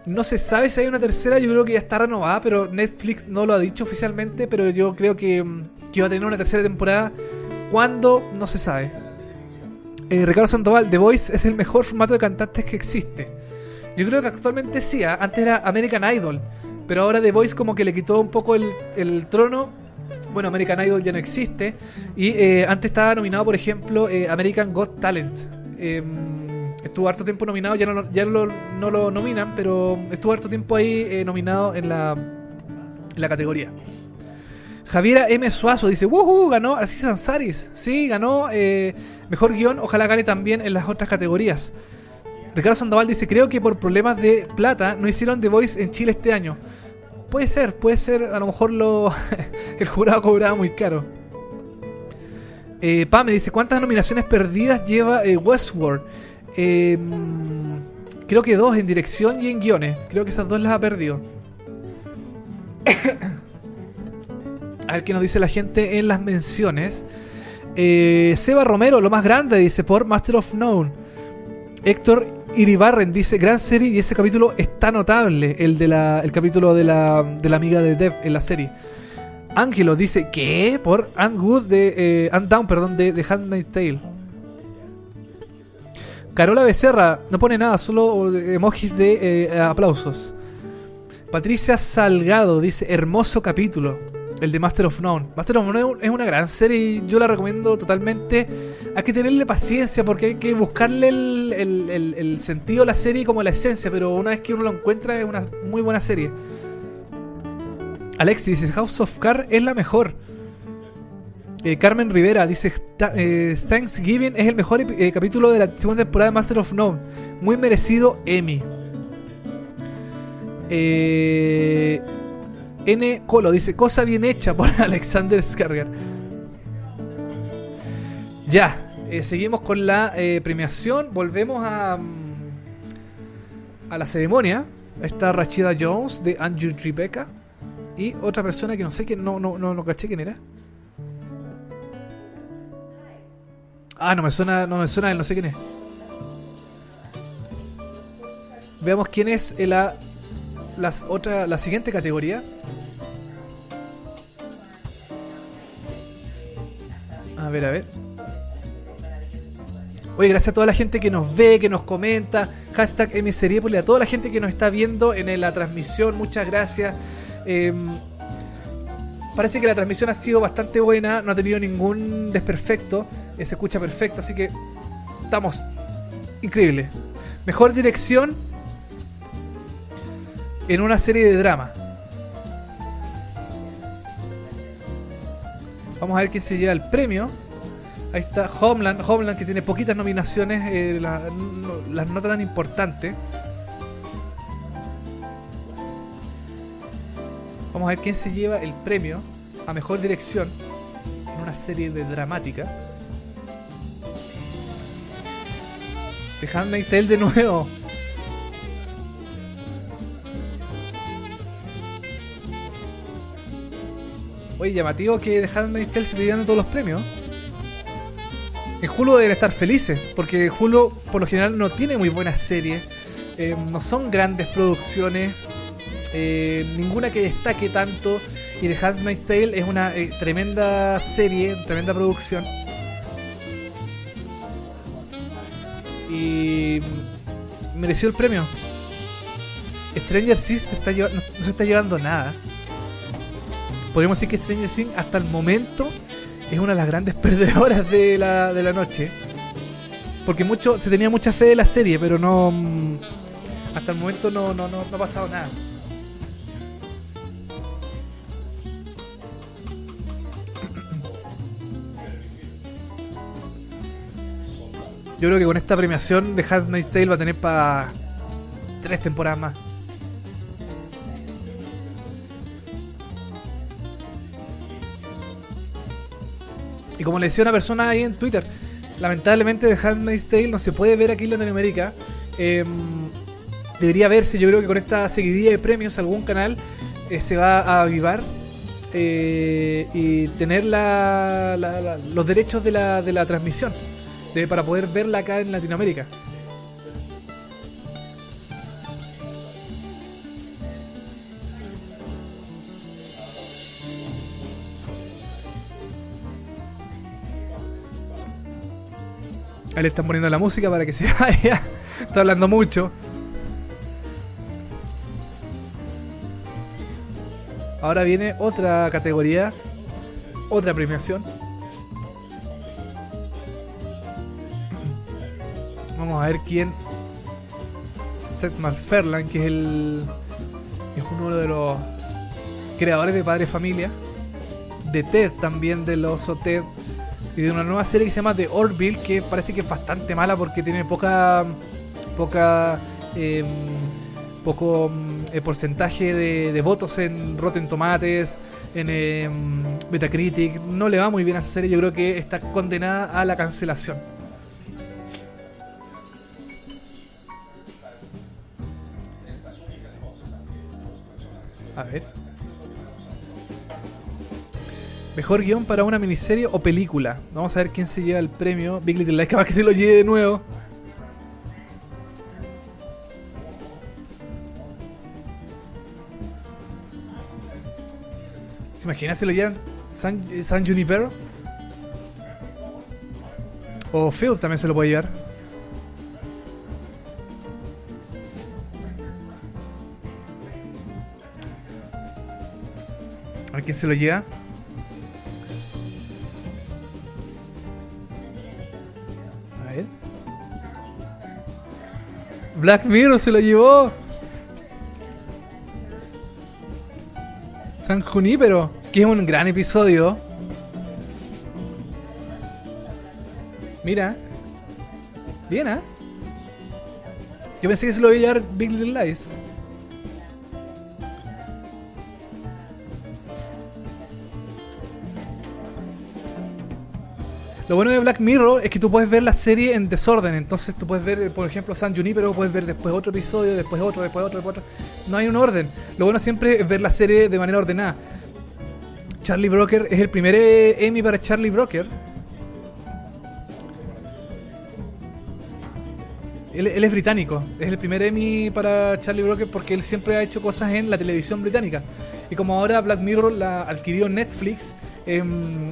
S1: No se sabe si hay una tercera, yo creo que ya está renovada, pero Netflix no lo ha dicho oficialmente, pero yo creo que, mm, que va a tener una tercera temporada. ¿Cuándo? No se sabe. Eh, Ricardo Sandoval, The Voice es el mejor formato de cantantes que existe. Yo creo que actualmente sí, ¿ah? antes era American Idol, pero ahora The Voice como que le quitó un poco el, el trono. Bueno, American Idol ya no existe. Y eh, antes estaba nominado, por ejemplo, eh, American Got Talent. Em, estuvo harto tiempo nominado, ya, no, ya lo- no lo nominan, pero estuvo harto tiempo ahí eh, nominado en la, en la categoría. Javiera M. Suazo dice, ¡Woohoo! Ganó Aziz Ansari's. Sí, ganó eh, mejor guion. Ojalá gane también en las otras categorías. Ricardo Sandoval dice, creo que por problemas de plata no hicieron The Voice en Chile este año. Puede ser, puede ser, a lo mejor el jurado cobraba muy caro. Eh, Pame dice, ¿cuántas nominaciones perdidas lleva eh, Westworld? Eh, mm, creo que dos en dirección y en guiones. Creo que esas dos las ha perdido. A ver qué nos dice la gente en las menciones. Eh, Seba Romero, lo más grande, dice por Master of None. Héctor Iribarren dice, gran serie y ese capítulo está notable, el de la, el capítulo de la, de la amiga de Dev en la serie. Ángelo dice, ¿qué? Por Anne Good de, eh, Down, perdón, de, de Handmaid's Tale. Carola Becerra, no pone nada, solo emojis de eh, aplausos. Patricia Salgado dice, hermoso capítulo. El de Master of None. Master of None es una gran serie y yo la recomiendo totalmente. Hay que tenerle paciencia porque hay que buscarle el, sentido a la serie como la esencia, pero una vez que uno lo encuentra es una muy buena serie. Alexis dice House of Cards es la mejor. Eh, Carmen Rivera dice "Ta- eh, Thanksgiving es el mejor eh, capítulo de la segunda temporada de Master of None. Muy merecido Emmy. Eh, N. Colo dice cosa bien hecha por Alexander Skarger. Ya, eh, seguimos con la eh, premiación. Volvemos a, mm, a la ceremonia. Está Rachida Jones de Andrew Rebecca. Y otra persona que no sé que no, no, no, no caché quién era. Ah, no me suena, no me suena él, no sé quién es. Veamos quién es la, las otra, la siguiente categoría. A ver, a ver. Oye, gracias a toda la gente que nos ve, que nos comenta. Hashtag Emiseriepolis, a toda la gente que nos está viendo en la transmisión. Muchas gracias. Eh, parece que la transmisión ha sido bastante buena. No ha tenido ningún desperfecto. eh, se escucha perfecto, así que estamos increíble. Mejor dirección en una serie de drama. Vamos a ver quién se lleva el premio. Ahí está Homeland, Homeland que tiene poquitas nominaciones, eh, las no tan importantes. Vamos a ver quién se lleva el premio a mejor dirección en una serie de dramática. Handmaid's Tale de nuevo. Oye, llamativo que The Handmaid's Tale se esté llevando todos los premios. En Hulu deben estar felices, porque Hulu por lo general no tiene muy buenas series, eh, no son grandes producciones, eh, ninguna que destaque tanto, y The Handmaid's Tale es una eh, tremenda serie, tremenda producción. Y mereció el premio. Stranger Things no se está llevando nada. Podríamos decir que Stranger Things hasta el momento es una de las grandes perdedoras de la, de la noche. Porque mucho se tenía mucha fe de la serie, pero no. mm, Hasta el momento no, no, no, no ha pasado nada. Yo creo que con esta premiación de Handmaid's Tale va a tener para tres temporadas más. Y como le decía una persona ahí en Twitter, lamentablemente The Handmaid's Tale no se puede ver aquí en Latinoamérica. Em, debería verse, yo creo que con esta seguidilla de premios algún canal eh, se va a avivar eh, y tener la- la- la- los derechos de la, de la transmisión de- para poder verla acá en Latinoamérica. Ahí le están poniendo la música para que se vaya. Está hablando mucho. Ahora viene otra categoría, otra premiación. Vamos a ver quién. Seth MacFarlane, que es el. es uno de los creadores de Padre Familia. De Ted también, del oso Ted. Y de una nueva serie que se llama The Orville, que parece que es bastante mala porque tiene poca. poca. em, poco mm, eh, porcentaje de, votos en Rotten Tomates, en em, Metacritic. No le va muy bien a esa serie, yo creo que está condenada a la cancelación. A ver. Mejor guion para una miniserie o película. Vamos a ver quién se lleva el premio. Big Little Lies, capaz que se lo lleve de nuevo. ¿Se imagina si lo llevan San, San Junipero? O Phil también se lo puede llevar. A ver quién se lo lleva? Black Mirror se lo llevó. San Junípero, que es un gran episodio. Mira. Bien, ¿ah? Yo pensé que se lo iba a llevar Big Little Lies. Lo bueno de Black Mirror es que tú puedes ver la serie en desorden. Entonces tú puedes ver, por ejemplo, San Junipero, puedes ver después otro episodio, después otro, después otro, después otro. No hay un orden. Lo bueno siempre es ver la serie de manera ordenada. Charlie Broker es el primer eh, Emmy para Charlie Broker. Él, él, es británico, es el primer Emmy para Charlie Broker porque él siempre ha hecho cosas en la televisión británica. Y como ahora Black Mirror la adquirió Netflix, eh,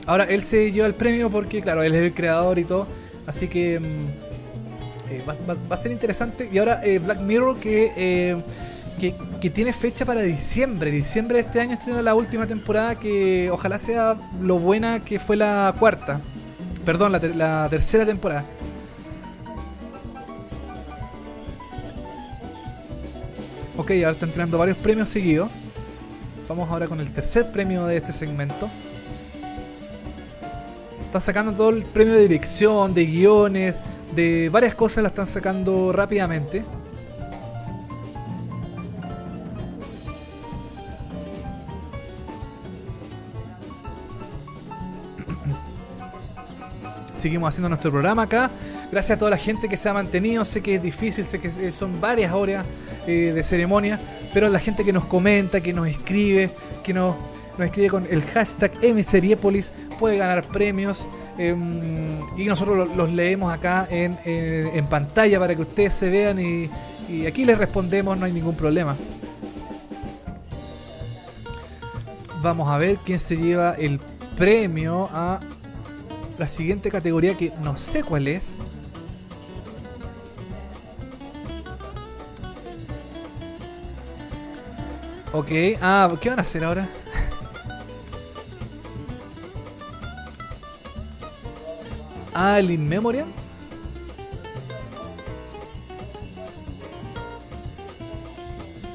S1: ahora él se lleva el premio porque, claro, él es el creador y todo. Así que eh, va, a ser interesante. Y ahora eh, Black Mirror que, que, que, tiene fecha para diciembre. Diciembre de este año estrena la última temporada que ojalá sea lo buena que fue la cuarta. Perdón, la, ter la tercera temporada. Ok, ahora están entrenando varios premios seguidos. Vamos ahora con el tercer premio de este segmento. Están sacando todo el premio de dirección, de guiones, de varias cosas, la están sacando rápidamente. Seguimos haciendo nuestro programa acá. Gracias a toda la gente que se ha mantenido. Sé que es difícil, sé que son varias horas eh, de ceremonia, pero la gente que nos comenta, que nos escribe, que nos, nos escribe con el hashtag Emiseriépolis puede ganar premios. Eh, y nosotros los, leemos acá en, en, en, pantalla para que ustedes se vean y, y aquí les respondemos, no hay ningún problema. Vamos a ver quién se lleva el premio a la siguiente categoría que no sé cuál es. Ok, ah, ¿qué van a hacer ahora? El In Memoriam.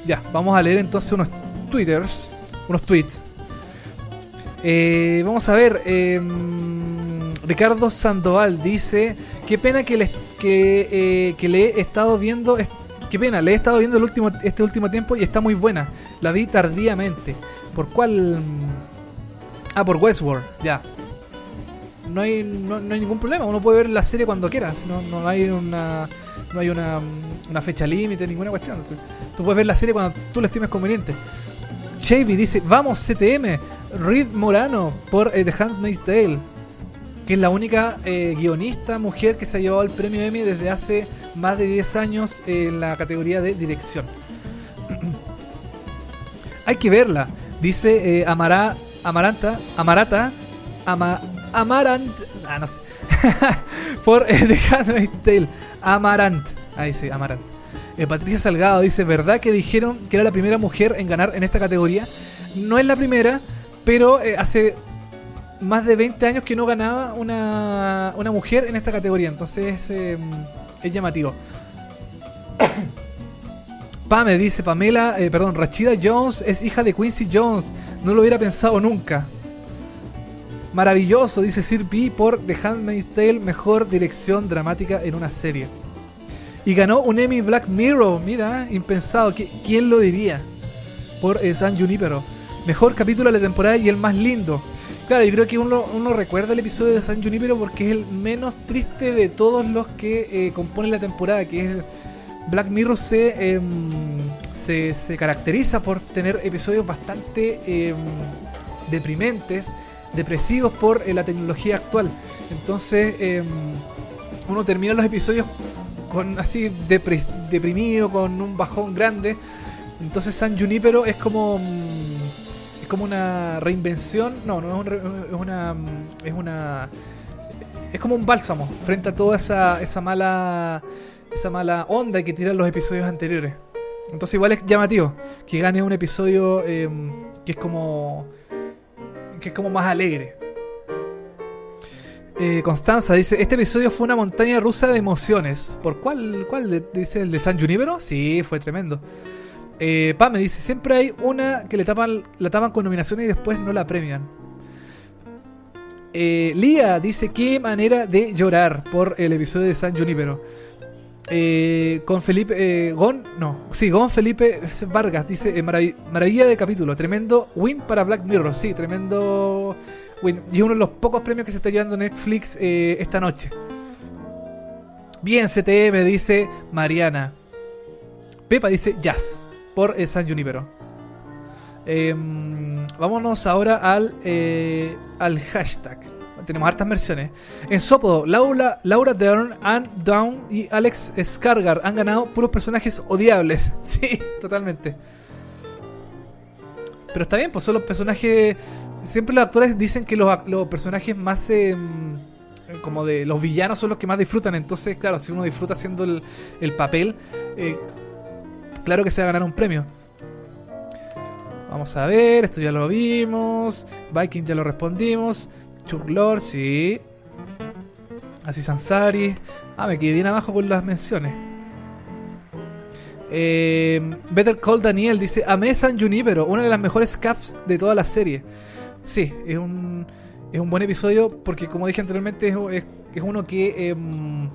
S1: Ya, vamos a leer entonces unos twitters, unos tweets. Eh, vamos a ver, eh, Ricardo Sandoval dice, qué pena que le, eh, que le he estado viendo, qué pena, le he estado viendo el último, este último tiempo y está muy buena. La vi tardíamente. ¿Por cuál? Ah, por Westworld, ya. No hay, no, no hay ningún problema, uno puede ver la serie cuando quiera, no, no hay una no hay una, una fecha límite, ninguna cuestión. Tú puedes ver la serie cuando tú la estimes conveniente. Chavy dice, vamos CTM, Reed Morano por eh, The Handmaid's Tale, que es la única eh, guionista mujer que se ha llevado el premio Emmy desde hace más de 10 años en la categoría de dirección. Hay que verla, dice eh, Amara, Amaranta, Amarata, Ama, Amarant, ah, no sé, por eh, The Handmaid's Tale, Amarant, ahí sí, Amarant. Eh, Patricia Salgado dice, ¿verdad que dijeron que era la primera mujer en ganar en esta categoría? No es la primera, pero eh, hace más de 20 años que no ganaba una, una mujer en esta categoría, entonces eh, es llamativo. Pame dice, Pamela, eh, perdón, Rachida Jones es hija de Quincy Jones, no lo hubiera pensado nunca. Maravilloso, dice Sir P por The Handmaid's Tale, mejor dirección dramática en una serie. Y ganó un Emmy Black Mirror, mira, impensado, ¿quién lo diría? Por eh, San Junipero. Mejor capítulo de la temporada y el más lindo. Claro, yo creo que uno, recuerda el episodio de San Junipero porque es el menos triste de todos los que eh, componen la temporada, que es Black Mirror se, eh, se, se, caracteriza por tener episodios bastante eh, deprimentes, depresivos por eh, la tecnología actual. Entonces uno termina los episodios con así depre deprimido, con un bajón grande. Entonces San Junipero es como es como una reinvención, no, no es, un, es una es una es como un bálsamo frente a toda esa esa mala esa mala onda que tiran los episodios anteriores. Entonces igual es llamativo que gane un episodio eh, que es como que es como más alegre. Eh, Constanza dice, este episodio fue una montaña rusa de emociones. ¿Por cuál? ¿Cuál? ¿Dice el de San Junipero? Sí, fue tremendo. Eh, me dice, siempre hay una que le tapan, la tapan con nominaciones y después no la premian. Eh, Lía dice, qué manera de llorar por el episodio de San Junipero. Eh, con Felipe, eh, Gon, no, sí, Gon Felipe Vargas dice, eh, maravilla de capítulo, tremendo win para Black Mirror, sí, tremendo win. Y uno de los pocos premios que se está llevando Netflix eh, esta noche. Bien, CTM dice Mariana. Pepa dice Jazz por San Junipero. Em, vámonos ahora al, al hashtag tenemos hartas versiones. En Sopodo, Laura, Laura Dern, Anne Down y Alex Skargar han ganado puros personajes odiables. Sí, totalmente. Pero está bien, pues son los personajes. Siempre los actores dicen que los, personajes más. Em, como de los villanos son los que más disfrutan. Entonces, claro, si uno disfruta haciendo el, el papel, eh, claro que se va a ganar un premio. Vamos a ver, esto ya lo vimos. Viking ya lo respondimos. Churlor, sí. Así Sansari. Ah, me quedé bien abajo con las menciones. Eh, Better Call Daniel dice: Amé San Junipero, una de las mejores caps de toda la serie. Sí, es un, es un buen episodio porque, como dije anteriormente, es, es, uno que. Em,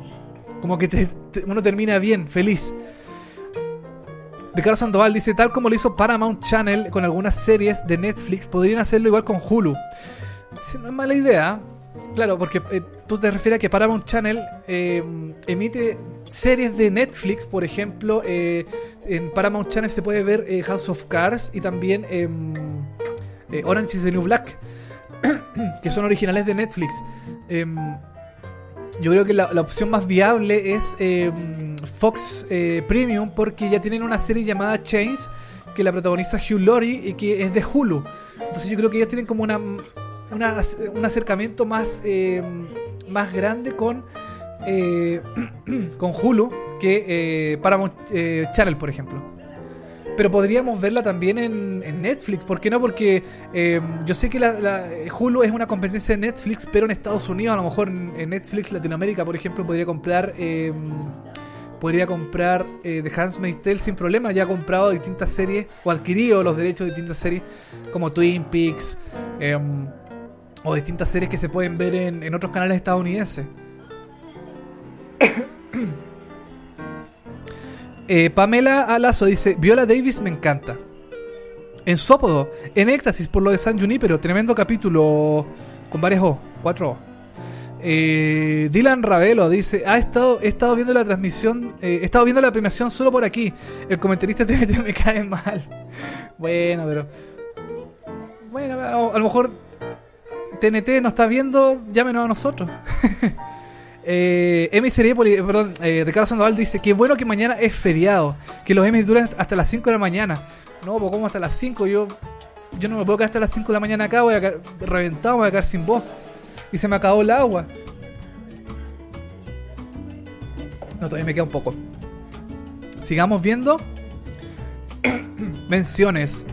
S1: como que uno termina bien, feliz. Ricardo Sandoval dice: Tal como lo hizo Paramount Channel con algunas series de Netflix, podrían hacerlo igual con Hulu. Si no es mala idea. Claro, porque eh, tú te refieres a que Paramount Channel eh, emite series de Netflix, por ejemplo, eh, en Paramount Channel se puede ver House of Cards y también Orange is the New Black, que son originales de Netflix. Yo creo que la, opción más viable es Fox Premium porque ya tienen una serie llamada Chains que la protagoniza Hugh Laurie y que es de Hulu. Entonces yo creo que ellos tienen como una un acercamiento más, eh, más grande con, eh, con Hulu que eh, Paramount Channel, por ejemplo. Pero podríamos verla también en, Netflix, ¿por qué no? Porque yo sé que la, Hulu es una competencia de Netflix, pero en Estados Unidos, a lo mejor en, Netflix Latinoamérica, por ejemplo, podría comprar podría comprar The Handmaid's Tale sin problema. Ya ha comprado distintas series o adquirido los derechos de distintas series como Twin Peaks, o distintas series que se pueden ver en, otros canales estadounidenses. Eh, Pamela Alazo dice: Viola Davis me encanta. En Sópodo, en éxtasis por lo de San Junipero, tremendo capítulo con varias O, cuatro O. Eh, Dylan Ravelo dice: ha estado, he estado viendo la transmisión, eh, he estado viendo la premiación solo por aquí. El comentarista TNT me cae mal. Bueno, pero. Bueno, a lo mejor TNT nos está viendo, llámenos a nosotros. eh, Emi Seriepoli, perdón, eh, Ricardo Sandoval dice que bueno que mañana es feriado, que los Emmys duran hasta las 5 de la mañana. No, pues como hasta las 5, yo, yo no me puedo quedar hasta las 5 de la mañana acá, voy a quedar reventado, voy a quedar sin voz. Y se me acabó el agua. No, todavía me queda un poco. Sigamos viendo. Menciones.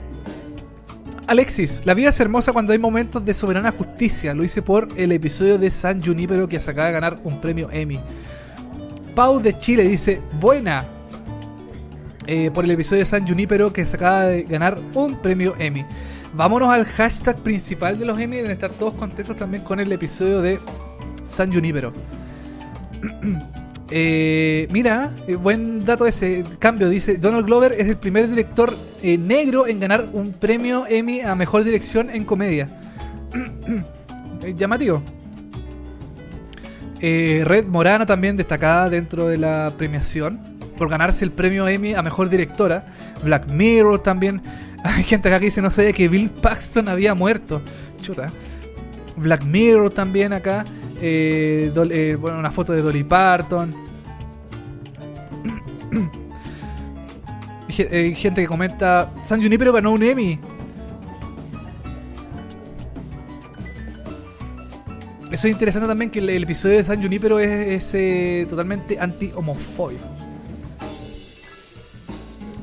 S1: Alexis, la vida es hermosa cuando hay momentos de soberana justicia. Lo hice por el episodio de San Junipero que se acaba de ganar un premio Emmy. Pau de Chile dice, buena. Eh, por el episodio de San Junipero que se acaba de ganar un premio Emmy. Vámonos al hashtag principal de los Emmy. Deben estar todos contentos también con el episodio de San Junipero. Eh, mira, eh, buen dato ese cambio. Dice, Donald Glover es el primer director eh, negro en ganar un premio Emmy a Mejor Dirección en Comedia. Llamativo. Red Morana también destacada dentro de la premiación por ganarse el premio Emmy a Mejor Directora. Black Mirror también. Hay gente acá que dice, no sabía que Bill Paxton había muerto. Chuta. Black Mirror también acá. Eh, eh, bueno, una foto de Dolly Parton. Eh, gente que comenta: San Junipero ganó un Emmy. Eso es interesante también que el, episodio de San Junipero es, totalmente anti-homofóbico.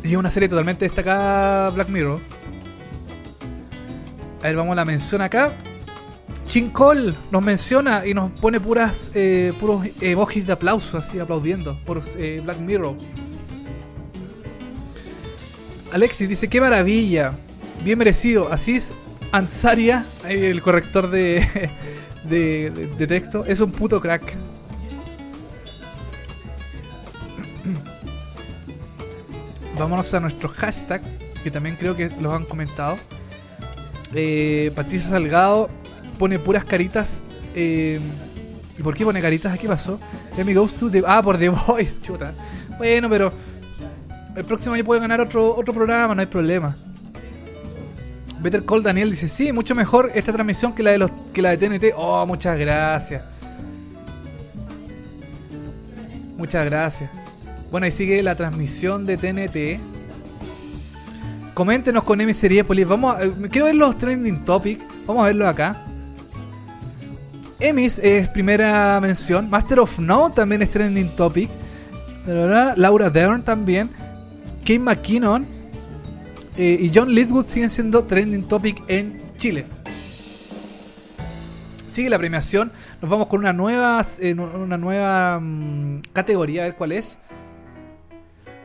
S1: Y es una serie totalmente destacada Black Mirror. A ver, vamos a la mención acá. Chincol nos menciona y nos pone puras eh, puros emojis de aplauso, así aplaudiendo por eh, Black Mirror. Alexis dice, qué maravilla, bien merecido. Asís Ansaria, el corrector de, de, de texto, es un puto crack. Vámonos a nuestro hashtag, que también creo que los han comentado. Eh, Patricia Salgado pone puras caritas. Eh, ¿Y por qué pone caritas? ¿Qué pasó? Let me goes to. Ah, por The Voice, chuta. Bueno, pero el próximo año puede ganar otro, otro programa, no hay problema. Better Call Daniel dice, sí, mucho mejor esta transmisión que la de los que la de TNT. Oh, muchas gracias. Muchas gracias. Bueno, ahí sigue la transmisión de TNT. Coméntenos con M Seriepolis. Vamos a, eh, quiero ver los trending topics. Vamos a verlos acá. Emis es primera mención. Master of No también es trending topic. Laura Dern también. Kate McKinnon eh, y John Lidwood siguen siendo trending topic en Chile. Sigue la premiación. Nos vamos con una nueva, eh, una nueva mm, categoría, a ver cuál es.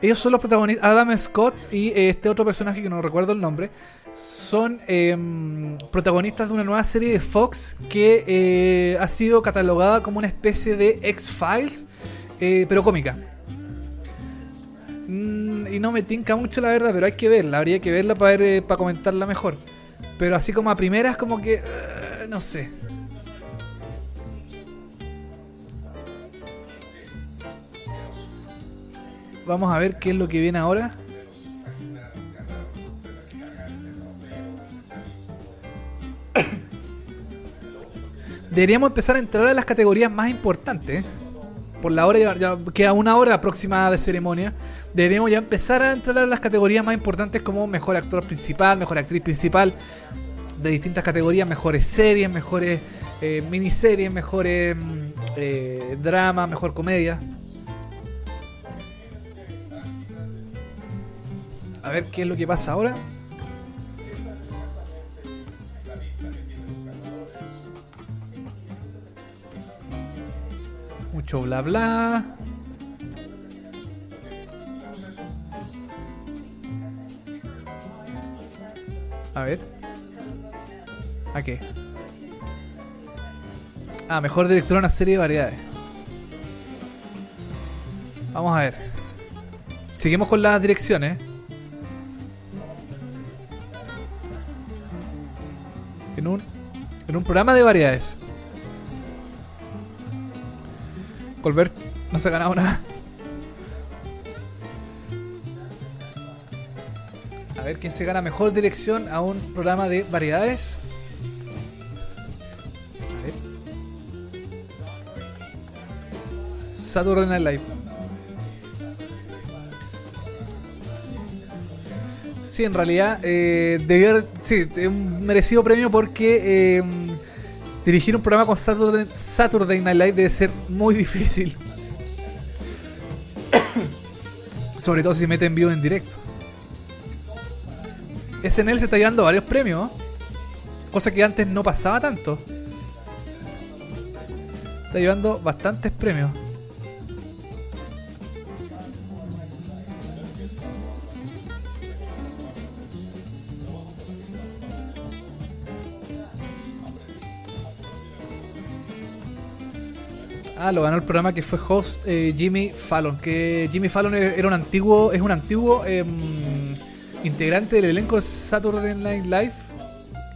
S1: Ellos son los protagonistas, Adam Scott y eh, este otro personaje que no recuerdo el nombre, son em, protagonistas de una nueva serie de Fox que ha sido catalogada como una especie de X-Files, pero cómica. Mm, y no me tinca mucho la verdad, pero hay que verla, habría que verla para ver, eh, para comentarla mejor. Pero así como a primeras como que no sé. Vamos a ver qué es lo que viene ahora. Deberíamos empezar a entrar a las categorías más importantes. por la hora, ya, queda una hora aproximada de ceremonia, deberíamos ya empezar a entrar a las categorías más importantes como mejor actor principal, mejor actriz principal, de distintas categorías, mejores series, mejores eh, miniseries, mejores mm, eh, drama, mejor comedia. A ver qué es lo que pasa ahora. Mucho bla bla. A ver. ¿A qué? Ah, mejor director de una serie de variedades. Vamos a ver. Seguimos con las direcciones. En un, en un programa de variedades. Colbert no se ha ganado nada. A ver quién se gana mejor dirección a un programa de variedades. A ver. Saturday Night Live. En realidad, eh, debió un merecido premio porque eh, dirigir un programa con Saturday, Night Live debe ser muy difícil. Sobre todo si mete en vivo en directo. SNL se está llevando varios premios, cosa que antes no pasaba tanto. Está llevando bastantes premios. Ah, lo ganó el programa que fue host eh, Jimmy Fallon. Que Jimmy Fallon era un antiguo, es un antiguo em, integrante del elenco de Saturday Night Live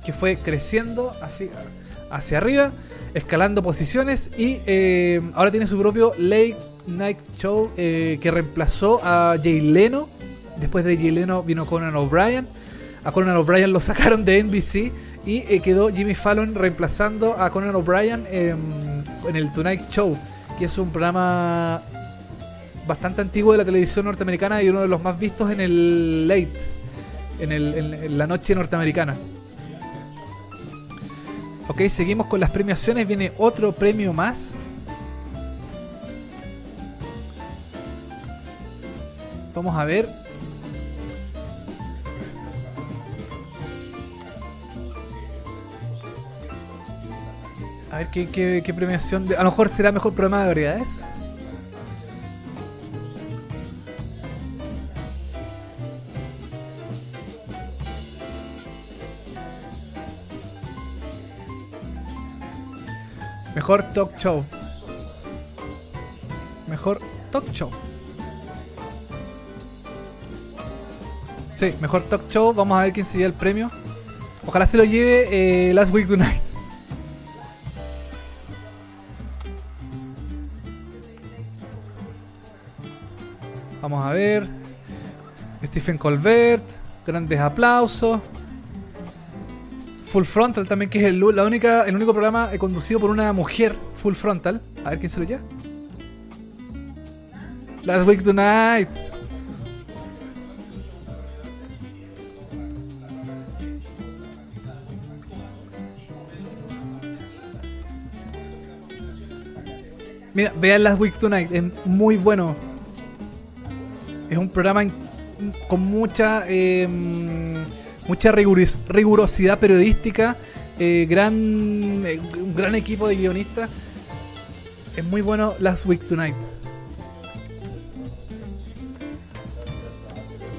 S1: que fue creciendo así hacia arriba, escalando posiciones y em, ahora tiene su propio Late Night Show eh, que reemplazó a Jay Leno. Después de Jay Leno vino Conan O'Brien. A Conan O'Brien lo sacaron de NBC y eh, quedó Jimmy Fallon reemplazando a Conan O'Brien. En el Tonight Show, que es un programa bastante antiguo de la televisión norteamericana y uno de los más vistos en el late, en, el, la noche norteamericana. Ok, seguimos con las premiaciones. Viene otro premio más. Vamos a ver. A ver qué, premiación. a lo mejor será mejor programa de variedades. Mejor talk show. Mejor talk show. Sí, mejor talk show. Vamos a ver quién se lleva el premio. Ojalá se lo lleve eh, Last Week Tonight. Vamos a ver. Stephen Colbert. Grandes aplausos. Full Frontal también, que es el, la única, el único programa eh, conducido por una mujer. Full Frontal. A ver quién se lo lleva. Last Week Tonight. Mira, vean Last Week Tonight, es muy bueno. Es un programa con mucha eh, mucha rigurosidad periodística, eh, gran eh, un gran equipo de guionistas. Es muy bueno Last Week Tonight.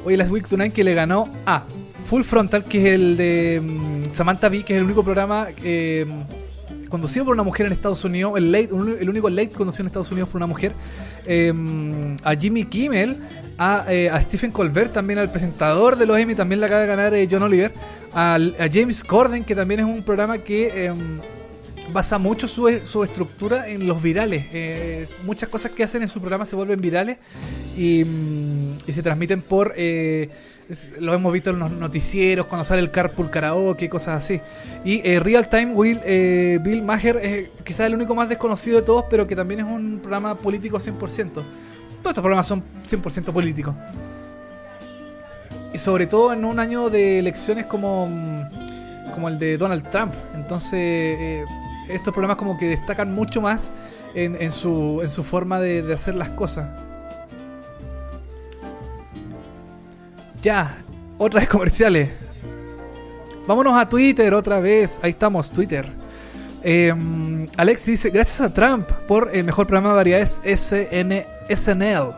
S1: Oye, Last Week Tonight que le ganó a Full Frontal, que es el de mm, Samantha Bee, que es el único programa eh, conducido por una mujer en Estados Unidos, el único late conducido en Estados Unidos por una mujer, eh, a Jimmy Kimmel, a, eh, a Stephen Colbert, también al presentador de los Emmy, también le acaba de ganar eh, John Oliver, al- a James Corden, que también es un programa que eh, basa mucho su, su estructura en los virales. Eh, muchas cosas que hacen en su programa se vuelven virales y, mm, y se transmiten por... lo hemos visto en los noticieros, cuando sale el carpool karaoke, cosas así. Y eh, Real Time Will, eh, Bill Maher es quizás el único más desconocido de todos, pero que también es un programa político 100%. Todos estos programas son 100% políticos. Y sobre todo en un año de elecciones como, mm, como el de Donald Trump. Entonces, eh, estos programas como que destacan mucho más en, en su, en su forma de, de hacer las cosas. Ya, otra vez comerciales. Vámonos a Twitter otra vez. Ahí estamos, Twitter. Eh, Alex dice, gracias a Trump por el mejor programa de variedades SN, SNL.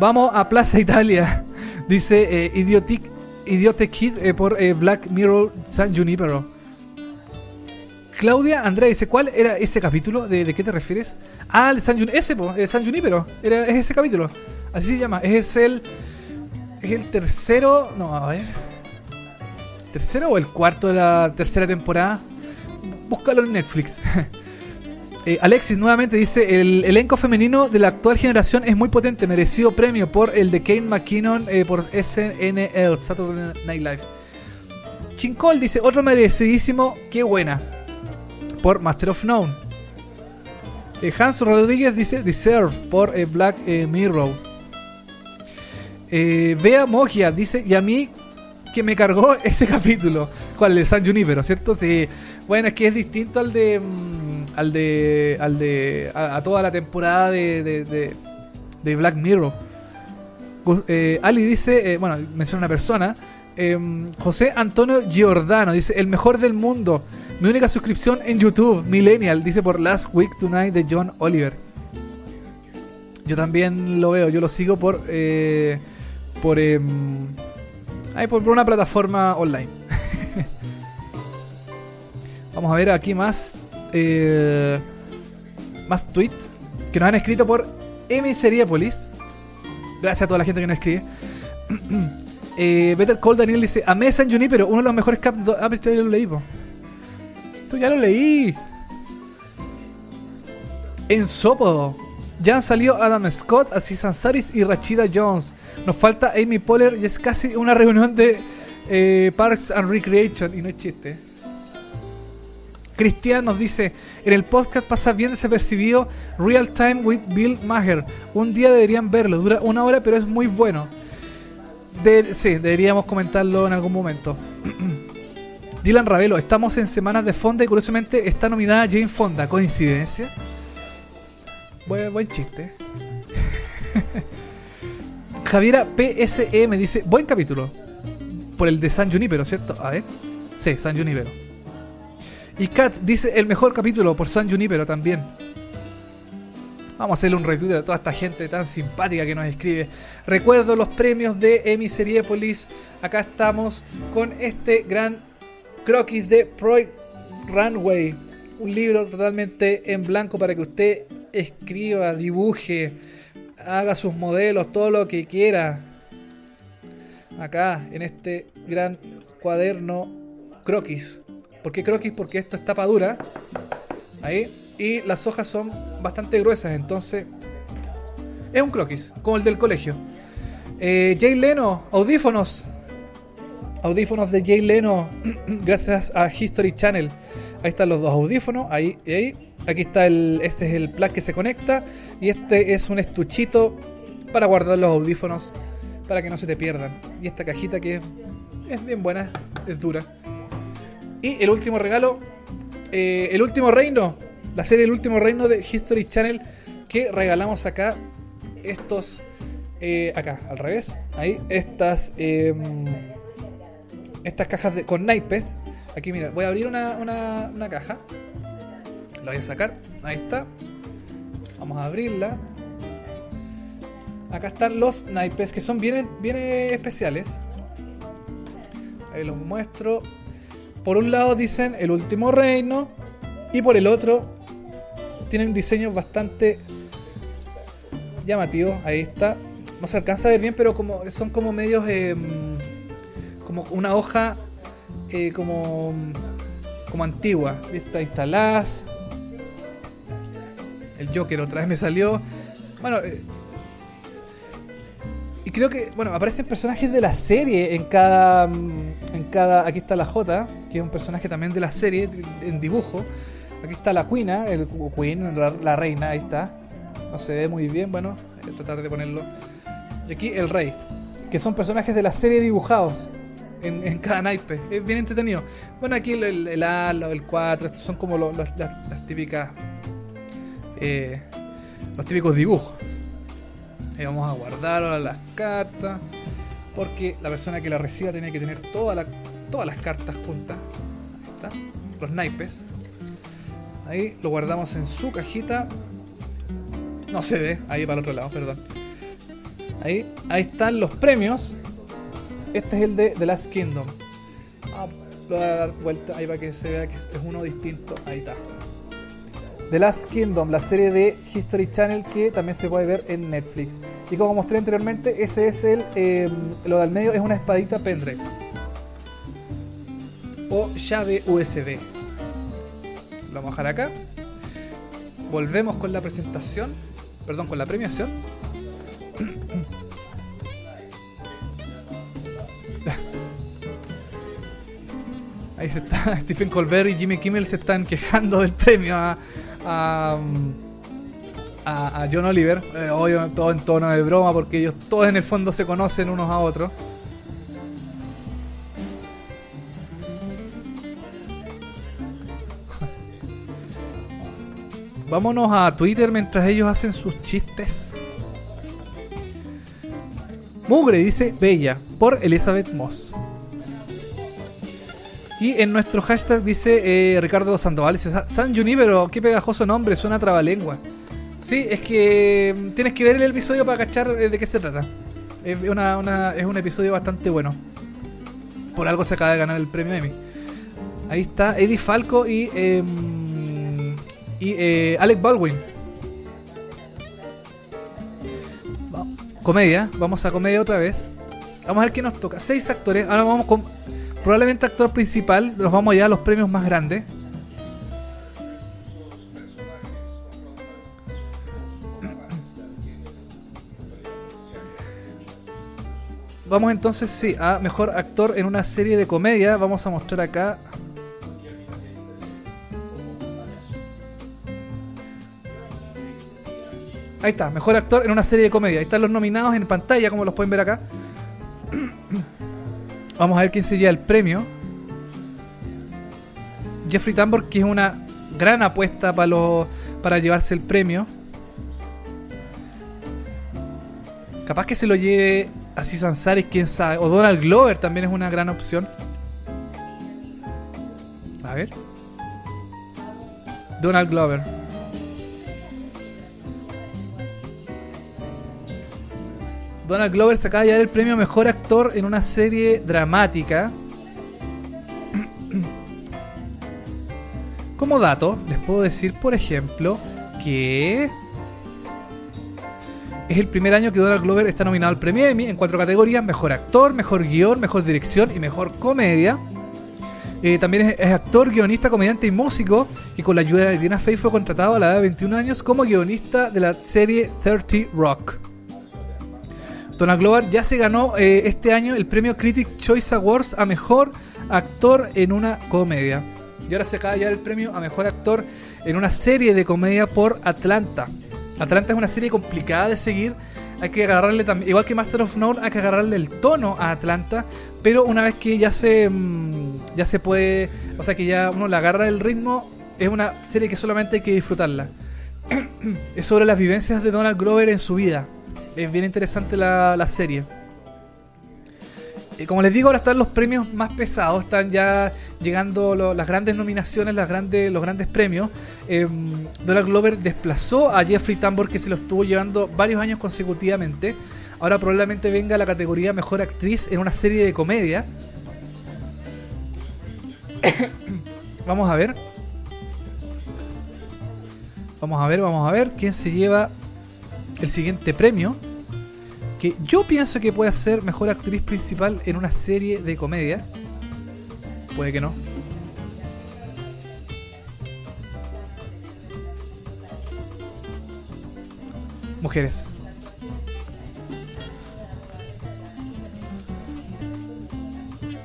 S1: Vamos a Plaza Italia. Dice eh, Idiotic, Kid eh, por eh, Black Mirror San Junipero. Claudia Andrea dice, ¿cuál era ese capítulo? ¿De, qué te refieres? Ah, el San Jun ese, po, San Junipero. Era, es ese capítulo. Así se llama. Es el... Es el tercero... No, a ver. ¿Tercero o el cuarto de la tercera temporada? Búscalo en Netflix. Eh, Alexis nuevamente dice, el elenco femenino de la actual generación es muy potente, merecido premio por el de Kate McKinnon eh, por SNL, Saturday Night Live. Chincol dice, otro merecidísimo, qué buena, por Master of None. Eh, Hans Rodríguez dice, Deserve, por eh, Black Mirror. Eh, Mogia dice, y a mí que me cargó ese capítulo. ¿Cuál? El de San Junipero, ¿cierto? Sí. Bueno, es que es distinto al de. mm, al de. al de. a, toda la temporada de, de, de- Black Mirror. Eh, Ali dice, eh, bueno, menciona una persona. em, José Antonio Giordano dice: El mejor del mundo. Mi única suscripción en YouTube, Millennial, dice por Last Week Tonight de John Oliver. Yo también lo veo, yo lo sigo por. eh, por. em, Ahí por, una plataforma online. Vamos a ver aquí más. eh, más tweets que nos han escrito por M. Seriepolis. Gracias a toda la gente que nos escribe. eh, Better Call Daniel dice: Amé San Junipero, uno de los mejores capítulos. Ah, pero ya lo leí, po. Esto ya lo leí. En Sopo. Ya han salido Adam Scott, Aziz Ansari's y Rachida Jones. Nos falta Amy Poehler y es casi una reunión de eh, Parks and Recreation. Y no es chiste. Cristian nos dice, en el podcast pasa bien desapercibido Real Time with Bill Maher. Un día deberían verlo, dura una hora pero es muy bueno. Sí, deberíamos comentarlo en algún momento. Dylan Ravelo, estamos en semanas de Fonda y curiosamente está nominada Jane Fonda. ¿Coincidencia? Buen, chiste. Javiera PSE me dice, buen capítulo. Por el de San Junipero, ¿cierto? A ver. Sí, San Junipero. Y Kat dice el mejor capítulo por San Junipero también. Vamos a hacerle un retweet a toda esta gente tan simpática que nos escribe. Recuerdo los premios de Emiseriepolis. Acá estamos con este gran croquis de Proy Runway. Un libro totalmente en blanco para que usted escriba, dibuje, haga sus modelos, todo lo que quiera. Acá, en este gran cuaderno croquis. ¿Por qué croquis? Porque esto es tapa dura. Ahí y las hojas son bastante gruesas, entonces es un croquis, como el del colegio. Eh, Jay Leno, audífonos. Audífonos de Jay Leno, gracias a History Channel. Ahí están los dos audífonos, ahí y ahí. Aquí está el, este es el plug que se conecta y este es un estuchito para guardar los audífonos para que no se te pierdan. Y esta cajita que es, bien buena, es dura. Y el último regalo, eh, el último reino, la serie El último reino de History Channel que regalamos acá. Estos. Eh, acá, al revés. Ahí, estas. Em, estas cajas de, con naipes. Aquí, mira, voy a abrir una, una, caja. Voy a sacar. Ahí está. Vamos a abrirla. Acá están los naipes que son bien, bien especiales. Ahí los muestro. Por un lado dicen el último reino. Y por el otro tienen diseños bastante llamativos. Ahí está. No se alcanza a ver bien, pero como son como medios. Em, como una hoja. Eh, como. Como antigua. Ahí está las. El Joker otra vez me salió. Bueno. Eh, y creo que, bueno, aparecen personajes de la serie en cada. En cada. Aquí está la J, que es un personaje también de la serie, en dibujo. Aquí está la Queen, el Queen, la, reina, ahí está. No se ve muy bien, bueno, voy a tratar de ponerlo. Y aquí el rey, que son personajes de la serie dibujados en, cada naipe. Es bien entretenido. Bueno, aquí el, el, el 4, estos son como las, típicas. Eh, los típicos dibujos. Y vamos a guardar las cartas. Porque la persona que la reciba tiene que tener todas las cartas juntas. Ahí está. Los naipes. Ahí lo guardamos en su cajita. No se ve, ahí para el otro lado, perdón. Ahí, ahí están los premios. Este es el de The Last Kingdom. Ah, lo voy a dar vuelta ahí para que se vea que es uno distinto. Ahí está. The Last Kingdom, la serie de History Channel que también se puede ver en Netflix. Y como mostré anteriormente, ese es el. Em, lo del medio es una espadita pendrive. O llave USB. Lo vamos a dejar acá. Volvemos con la presentación. Perdón, con la premiación. Ahí se está. Stephen Colbert y Jimmy Kimmel se están quejando del premio a, a, John Oliver. Eh, todo en tono de broma porque ellos todos en el fondo se conocen unos a otros. Vámonos a Twitter mientras ellos hacen sus chistes. Mugre dice Bella por Elizabeth Moss. Y en nuestro hashtag dice eh, Ricardo Sandoval, dice San pero qué pegajoso nombre, suena trabalengua. Sí, es que mm, tienes que ver el episodio para cachar eh, de qué se trata. Es, una, es un episodio bastante bueno. Por algo se acaba de ganar el premio Emmy. Ahí está Eddie Falco y... Em, y eh, Alec Baldwin. Comedia, vamos a comedia otra vez. Vamos a ver qué nos toca. Seis actores. Ahora vamos con probablemente actor principal. Nos vamos ya a los premios más grandes. Vamos entonces, sí, a mejor actor en una serie de comedia. Vamos a mostrar acá Ahí está, mejor actor en una serie de comedia. Ahí están los nominados en pantalla, como los pueden ver acá. Vamos a ver quién se lleva el premio. Jeffrey Tambor, que es una gran apuesta para, para llevarse el premio. Capaz que se lo lleve así Sansari, quién sabe. O Donald Glover también es una gran opción. A ver. Donald Glover. Donald Glover se acaba de el premio mejor actor en una serie dramática. Como dato, les puedo decir, por ejemplo, que es el primer año que Donald Glover está nominado al premio Emmy en cuatro categorías: mejor actor, mejor guion, mejor dirección y mejor comedia. Eh, también es, actor, guionista, comediante y músico, y con la ayuda de Tina Fey fue contratado a la edad de 21 años como guionista de la serie 30 Rock. Donald Glover ya se ganó eh, este año el premio Critic Choice Awards a mejor actor en una comedia. Y ahora se acaba ya el premio a mejor actor en una serie de comedia por Atlanta. Atlanta es una serie complicada de seguir. Hay que agarrarle también, igual que Master of None, hay que agarrarle el tono a Atlanta. Pero una vez que ya se, mm, ya se puede, o sea que ya uno le agarra el ritmo, es una serie que solamente hay que disfrutarla. es sobre las vivencias de Donald Glover en su vida. Es bien interesante la, la serie. Eh, como les digo, ahora están los premios más pesados, están ya llegando las grandes nominaciones, las grandes, los grandes premios. Eh, Glover desplazó a Jeffrey Tambor, que se lo estuvo llevando varios años consecutivamente. Ahora probablemente venga la categoría Mejor Actriz en una serie de comedia. vamos a ver. Vamos a ver, vamos a ver quién se lleva el siguiente premio que yo pienso que puede ser mejor actriz principal en una serie de comedia. Puede que no. Mujeres.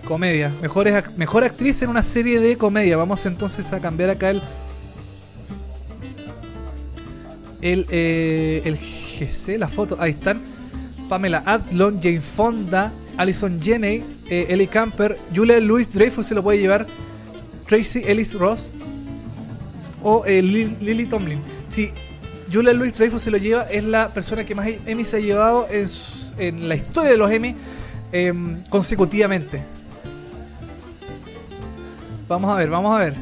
S1: Comedia. Mejor, mejor actriz en una serie de comedia. Vamos entonces a cambiar acá el. El, eh, el GC, la foto. Ahí están. Pamela Adlon, Jane Fonda, Alison Janney, eh, Ellie Camper, Julia Louis Dreyfus se lo puede llevar, Tracy Ellis Ross o eh, Lily Tomlin. Si Julia Louis Dreyfus se lo lleva, es la persona que más Emmy se ha llevado en, la historia de los Emmy em, consecutivamente. Vamos a ver, vamos a ver.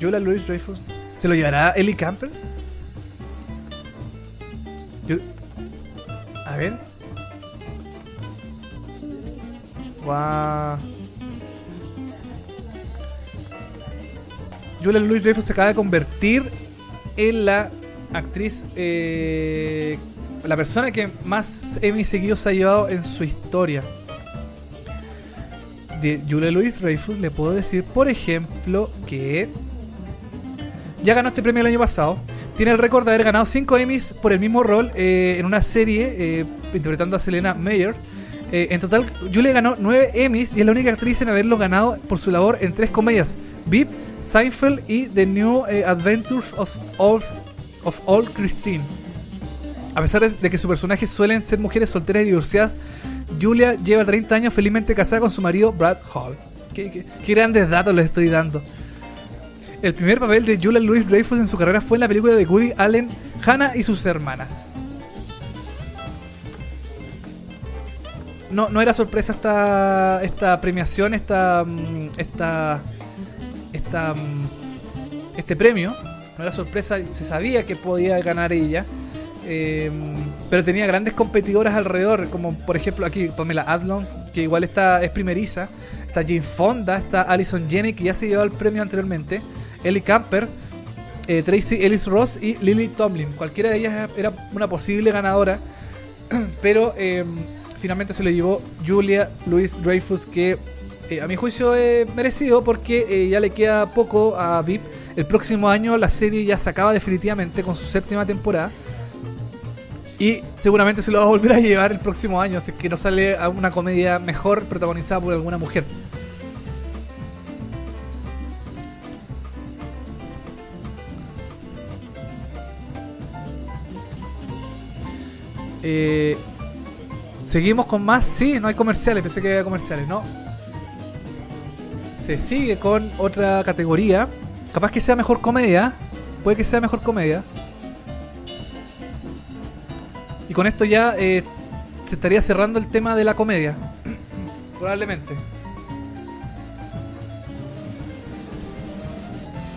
S1: Julia Louis Dreyfus. ¿Se lo llevará Ellie Camper? A ver. Wow. Julia Louis Dreyfus se acaba de convertir en la actriz, eh, la persona que más Emmy seguidos ha llevado en su historia. Julia Louis Dreyfus le puedo decir, por ejemplo, que ya ganó este premio el año pasado. Tiene el récord de haber ganado 5 Emmys por el mismo rol eh, en una serie eh, interpretando a Selena Mayer. Eh, en total, Julia ganó 9 Emmys y es la única actriz en haberlo ganado por su labor en tres comedias: VIP, Seinfeld y The New Adventures of Old, of Old Christine. A pesar de que sus personajes suelen ser mujeres solteras y divorciadas, Julia lleva 30 años felizmente casada con su marido Brad Hall. qué grandes datos les estoy dando. El primer papel de Julia Louis Dreyfus en su carrera fue en la película de Woody Allen, Hannah y sus hermanas. No, no era sorpresa esta, esta premiación, esta, mm, esta, esta, mm, este premio. No era sorpresa, se sabía que podía ganar ella. Eh, pero tenía grandes competidoras alrededor, como por ejemplo aquí Pamela Adlon, que igual está, es primeriza. Está Jane Fonda, está Alison Jenny, que ya se llevó el premio anteriormente. Ellie Camper, eh, Tracy Ellis Ross y Lily Tomlin. Cualquiera de ellas era una posible ganadora, pero em, finalmente se lo llevó Julia Louis Dreyfus, que eh, a mi juicio es merecido porque eh, ya le queda poco a VIP. El próximo año la serie ya se acaba definitivamente con su séptima temporada. Y seguramente se lo va a volver a llevar el próximo año, así que no sale a una comedia mejor protagonizada por alguna mujer. Eh, Seguimos con más. Sí, no hay comerciales. Pensé que había comerciales, ¿no? Se sigue con otra categoría. Capaz que sea mejor comedia. Puede que sea mejor comedia. Y con esto ya eh, se estaría cerrando el tema de la comedia. Probablemente.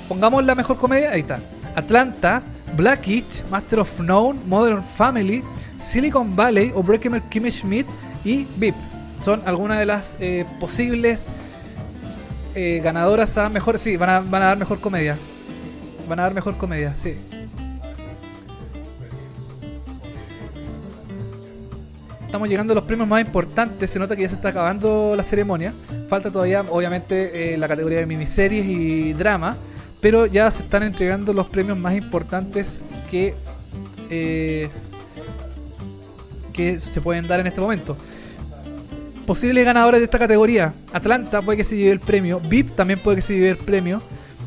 S1: Pongamos la mejor comedia. Ahí está. Atlanta Black Itch, Master of None, Modern Family, Silicon Valley, o Breaking Kimmy Schmidt y VIP. Son algunas de las eh, posibles eh, ganadoras a mejor. Sí, van a, van a dar mejor comedia. Van a dar mejor comedia, sí. Estamos llegando a los premios más importantes. Se nota que ya se está acabando la ceremonia. Falta todavía, obviamente, eh, la categoría de miniseries y drama. Pero ya se están entregando los premios más importantes que, eh, que se pueden dar en este momento. Posibles ganadores de esta categoría. Atlanta puede que se lleve el premio. VIP también puede que se lleve el premio.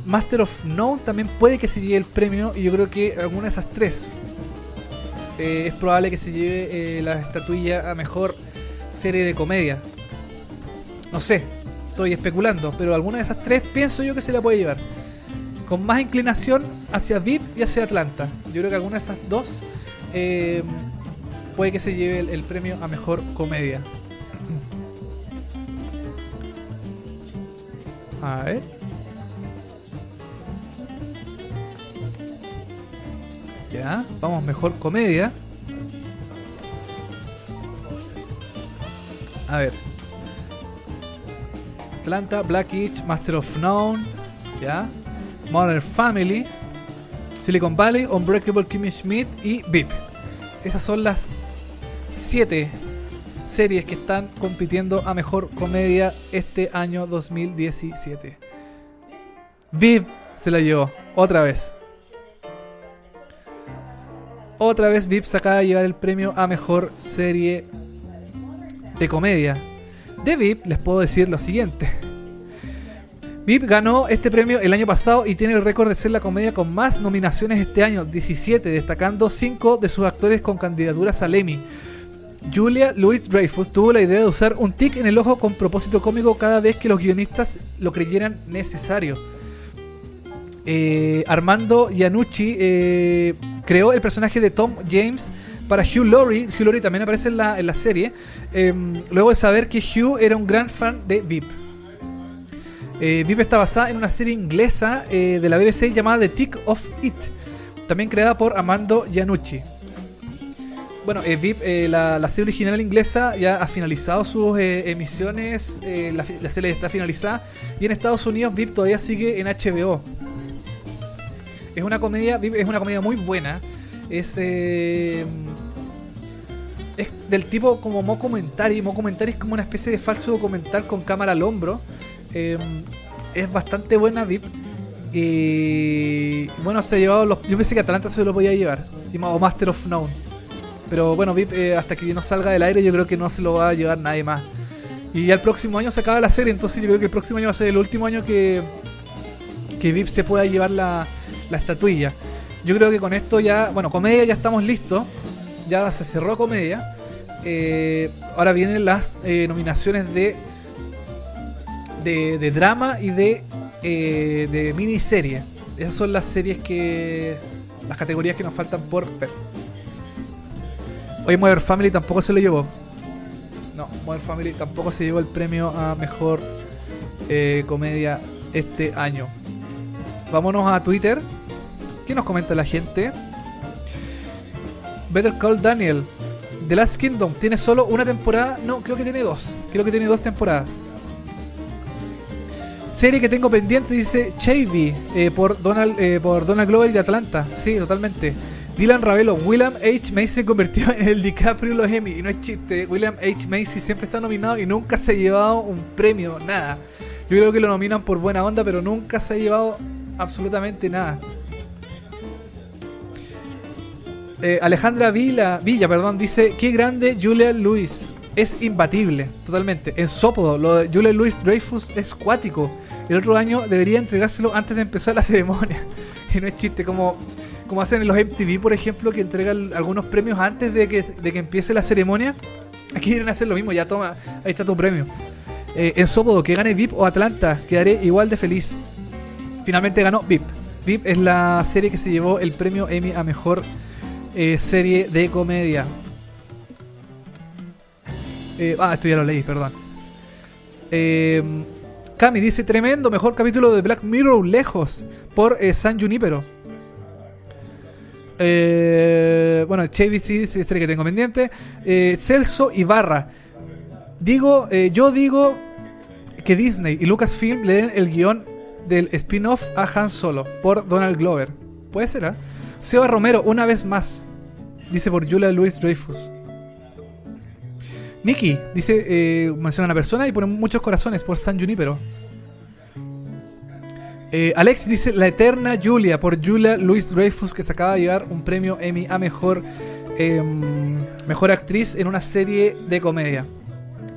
S1: Master of None también puede que se lleve el premio. Y yo creo que alguna de esas tres eh, es probable que se lleve eh, la estatuilla a mejor serie de comedia. No sé, estoy especulando, pero alguna de esas tres pienso yo que se la puede llevar. Con más inclinación hacia VIP y hacia Atlanta. Yo creo que alguna de esas dos eh, puede que se lleve el, premio a mejor comedia. A ver. Ya, vamos mejor comedia. A ver. Atlanta, Black Itch, Master of None, ya. Modern Family, Silicon Valley, Unbreakable Kimmy Schmidt y VIP. Esas son las 7 series que están compitiendo a mejor comedia este año 2017. VIP se la llevó otra vez. Otra vez VIP se acaba de llevar el premio a mejor serie de comedia. De VIP les puedo decir lo siguiente. VIP ganó este premio el año pasado y tiene el récord de ser la comedia con más nominaciones este año, 17, destacando 5 de sus actores con candidaturas al Emmy. Julia Louis Dreyfus tuvo la idea de usar un tic en el ojo con propósito cómico cada vez que los guionistas lo creyeran necesario. Eh, Armando Iannucci eh, creó el personaje de Tom James para Hugh Laurie. Hugh Laurie también aparece en la, en la serie. Em, luego de saber que Hugh era un gran fan de VIP. Eh, VIP está basada en una serie inglesa eh, de la BBC llamada The Tick of It, también creada por Armando Iannucci. Bueno, eh, VIP, la, la, serie original inglesa ya ha finalizado sus emisiones, la, serie está finalizada y en Estados Unidos VIP todavía sigue en HBO. Es una comedia, es una comedia muy buena. Es, eh, es del tipo como mockumentary. Mockumentary es como una especie de falso documental con cámara al hombro. Eh, es bastante buena VIP. Y bueno, se ha llevado los. Yo pensé que Atalanta se lo podía llevar. O Master of None. Pero bueno, VIP, eh, hasta que no salga del aire, yo creo que no se lo va a llevar nadie más. Y ya el próximo año se acaba la serie, entonces yo creo que el próximo año va a ser el último año que, que VIP se pueda llevar la, la estatuilla. Yo creo que con esto ya, bueno, comedia ya estamos listos. Ya se cerró comedia. Eh, ahora vienen las eh, nominaciones de, de, drama y de, eh, de miniserie. Esas son las series que. las categorías que nos faltan por ver. Hoy Modern Family tampoco se lo llevó. No, Modern Family tampoco se llevó el premio a mejor comedia este año. Vámonos a Twitter. ¿Qué nos comenta la gente? Better Call Daniel. The Last Kingdom tiene solo una temporada. No, creo que tiene dos. Creo que tiene dos temporadas. Serie que tengo pendiente dice Chavy eh, por Donald eh, por Donald Glover de Atlanta. Sí, totalmente. Dylan Ravelo, William H. Macy se convirtió en el DiCaprio los Emmy. Y no es chiste, William H. Macy siempre está nominado y nunca se ha llevado un premio, nada. Yo creo que lo nominan por buena onda, pero nunca se ha llevado absolutamente nada. Eh, Alejandra Villa, Villa perdón, dice, qué grande Julia Luis. Es imbatible, totalmente. En Sópodo, lo de Julia Louis Dreyfus es cuático. El otro año debería entregárselo antes de empezar la ceremonia. Y no es chiste, como, como hacen en los MTV, por ejemplo, que entregan algunos premios antes de que, de que empiece la ceremonia. Aquí quieren hacer lo mismo, ya toma, ahí está tu premio. Eh, en Sópodo, que gane VIP o Atlanta, quedaré igual de feliz. Finalmente ganó VIP. VIP es la serie que se llevó el premio Emmy a mejor eh, serie de comedia. Eh, ah, esto ya lo leí, perdón. Eh, Cami dice, tremendo, mejor capítulo de Black Mirror lejos, por eh, San Junipero. Eh, bueno, Chevy sí dice que tengo pendiente. Eh, Celso Ibarra. Digo, yo digo que Disney y Lucasfilm le den el guion del spin-off a Han Solo por Donald Glover. Puede ser, ¿ah? Seba Romero, una vez más. Dice por Julia Louis Dreyfus. Nicky dice, eh, menciona a una persona y pone muchos corazones por San Junipero. Eh, Alex dice La Eterna Julia por Julia Louis Dreyfus que se acaba de llevar un premio Emmy a mejor, em, mejor actriz en una serie de comedia.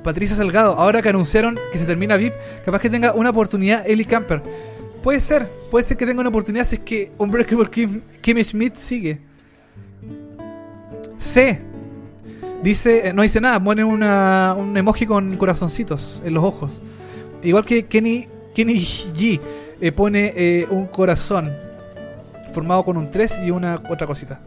S1: Patricia Salgado, ahora que anunciaron que se termina VIP, capaz que tenga una oportunidad Ellie Camper. Puede ser, puede ser que tenga una oportunidad si es que Unbreakable Kim, Kimmy Schmidt sigue. C. Dice, eh, no dice nada, pone una, un emoji con corazoncitos en los ojos. Igual que Kenny, Kenny G eh, pone eh, un corazón formado con un 3 y una otra cosita.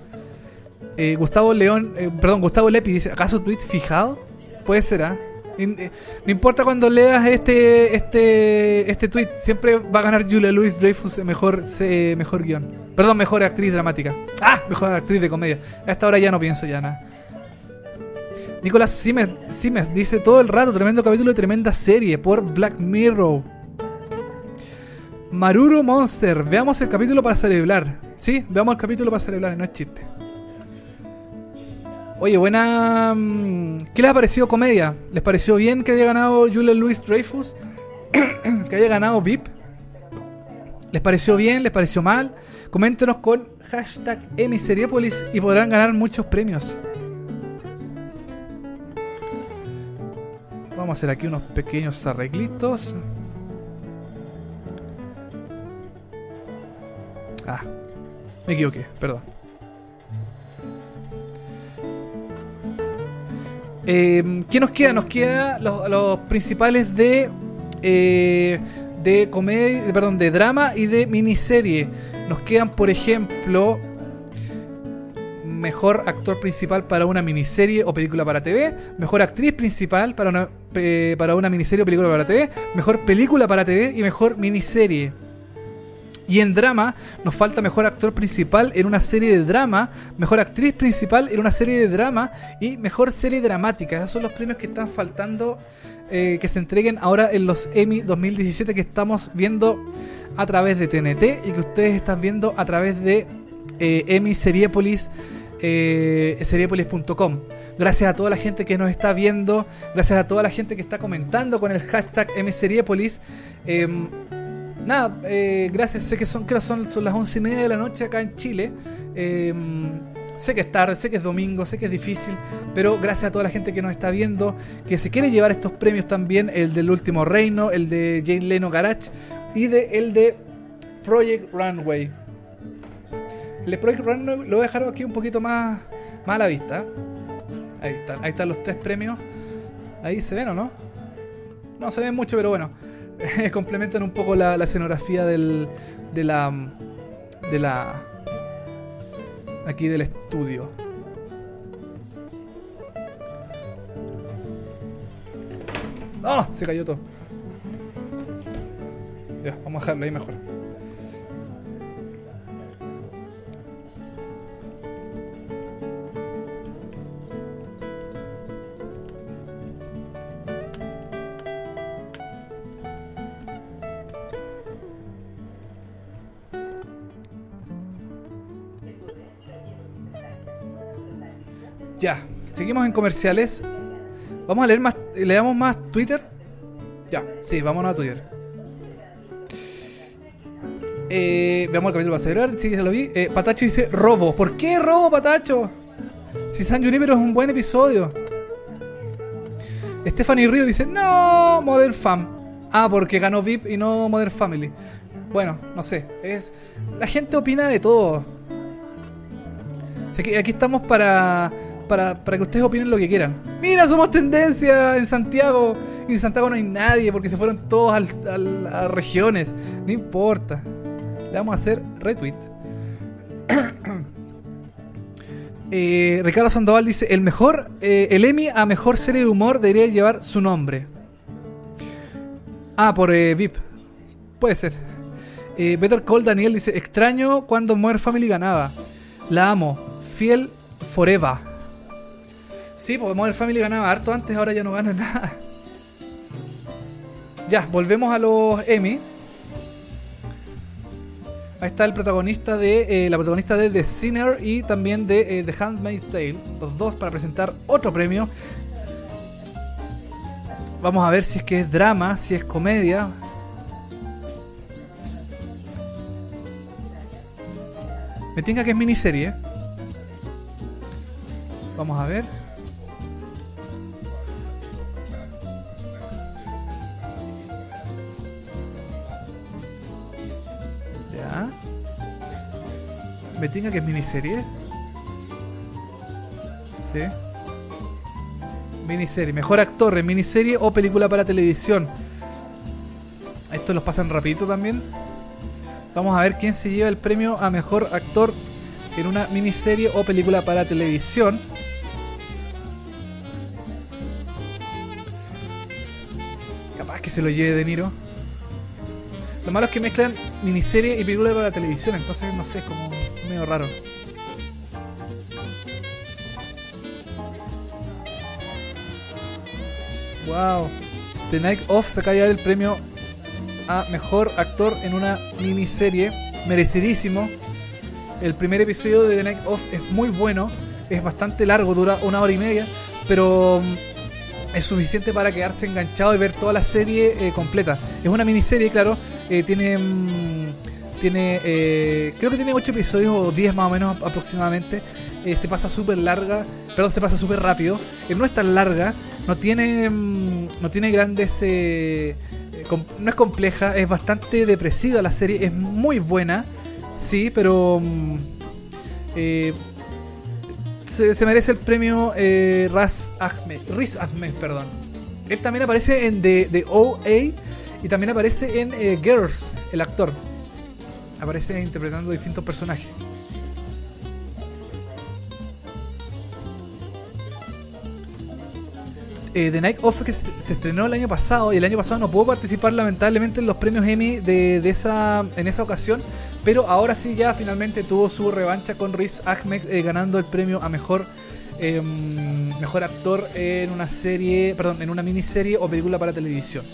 S1: Gustavo León, perdón, Gustavo Lepi dice, ¿acaso tweet fijado? Puede ser, ¿ah? No importa cuando leas este este este tweet, siempre va a ganar Julia Louis Dreyfus mejor mejor guion. Perdón, mejor actriz dramática. Ah, mejor actriz de comedia. A esta hora ya no pienso ya nada. Nicolás Simes, dice todo el rato, tremendo capítulo y tremenda serie por Black Mirror. Maruro Monster, veamos el capítulo para celebrar. Sí, veamos el capítulo para celebrar, no es chiste. Oye, buena. mm, ¿Qué les ha parecido comedia? ¿Les pareció bien que haya ganado Julia Louis Dreyfus? ¿Que haya ganado VIP? ¿Les pareció bien? ¿Les pareció mal? Coméntenos con hashtag Emiseriépolis y podrán ganar muchos premios. Vamos a hacer aquí unos pequeños arreglitos. Ah, me equivoqué, perdón. Eh, ¿Qué nos queda? Nos queda los, los principales de eh, de comedia, perdón, de drama y de miniserie. Nos quedan, por ejemplo, mejor actor principal para una miniserie o película para TV, mejor actriz principal para una para una miniserie o película para TV, mejor película para TV y mejor miniserie. Y en drama nos falta mejor actor principal en una serie de drama, mejor actriz principal en una serie de drama y mejor serie dramática. Esos son los premios que están faltando eh, que se entreguen ahora en los Emmy 2017 que estamos viendo a través de TNT y que ustedes están viendo a través de eh, Emmy Seriepolis. Eh, seriepolis.com. Gracias a toda la gente que nos está viendo, gracias a toda la gente que está comentando con el hashtag MSeriepolis. Em, nada, eh, gracias. Sé que son, que son, las once y media de la noche acá en Chile. Eh, sé que es tarde, sé que es domingo, sé que es difícil, pero gracias a toda la gente que nos está viendo, que se quiere llevar estos premios también, el del último reino, el de Jane Leno Garage y de, el de Project Runway. El Project Runway lo voy a dejar aquí un poquito más, más a la vista. Ahí están, ahí están los tres premios. Ahí se ven o no? No se ven mucho, pero bueno. complementan un poco la, escenografía del, de la de la aquí del estudio ¡Oh! se cayó todo vamos a dejarlo ahí mejor Ya, seguimos en comerciales. Vamos a leer más, leamos más Twitter. Ya, sí, vámonos a Twitter. Eh, veamos el capítulo para celebrar, sí, se lo vi. Eh, Patacho dice robo. ¿Por qué robo, Patacho? Si San Junipero es un buen episodio. Stephanie Río dice, no, Modern Fam. Ah, porque ganó VIP y no Modern Family. Bueno, no sé. Es, la gente opina de todo. O sea, aquí estamos para, para, para que ustedes opinen lo que quieran. Mira, somos tendencia en Santiago. Y en Santiago no hay nadie porque se fueron todos al, a regiones. No importa. Le vamos a hacer retweet. Eh, Ricardo Sandoval dice: El mejor, eh, el Emmy a mejor serie de humor debería llevar su nombre. Ah, por eh, VIP. Puede ser. Eh, Better Call Daniel dice: Extraño cuando Modern Family ganaba. La amo. Fiel forever. Sí, porque Modern Family ganaba harto antes, ahora ya no gana nada. Ya, volvemos a los Emmy. Ahí está el protagonista de. eh, la protagonista de The Sinner y también de eh, The Handmaid's Tale. Los dos para presentar otro premio. Vamos a ver si es que es drama, si es comedia. Me tinga que es miniserie. Vamos a ver. Me tinga que es miniserie. Sí. Miniserie. Mejor actor en miniserie o película para televisión. Estos los pasan rapidito también. Vamos a ver quién se lleva el premio a mejor actor en una miniserie o película para televisión. Capaz que se lo lleve De Niro. Lo malo es que mezclan miniserie y película para televisión, entonces no sé, como Wow. The Night Of se acaba el premio a mejor actor en una miniserie. Merecidísimo. El primer episodio de The Night Of es muy bueno. Es bastante largo, dura una hora y media. Pero mm, es suficiente para quedarse enganchado y ver toda la serie eh, completa. Es una miniserie, claro. eh, tiene. mm, tiene. eh, creo que tiene 8 episodios o 10 más o menos aproximadamente. Eh, se pasa súper larga. Perdón, se pasa súper rápido. Eh, no es tan larga. No tiene. mm, no tiene grandes. no es compleja. Es bastante depresiva la serie. Es muy buena. Sí, pero. mm, se, merece el premio Raz Ahmed. Riz Ahmed, perdón. Él también aparece en The, OA y también aparece en Girls, el actor. Aparece interpretando distintos personajes. Eh, The Night Of que se, estrenó el año pasado y el año pasado no pudo participar lamentablemente en los premios Emmy de, de esa, en esa ocasión, pero ahora sí ya finalmente tuvo su revancha con Riz Ahmed eh, ganando el premio a mejor em, mejor actor en una serie, perdón, en una miniserie o película para televisión.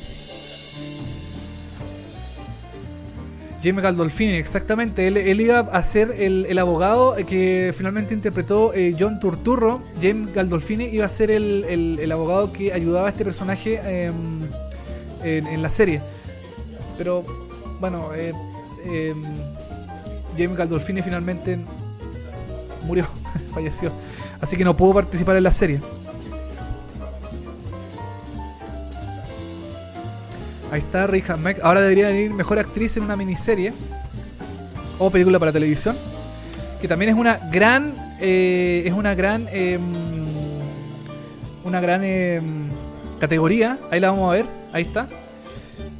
S1: James Gandolfini, exactamente. Él, iba a ser el, el abogado que finalmente interpretó eh, John Turturro. James Gandolfini iba a ser el, el- el abogado que ayudaba a este personaje em, en, en la serie. Pero, bueno, eh, em, James Gandolfini finalmente murió, falleció. Así que no pudo participar en la serie. Ahí está Rick Ahmed. Ahora debería venir mejor actriz en una miniserie o película para televisión. Que también es una gran. eh, es una gran. em, una gran em, categoría. Ahí la vamos a ver. Ahí está.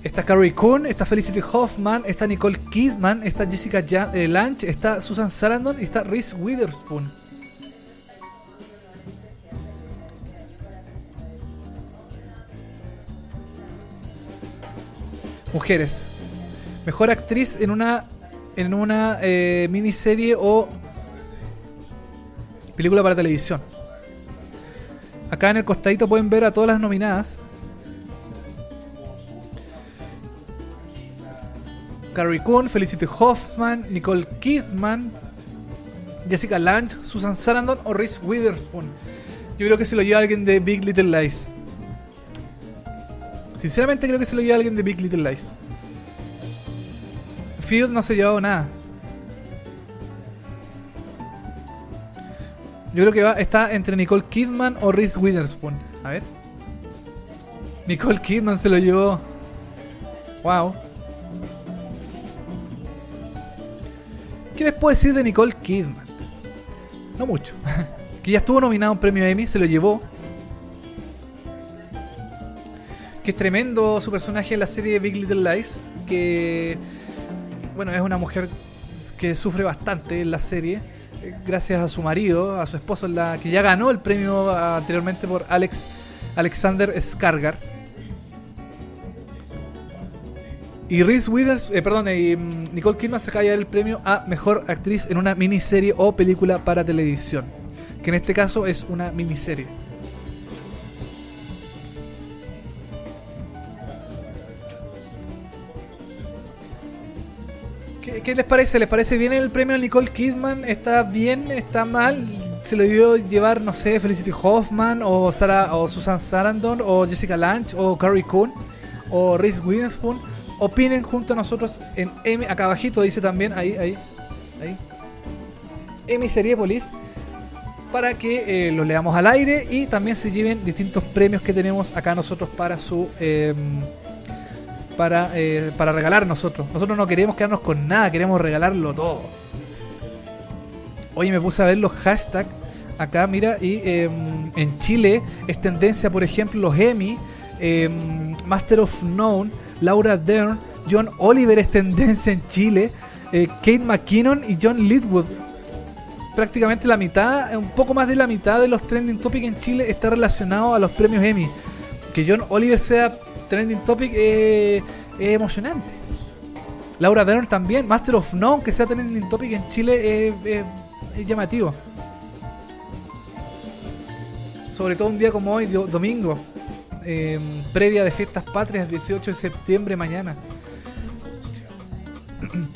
S1: Está Carrie Coon, está Felicity Hoffman, está Nicole Kidman, está Jessica eh, Lange, está Susan Sarandon y está Reese Witherspoon. Mujeres. Mejor actriz en una en una eh, miniserie o película para televisión. Acá en el costadito pueden ver a todas las nominadas. Carrie Coon, Felicity Hoffman, Nicole Kidman, Jessica Lange, Susan Sarandon o Reese Witherspoon. Yo creo que se lo lleva alguien de Big Little Lies. Sinceramente creo que se lo lleva alguien de Big Little Lies. Field no se ha llevado nada. Yo creo que va, está entre Nicole Kidman o Reese Witherspoon. A ver. Nicole Kidman se lo llevó. Wow. ¿Qué les puedo decir de Nicole Kidman? No mucho. que ya estuvo nominado a un premio Emmy, se lo llevó. Que es tremendo su personaje en la serie Big Little Lies. Que, bueno, es una mujer que sufre bastante en la serie. eh, Gracias a su marido, a su esposo, la, que ya ganó el premio anteriormente por Alex Alexander Skargar. Y Reese Withers, eh, perdón, y mm, Nicole Kidman se acaba el premio a mejor actriz en una miniserie o película para televisión. Que en este caso es una miniserie. ¿Qué, les parece? ¿Les parece bien el premio a Nicole Kidman? ¿Está bien? ¿Está mal? ¿Se lo dio llevar, no sé, Felicity Hoffman o, Sarah, o Susan Sarandon o Jessica Lange o Carrie Coon o Reese Witherspoon? Opinen junto a nosotros en M, acá abajito dice también, ahí, ahí, ahí. Emi Seriepolis para que eh, los leamos al aire y también se lleven distintos premios que tenemos acá nosotros para su eh, para, eh, para regalar nosotros. Nosotros no queremos quedarnos con nada, queremos regalarlo todo. Oye, me puse a ver los hashtags acá, mira, y em, en Chile es tendencia, por ejemplo, los Emmy, em, Master of Known, Laura Dern, John Oliver es tendencia en Chile, eh, Kate McKinnon y John Lidwood. Prácticamente la mitad, un poco más de la mitad de los trending topics en Chile está relacionado a los premios Emmy. Que John Oliver sea trending topic eh, es emocionante. Laura Dern también, Master of None, que sea trending topic en Chile es, es- es llamativo. Sobre todo un día como hoy, do- domingo, eh, previa de fiestas patrias, 18 de septiembre mañana.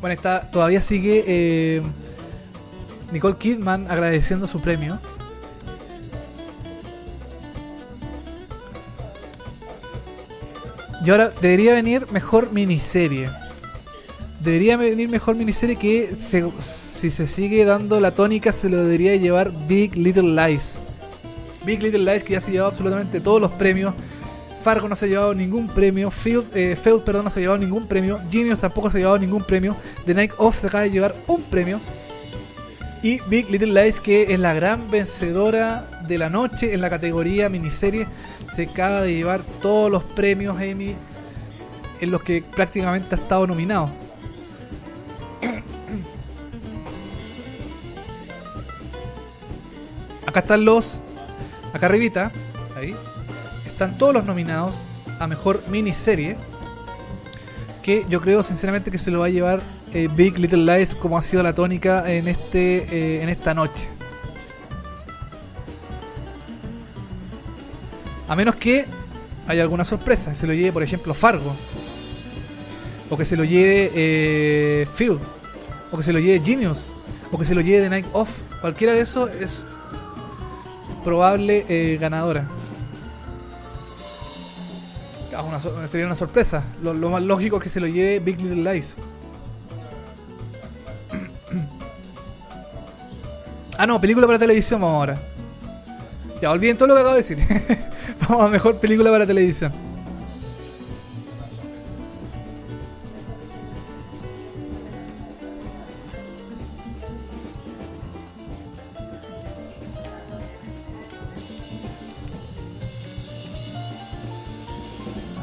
S1: Bueno, está, todavía sigue eh, Nicole Kidman agradeciendo su premio. Y ahora debería venir mejor miniserie. Debería venir mejor miniserie que si se sigue dando la tónica se lo debería llevar Big Little Lies. Big Little Lies que ya se ha llevado absolutamente todos los premios. Fargo no se ha llevado ningún premio. Field, eh, Field, perdón, no se ha llevado ningún premio. Genius tampoco se ha llevado ningún premio. The Night Of se acaba de llevar un premio. Y Big Little Lies, que es la gran vencedora de la noche en la categoría miniserie, se acaba de llevar todos los premios Emmy en los que prácticamente ha estado nominado. Acá están los. Acá arribita, ahí, están todos los nominados a mejor miniserie. Que yo creo sinceramente que se lo va a llevar eh, Big Little Lies como ha sido la tónica en este eh, en esta noche. A menos que haya alguna sorpresa, se lo lleve por ejemplo Fargo. O que se lo lleve eh, Field. O que se lo lleve Genius. O que se lo lleve The Night Off. Cualquiera de esos es probable eh, ganadora. Ah, sería una sorpresa. Lo, lo más lógico es que se lo lleve Big Little Lies. Ah, no, película para televisión vamos ahora. Ya, olviden todo lo que acabo de decir. vamos a mejor película para televisión.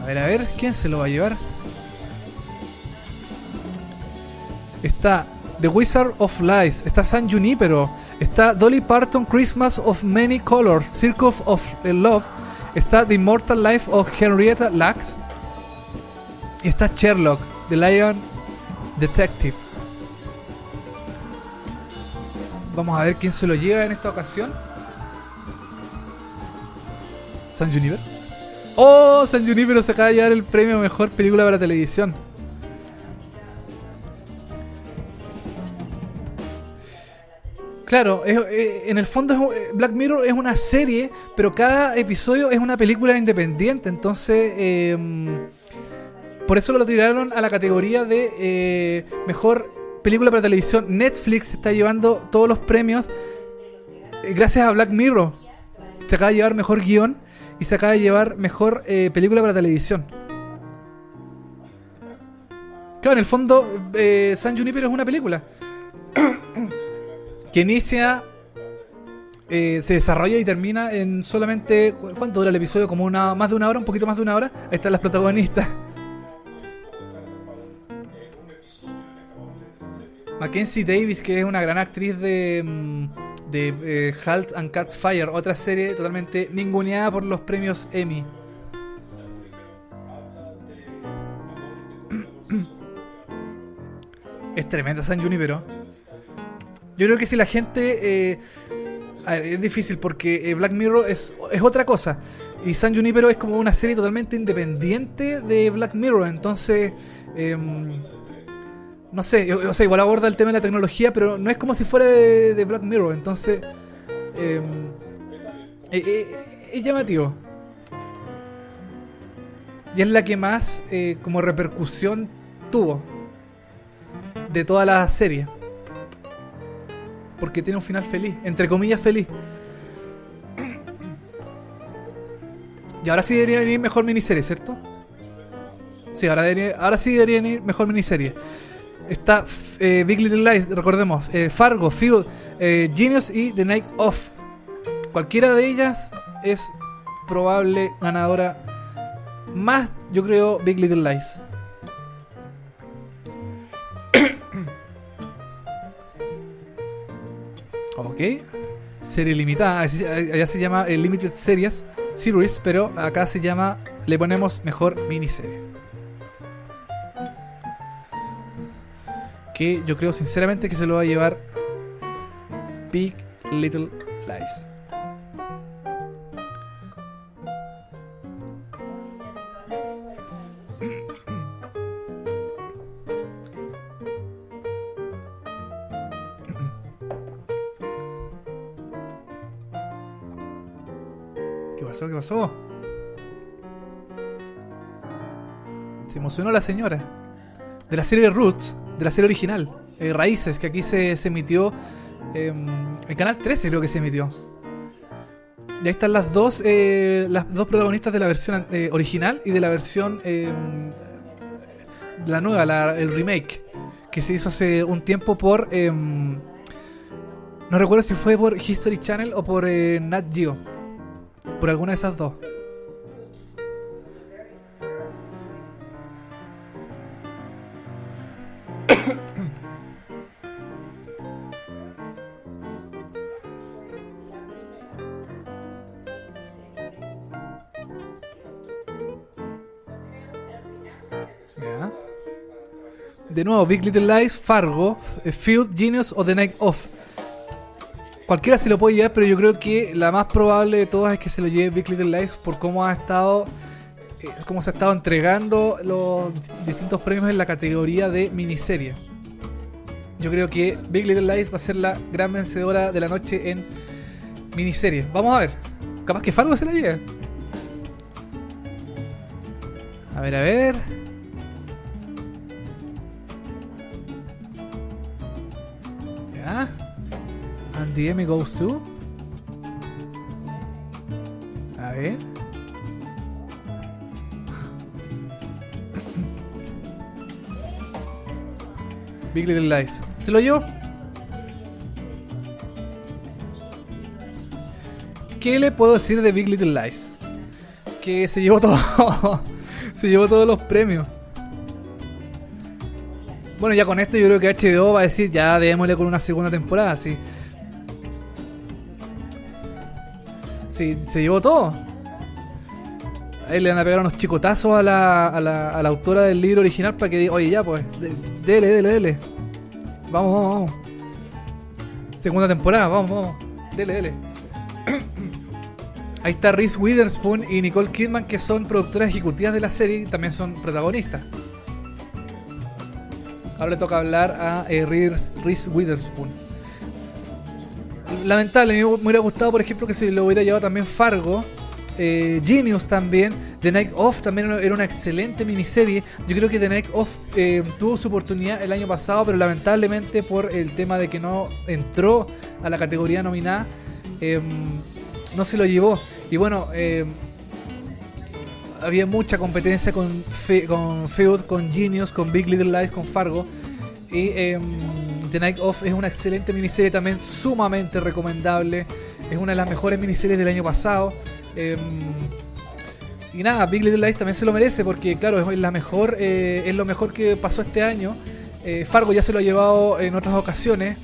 S1: A ver, a ver, ¿quién se lo va a llevar? Está The Wizard of Lies, está San Junipero, está Dolly Parton Christmas of Many Colors, Circle of Love, está The Immortal Life of Henrietta Lacks, está Sherlock, The Lion Detective. Vamos a ver quién se lo lleva en esta ocasión. San Juniper. ¡Oh! San Junipero se acaba de llevar el premio mejor película para televisión. Claro, eh, en el fondo es eh, Black Mirror es una serie, pero cada episodio es una película independiente. Entonces, eh, por eso lo tiraron a la categoría de eh, mejor película para televisión. Netflix está llevando todos los premios gracias a Black Mirror. Se acaba de llevar mejor guion y se acaba de llevar mejor película para televisión. Claro, en el fondo, San Junipero es una película que inicia, eh, se desarrolla y termina en solamente. ¿cu- ¿Cuánto dura el episodio? Como una más de una hora, un poquito más de una hora. Ahí están las protagonistas. Mackenzie Davis, que es una gran actriz de, mm, eh, Halt and Cat Fire, otra serie totalmente ninguneada por los premios Emmy. Es tremenda San Junipero. Yo creo que si la gente. eh, es difícil porque eh, Black Mirror es, es otra cosa. Y San Junipero es como una serie totalmente independiente de Black Mirror. Entonces. em, no sé, o sea, igual aborda el tema de la tecnología, pero no es como si fuera de, Black Mirror. Entonces. em, eh, es llamativo. Y es la que más como repercusión tuvo de toda la serie. Porque tiene un final feliz, entre comillas feliz. Y ahora sí debería venir mejor miniserie, ¿cierto? Sí, ahora, debería- ahora sí debería venir mejor miniserie. Está eh, Big Little Lies, recordemos, eh, Fargo, Field, eh, Genius y The Night Of. Cualquiera de ellas es probable ganadora. Más, yo creo, Big Little Lies. Ok. Serie limitada. Allá se llama eh, Limited Series, Series, pero acá se llama, le ponemos mejor miniserie. Que yo creo sinceramente que se lo va a llevar Big Little Lies. Pasó? ¿Qué pasó? Se emocionó la señora. De la serie Roots, de la serie original, eh, Raíces, que aquí se, se emitió. en el canal 13 creo que se emitió. Y ahí están las dos, eh, las dos protagonistas de la versión eh, original y de la versión eh, la nueva, el remake, que se hizo hace un tiempo por em, no recuerdo si fue por History Channel o por Nat Geo, por alguna de esas dos. De nuevo, Big Little Lies, Fargo, Field, Genius o The Night Off. Cualquiera se lo puede llevar, pero yo creo que la más probable de todas es que se lo lleve Big Little Lies por cómo ha estado, eh, cómo se ha estado entregando los distintos premios en la categoría de miniserie. Yo creo que Big Little Lies va a ser la gran vencedora de la noche en miniserie. Vamos a ver. Capaz que Fargo se la lleve. A ver, a ver. Ya. And the Emmy goes to. A ver. Big Little Lies. ¿Se lo llevo? ¿Qué le puedo decir de Big Little Lies? Que se llevó todo. se llevó todos los premios. Bueno, ya con esto yo creo que HBO va a decir ya démosle con una segunda temporada, sí. Se llevó todo. Ahí le van a pegar unos chicotazos a la, a la, a la autora del libro original para que diga, oye ya pues, de- dele, dele, dele. Vamos, vamos, vamos. Segunda temporada, vamos, vamos. Dele, dele. Ahí está Reese Witherspoon y Nicole Kidman, que son productoras ejecutivas de la serie y también son protagonistas. Ahora le toca hablar a eh, Reese Witherspoon. Lamentable, me hubiera gustado, por ejemplo, que se lo hubiera llevado también Fargo. eh, Genius también. The Night Off también era una excelente miniserie. Yo creo que The Night Off eh, tuvo su oportunidad el año pasado, pero lamentablemente por el tema de que no entró a la categoría nominada, eh, no se lo llevó. Y bueno, había mucha competencia con, Fe- con Feud, con Genius, con Big Little Lies, con Fargo. Y em, The Night Off es una excelente miniserie también, sumamente recomendable. Es una de las mejores miniseries del año pasado. Em, y nada, Big Little Lies también se lo merece porque, claro, es la mejor, eh, es lo mejor que pasó este año. Eh, Fargo ya se lo ha llevado en otras ocasiones.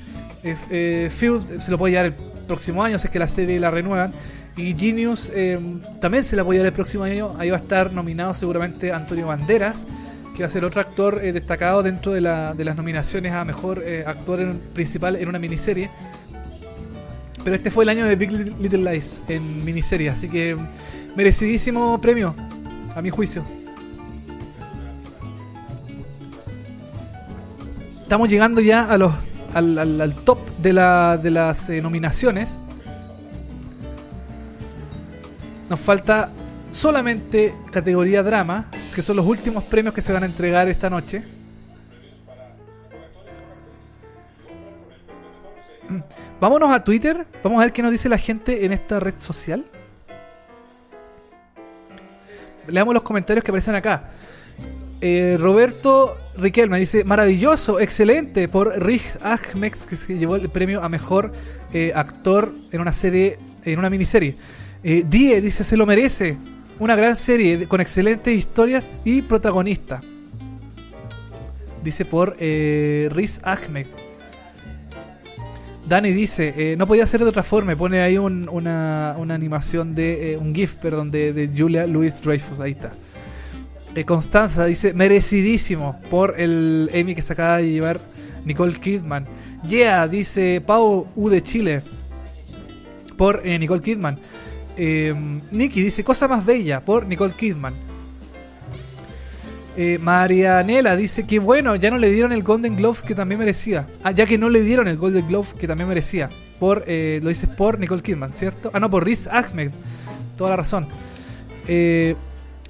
S1: Eh, eh, Feud se lo puede llevar el próximo año, si es que la serie la renuevan. Y Genius eh, también se la puede llevar el próximo año. Ahí va a estar nominado seguramente Antonio Banderas. Que va a ser otro actor eh, destacado dentro de, la- de las nominaciones a mejor eh, actor en- principal en una miniserie. Pero este fue el año de Big Little Lies en miniserie, así que merecidísimo premio, a mi juicio. Estamos llegando ya a los, al top de, la- de las eh, nominaciones. Nos falta solamente categoría drama, que son los últimos premios que se van a entregar esta noche. Vámonos a Twitter, vamos a ver qué nos dice la gente en esta red social. Leamos los comentarios que aparecen acá. Eh, Roberto Riquelme dice, maravilloso, excelente, por Riz Ahmed, que se llevó el premio a mejor eh, actor en una serie, en una miniserie. Eh, Die dice, se lo merece, una gran serie con excelentes historias y protagonista. Dice por eh, Riz Ahmed. Dani dice, eh, no podía ser de otra forma, pone ahí un- una, una animación de, eh, un GIF, perdón, de, Julia Louis Dreyfus, ahí está. Eh, Constanza dice, merecidísimo por el Emmy que se acaba de llevar Nicole Kidman. Yeah, dice Pau U de Chile, por Nicole Kidman. Eh, Nikki dice, cosa más bella, por Nicole Kidman. Eh, Marianela dice que bueno, ya no le dieron el Golden Glove que también merecía. Ah, ya que no le dieron el Golden Glove que también merecía. Por, eh, lo dices por Nicole Kidman, ¿cierto? Ah, no, por Riz Ahmed. Toda la razón. Eh,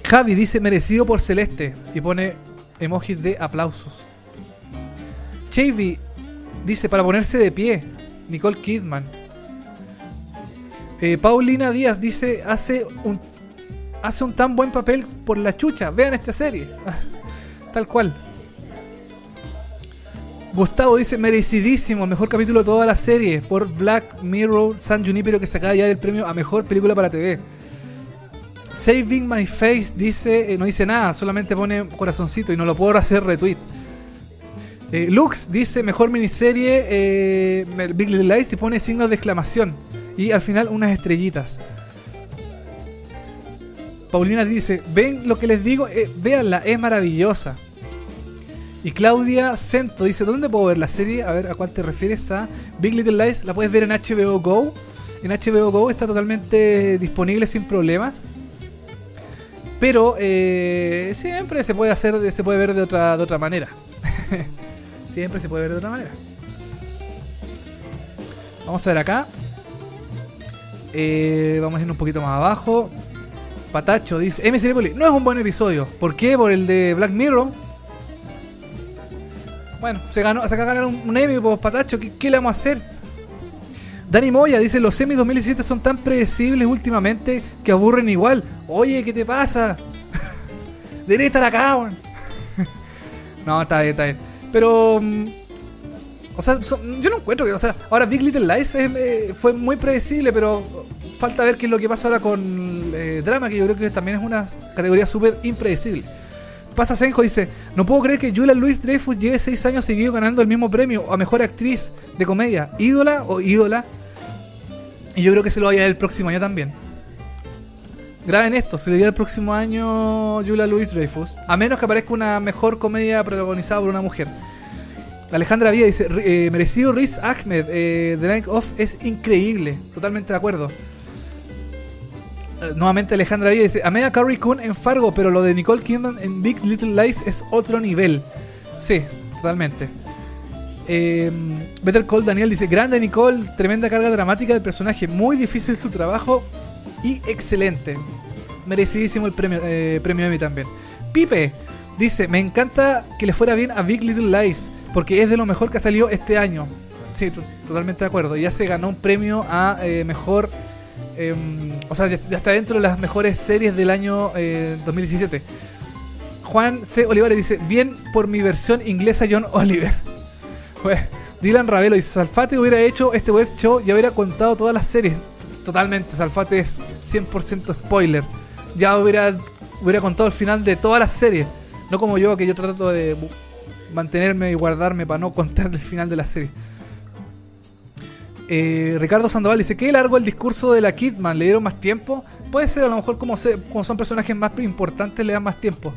S1: Javi dice merecido por Celeste y pone emojis de aplausos. Chavy dice para ponerse de pie. Nicole Kidman. Eh, Paulina Díaz dice hace un hace un tan buen papel por la chucha. Vean esta serie. Tal cual. Gustavo dice merecidísimo, mejor capítulo de toda la serie por Black Mirror San Junipero que se acaba de el premio a mejor película para TV. Saving My Face dice, eh, no dice nada, solamente pone corazoncito y no lo puedo hacer retweet. Eh, Lux dice mejor miniserie Big Little Lies y pone signos de exclamación. Y al final unas estrellitas. Paulina dice, ven lo que les digo, eh, véanla, es maravillosa. Y Claudia Cento dice, ¿dónde puedo ver la serie? A ver, ¿a cuál te refieres? A Big Little Lies, la puedes ver en HBO Go. En HBO Go está totalmente disponible sin problemas. Pero eh, siempre se puede hacer, se puede ver de otra, de otra manera. siempre se puede ver de otra manera. Vamos a ver acá. Eh, vamos a ir un poquito más abajo. Patacho dice, M. Cinepolis, no es un buen episodio. ¿Por qué? Por el de Black Mirror. Bueno, se ganó, se acaba de ganar un, Emmy, pues Patacho, ¿qué, le vamos a hacer? Dani Moya dice, los semis 2017 son tan predecibles últimamente que aburren igual. Oye, ¿qué te pasa? Debería estar acá, no, está bien, está bien. Pero... mm, o sea, son- yo no encuentro que... O sea, ahora Big Little Lies es, eh, fue muy predecible, pero falta ver qué es lo que pasa ahora con eh, Drama, que yo creo que también es una categoría súper impredecible. Pasa Senjo dice, no puedo creer que Julia Louis Dreyfus lleve 6 años seguido ganando el mismo premio a Mejor Actriz de Comedia. ¿Ídola o ídola? Y yo creo que se lo vaya el próximo año también. Graben esto, se le dio el próximo año Julia Louis Dreyfus. A menos que aparezca una mejor comedia protagonizada por una mujer. Alejandra Vía dice, "Ri- eh, merecido Riz Ahmed, eh, The Night Of es increíble. Totalmente de acuerdo. Eh, nuevamente Alejandra Vía dice, amé a Carrie Coon en Fargo, pero lo de Nicole Kidman en Big Little Lies es otro nivel. Sí, totalmente. Eh, Better Call Daniel dice, grande Nicole, tremenda carga dramática del personaje, muy difícil su trabajo y excelente. Merecidísimo el premio, eh, premio Emmy también. Pipe dice, me encanta que le fuera bien a Big Little Lies, porque es de lo mejor que ha salido este año. Sí, to- totalmente de acuerdo. Ya se ganó un premio a eh, mejor... em, o sea, ya, está dentro de las mejores series del año eh, 2017. Juan C. Olivares dice, bien por mi versión inglesa John Oliver. Dylan Ravelo dice, Salfate hubiera hecho este web show y hubiera contado todas las series. Totalmente, Salfate es 100% spoiler. Ya hubiera, hubiera contado el final de todas las series. No como yo, que yo trato de mantenerme y guardarme para no contar el final de la serie. Eh, Ricardo Sandoval dice, qué largo el discurso de la Kidman, ¿le dieron más tiempo? Puede ser, a lo mejor como, se- como son personajes más importantes le dan más tiempo.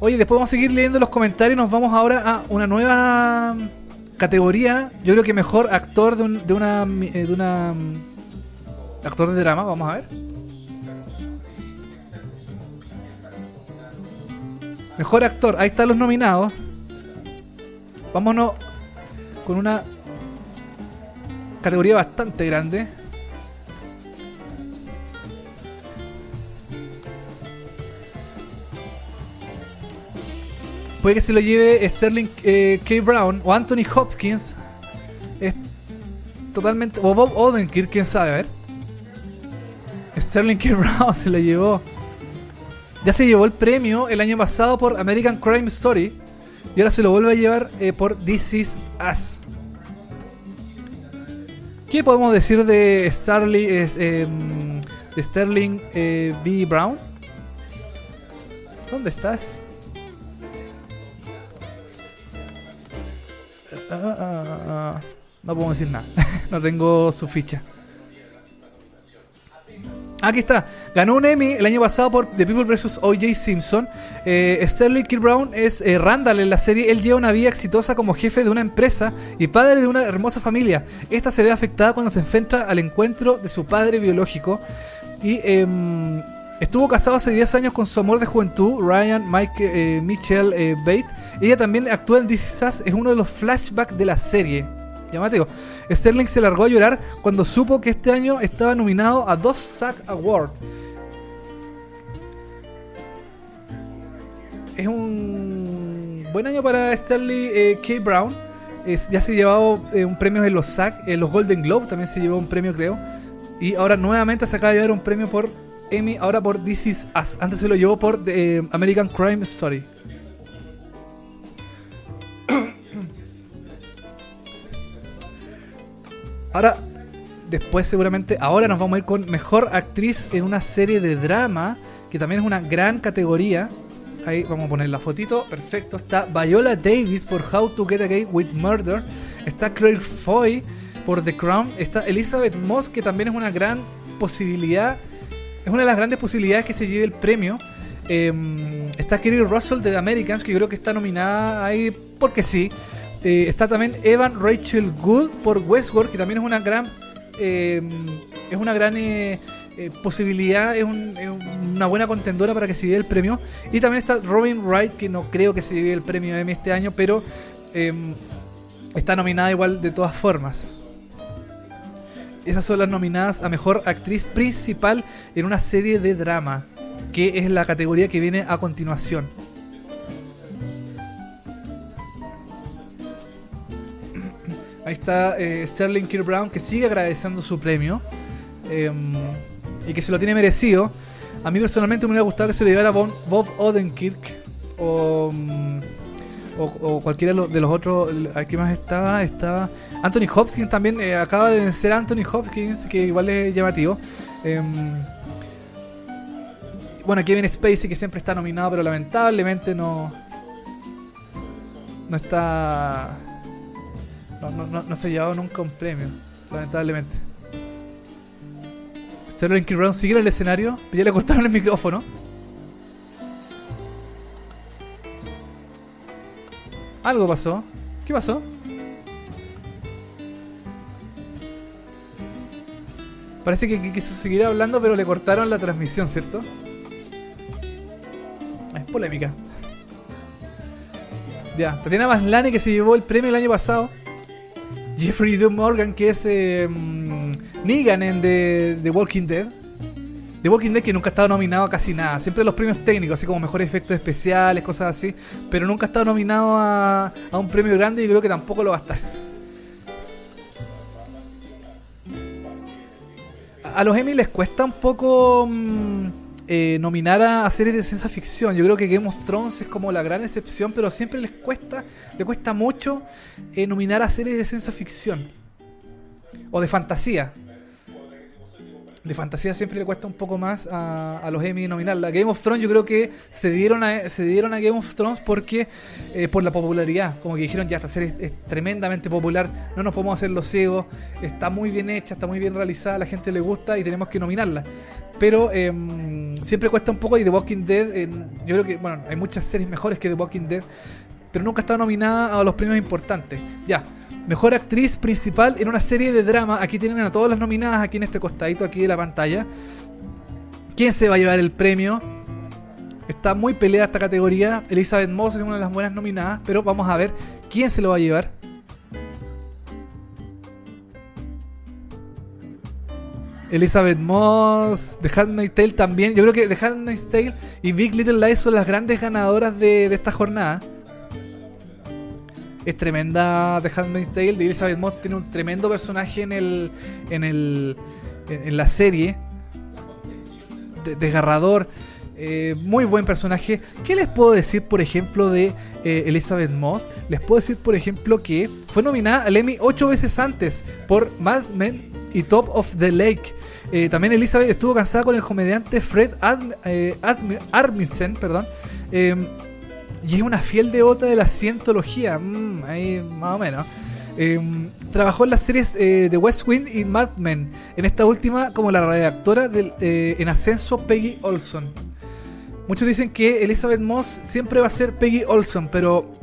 S1: Oye, después vamos a seguir leyendo los comentarios. Nos vamos ahora a una nueva categoría. Yo creo que mejor actor de, un- de una. eh, De una actor de drama. Vamos a ver. Mejor actor. Ahí están los nominados. Vámonos con una categoría bastante grande. Puede que se lo lleve Sterling eh, K. Brown o Anthony Hopkins. Totalmente. O Bob Odenkirk, quién sabe, a ver. Sterling K. Brown se lo llevó. Ya se llevó el premio el año pasado por American Crime Story. Y ahora se lo vuelve a llevar eh, por This Is Us. ¿Qué podemos decir de Starling, es, em, de Sterling eh, B. Brown? ¿Dónde estás? Ah, ah, ah. No puedo decir nada. no tengo su ficha. Aquí está. Ganó un Emmy el año pasado por The People vs. O.J. Simpson. Eh, Sterling K. Brown es eh, Randall en la serie. Él lleva una vida exitosa como jefe de una empresa y padre de una hermosa familia. Esta se ve afectada cuando se enfrenta al encuentro de su padre biológico. Y em, estuvo casado hace 10 años con su amor de juventud, Ryan Mike, eh, Michelle eh, Bate. Ella también actúa en This Is Us, es uno de los flashbacks de la serie. Llamativo. Sterling se largó a llorar cuando supo que este año estaba nominado a dos SAG Awards. Es un buen año para Sterling eh, K. Brown. Ya se ha eh, un premio en los SAG, en los Golden Globe también se llevó un premio creo. Y ahora nuevamente se acaba de llevar un premio por Emmy, ahora por This Is Us. Antes se lo llevó por eh, American Crime Story. Ahora, después seguramente, ahora nos vamos a ir con Mejor Actriz en una serie de drama, que también es una gran categoría. Ahí vamos a poner la fotito, perfecto. Está Viola Davis por How to Get Away with Murder. Está Claire Foy por The Crown. Está Elizabeth Moss, que también es una gran posibilidad. Es una de las grandes posibilidades que se lleve el premio. Eh, está Kerry Russell de The Americans, que yo creo que está nominada ahí porque sí. Eh, está también Evan Rachel Good por Westworld, que también es una gran eh, es una gran eh, eh, posibilidad, es, un- una buena contendora para que se lleve el premio. Y también está Robin Wright, que no creo que se lleve el premio Emmy este año, pero eh, está nominada igual de todas formas. Esas son las nominadas a mejor actriz principal en una serie de drama, que es la categoría que viene a continuación. Ahí está eh, Sterling. Brown que sigue agradeciendo su premio eh, y que se lo tiene merecido. A mí personalmente me hubiera gustado que se lo llevara Bob Odenkirk o, mm, o, o cualquiera de los, de los otros. Aquí más estaba, estaba Anthony Hopkins también. eh, acaba de vencer a Anthony Hopkins, que igual es llamativo. Em, bueno, Kevin Spacey que siempre está nominado, pero lamentablemente no no está no, no, no, no se ha llevado nunca un premio, lamentablemente. Sterling K. Brown sigue en el escenario, pero ya le cortaron el micrófono. Algo pasó. ¿Qué pasó? Parece que quiso seguir hablando, pero le cortaron la transmisión, ¿cierto? Es polémica. Ya, Tatiana Maslany que se llevó el premio el año pasado. Jeffrey D. Morgan, que es eh, Negan en The, The Walking Dead. The Walking Dead que nunca ha estado nominado a casi nada. Siempre los premios técnicos, así como mejores efectos especiales, cosas así. Pero nunca ha estado nominado a, a un premio grande y creo que tampoco lo va a estar. A- A los Emmy les cuesta un poco mm, eh, nominar a, a series de ciencia ficción. Yo creo que Game of Thrones es como la gran excepción, pero siempre les cuesta, le cuesta mucho eh, nominar a series de ciencia ficción o de fantasía. De fantasía siempre le cuesta un poco más a, a los Emmy nominarla. Game of Thrones yo creo que se dieron a, se dieron a Game of Thrones porque eh, por la popularidad. Como que dijeron, ya esta serie es, tremendamente popular, no nos podemos hacer los ciegos, está muy bien hecha, está muy bien realizada, la gente le gusta y tenemos que nominarla. Pero em, siempre cuesta un poco y The Walking Dead, yo creo que, bueno, hay muchas series mejores que The Walking Dead, pero nunca estado nominada a los premios importantes. Ya, mejor actriz principal en una serie de drama, aquí tienen a todas las nominadas, aquí en este costadito, aquí de la pantalla. ¿Quién se va a llevar el premio? Está muy peleada esta categoría. Elizabeth Moss es una de las buenas nominadas, pero vamos a ver quién se lo va a llevar. Elizabeth Moss, The Handmaid's Tale también. Yo creo que The Handmaid's Tale y Big Little Lies son las grandes ganadoras de, esta jornada. Es tremenda The Handmaid's Tale. Elizabeth Moss tiene un tremendo personaje en el en el en la serie. desgarrador. Eh, muy buen personaje. ¿Qué les puedo decir, por ejemplo, de eh, Elizabeth Moss? Les puedo decir, por ejemplo, que fue nominada al Emmy ocho veces antes por Mad Men y Top of the Lake. Eh, también Elizabeth estuvo cansada con el comediante Fred Armisen, perdón. Y es una fiel devota de la cientología. Mm, ahí más o menos. Em, trabajó en las series de West Wind y Mad Men. En esta última como la redactora del, en ascenso Peggy Olson. Muchos dicen que Elizabeth Moss siempre va a ser Peggy Olson, pero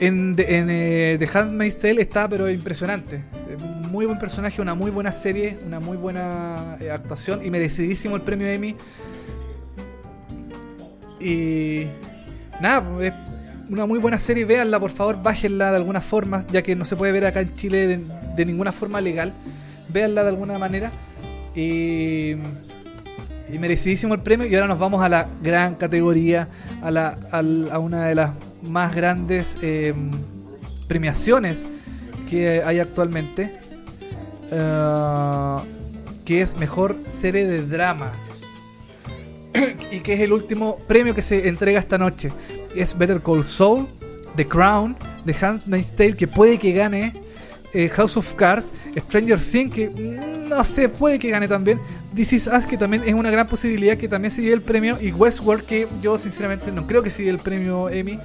S1: en, en eh, The Handmaid's Tale está pero impresionante. Muy buen personaje, una muy buena serie, una muy buena eh, actuación y merecidísimo el premio Emmy. Y nada, es una muy buena serie, véanla por favor, bájenla de alguna forma, ya que no se puede ver acá en Chile de, ninguna forma legal. Véanla de alguna manera. Y y merecidísimo el premio. Y ahora nos vamos a la gran categoría, a, la, a, una de las más grandes eh, premiaciones que hay actualmente, eh, que es Mejor Serie de Drama. y que es el último premio que se entrega esta noche. Es Better Call Saul, The Crown, The Handmaid's Tale, que puede que gane eh, House of Cards, Stranger Things, que mm, no sé, puede que gane también. This Is Us, que también es una gran posibilidad que también se lleve el premio. Y Westworld, que yo sinceramente no creo que se lleve el premio Emmy.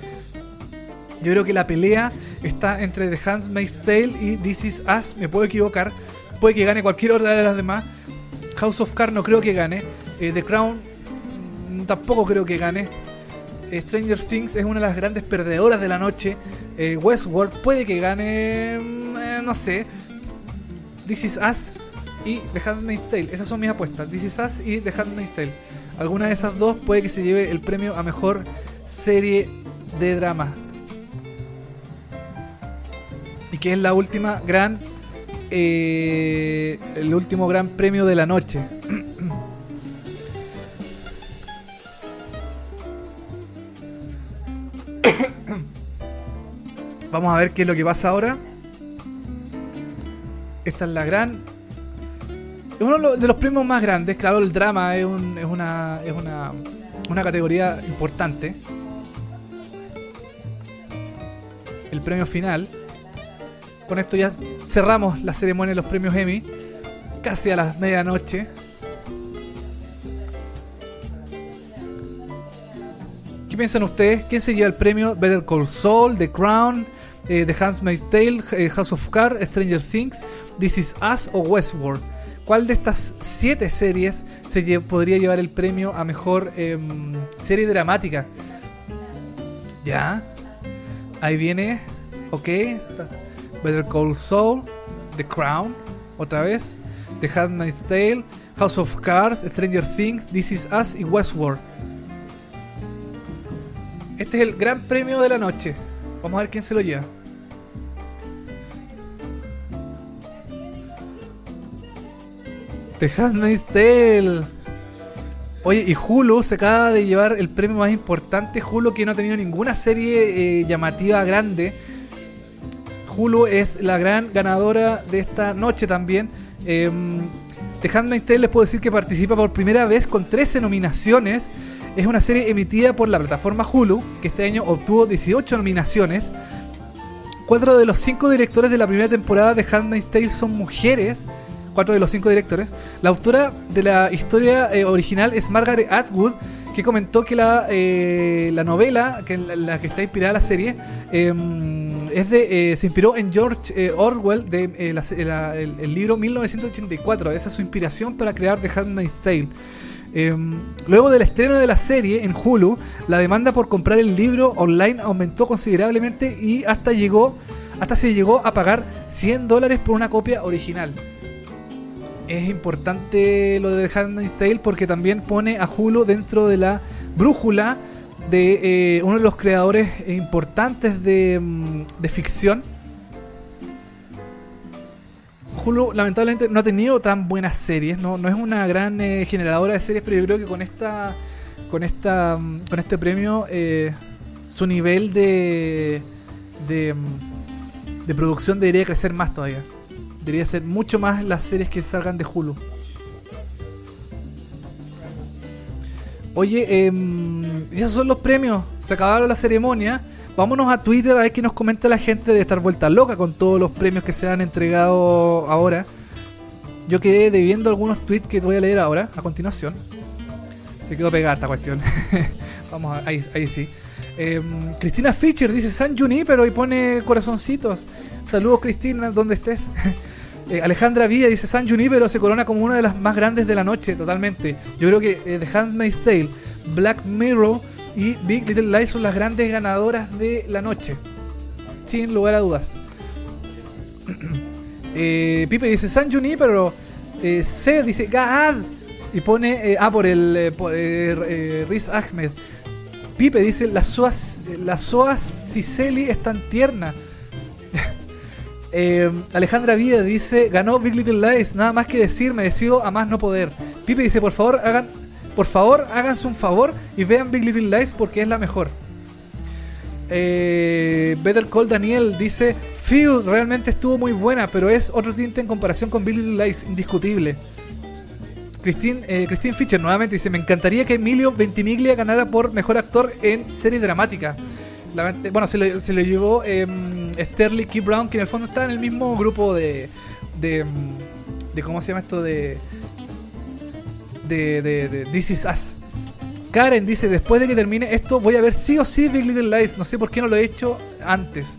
S1: Yo creo que la pelea está entre The Handmaid's Tale y This Is Us. Me puedo equivocar. Puede que gane cualquier otra de las demás. House of Cards no creo que gane. Eh, The Crown tampoco creo que gane. Eh, Stranger Things es una de las grandes perdedoras de la noche. Westworld puede que gane. Mm, no sé. This Is Us y The Handmaid's Tale. Esas son mis apuestas. This Is Us y The Handmaid's Tale. Alguna de esas dos puede que se lleve el premio a mejor serie de drama. Y que es la última gran. Eh, el último gran premio de la noche. Vamos a ver qué es lo que pasa ahora. Esta es la gran. Es uno de los premios más grandes. Claro, el drama es, es, una, es una, una categoría importante. El premio final. Con esto ya cerramos la ceremonia de los premios Emmy. Casi a las medianoche. ¿Qué piensan ustedes? ¿Quién se lleva el premio? Better Call Saul, The Crown, eh, The Handmaid's Tale, eh, House of Cards, Stranger Things, This Is Us o Westworld. ¿Cuál de estas siete series se podría llevar el premio a mejor em, serie dramática? Ya. Ahí viene. Ok. Better Call Saul. The Crown. Otra vez. The Handmaid's Tale. House of Cards. Stranger Things. This Is Us y Westworld. Este es el gran premio de la noche. Vamos a ver quién se lo lleva. The Handmaid's Tale. Oye, y Hulu se acaba de llevar el premio más importante. Hulu que no ha tenido ninguna serie eh, llamativa grande. Hulu es la gran ganadora de esta noche también. Eh, The Handmaid's Tale les puedo decir que participa por primera vez con 13 nominaciones es una serie emitida por la plataforma Hulu, que este año obtuvo 18 nominaciones. Cuatro de los cinco directores de la primera temporada de Handmaid's Tale son mujeres. Cuatro de los cinco directores. La autora de la historia eh, original es Margaret Atwood, que comentó que la, eh, la novela, que en la, que está inspirada la serie, em, es de, eh, se inspiró en George Orwell de el, el, libro 1984. Esa es su inspiración para crear The Handmaid's Tale. Em, luego del estreno de la serie en Hulu, la demanda por comprar el libro online aumentó considerablemente y hasta llegó hasta se llegó a pagar 100 dólares por una copia original. Es importante lo de Handmaid's Tale porque también pone a Hulu dentro de la brújula de eh, uno de los creadores importantes de, mm, de ficción Hulu lamentablemente no ha tenido tan buenas series, no, es una gran eh, generadora de series, pero yo creo que con esta con esta mm, con este premio eh, su nivel de, de mm, de producción debería crecer más todavía. Debería ser mucho más las series que salgan de Hulu. Oye, eh, esos son los premios. Se acabaron la ceremonia. Vámonos a Twitter a ver qué nos comenta la gente de estar vuelta loca con todos los premios que se han entregado ahora. Yo quedé debiendo algunos tweets que voy a leer ahora, a continuación. Se quedó pegada esta cuestión. Vamos a, ahí, ahí sí. Em, Cristina Fischer dice San pero y pone corazoncitos. Saludos Cristina, donde estés. Eh, Alejandra Villa dice San pero se corona como una de las más grandes de la noche, totalmente. Yo creo que eh, The Handmaid's Tale, Black Mirror y Big Little Lies son las grandes ganadoras de la noche. Sin lugar a dudas. eh, Pipe dice San pero eh, C dice Gaad y pone eh, ah por el eh, por, eh, Riz Ahmed. Pipe dice la Soas la Soas Ciceli es tan tierna. Alejandra Vida dice ganó Big Little Lies, nada más que decir, me decido a más no poder. Pipe dice por favor hagan por favor, háganse un favor y vean Big Little Lies porque es la mejor. Eh, Better Call Daniel dice: Phil realmente estuvo muy buena, pero es otro tinte en comparación con Big Little Lies, indiscutible. Christine, eh, Christine Fischer nuevamente dice: Me encantaría que Emilio Ventimiglia ganara por mejor actor en serie dramática. bueno, se lo, llevó em, Sterling Key Brown, que en el fondo está en el mismo grupo de, de, de. ¿Cómo se llama esto? De de, de, This Is Us. Karen dice, después de que termine esto, voy a ver sí o sí Big Little Lies. No sé por qué no lo he hecho antes.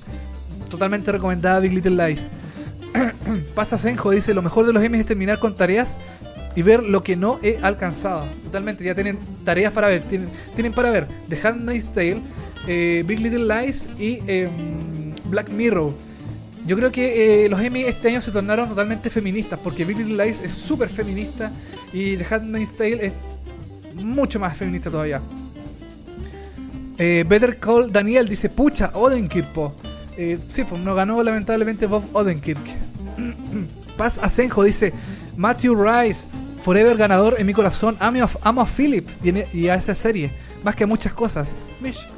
S1: Totalmente recomendada Big Little Lies. Pasa Senjo, dice, lo mejor de los Emmys es terminar con tareas y ver lo que no he alcanzado. Totalmente, ya tienen tareas para ver. Tienen, tienen para ver The Handmaid's Tale, eh, Big Little Lies y em, Black Mirror. Yo creo que eh, los Emmy este año se tornaron totalmente feministas, porque Big Little Lies es súper feminista y The Handmaid's Tale es mucho más feminista todavía. Eh, Better Call Daniel dice, pucha, Odenkirk. Eh, sí, pues no ganó lamentablemente Bob Odenkirk. Paz Asenjo dice, Matthew Rice, Forever ganador en mi corazón, amo a, amo a Philip y, a esa serie, más que a muchas cosas. Mish.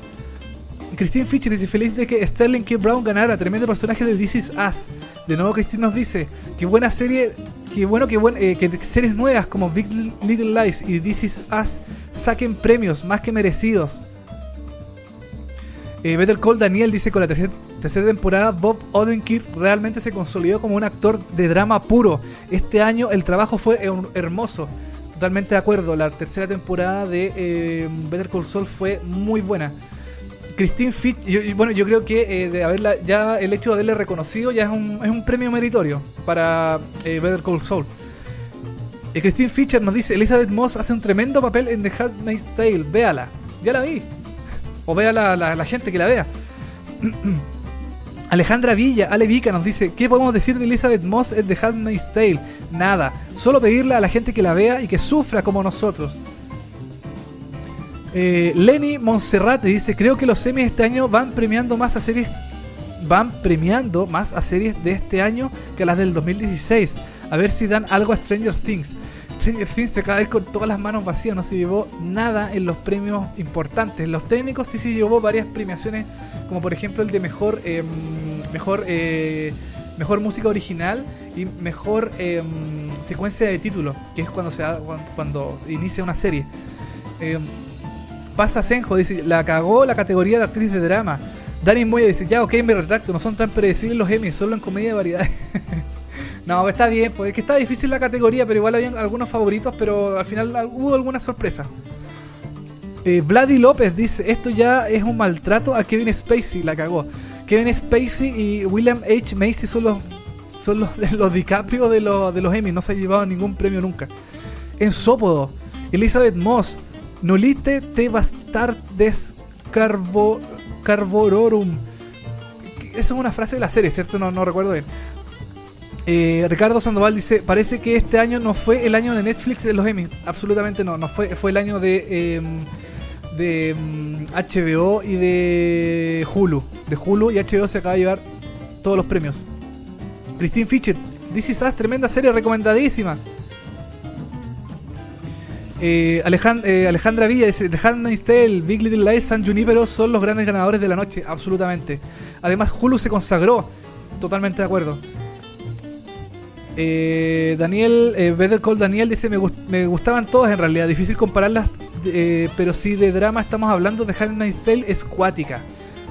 S1: Christine Fischer dice feliz de que Sterling K. Brown ganara, tremendo personaje de This Is Us. De nuevo Christine nos dice, qué buena serie, qué bueno que, eh, que series nuevas como Big Little Lies y This Is Us saquen premios más que merecidos. Eh, Better Call Daniel dice con la tercera, temporada Bob Odenkirk realmente se consolidó como un actor de drama puro. Este año el trabajo fue hermoso. Totalmente de acuerdo, la tercera temporada de eh, Better Call Saul fue muy buena. Christine Fitch, bueno, yo creo que eh, haberla, ya el hecho de haberle reconocido ya es un, es un premio meritorio para eh, Better Call Saul. Eh, Christine Fischer nos dice, Elizabeth Moss hace un tremendo papel en The Handmaid's Tale, véala. Ya la vi. O vea la, la, gente que la vea. Alejandra Villa, Ale Vica nos dice, ¿qué podemos decir de Elizabeth Moss en The Handmaid's Tale? Nada, solo pedirle a la gente que la vea y que sufra como nosotros. Eh, Lenny Monserrate dice, creo que los semis este año van premiando más a series van premiando más a series de este año que a las del 2016. A ver si dan algo a Stranger Things. Stranger Things se acaba de ir con todas las manos vacías, no se llevó nada en los premios importantes. Los técnicos sí se llevó varias premiaciones, como por ejemplo el de mejor em, mejor eh, mejor música original y mejor em, secuencia de título, que es cuando se cuando, cuando inicia una serie. Pasa Senjo, dice, la cagó la categoría de actriz de drama. Dani Moya dice, ya, ok, me retracto, no son tan predecibles los Emmy, solo en comedia de variedad. no, está bien, pues es que está difícil la categoría, pero igual había algunos favoritos, pero al final hubo alguna sorpresa. Eh, López dice, esto ya es un maltrato a Kevin Spacey, la cagó. Kevin Spacey y William H. Macy son los, son los, los DiCaprio de los, de los Emmy, no se han llevado ningún premio nunca. En Sópodo, Elizabeth Moss, nolite te bastardes carbo, carbororum. Esa es una frase de la serie, ¿cierto? No, no recuerdo bien. Eh, Ricardo Sandoval dice, parece que este año no fue el año de Netflix de los Emmy. Absolutamente no, no fue, fue el año de, em, de HBO em, y de Hulu. De Hulu y HBO se acaba de llevar todos los premios. Christine Fitchett, This Is tremenda serie, recomendadísima. Eh, eh, Alejandra Villa dice: The Handmaid's Tale, Big Little Lies, San Junipero son los grandes ganadores de la noche. Absolutamente. Además, Hulu se consagró. Totalmente de acuerdo. Eh, Daniel, eh, Better Call Daniel dice: me, me, gustaban todas en realidad. Difícil compararlas, eh, pero si de drama estamos hablando, The Handmaid's Tale es cuática.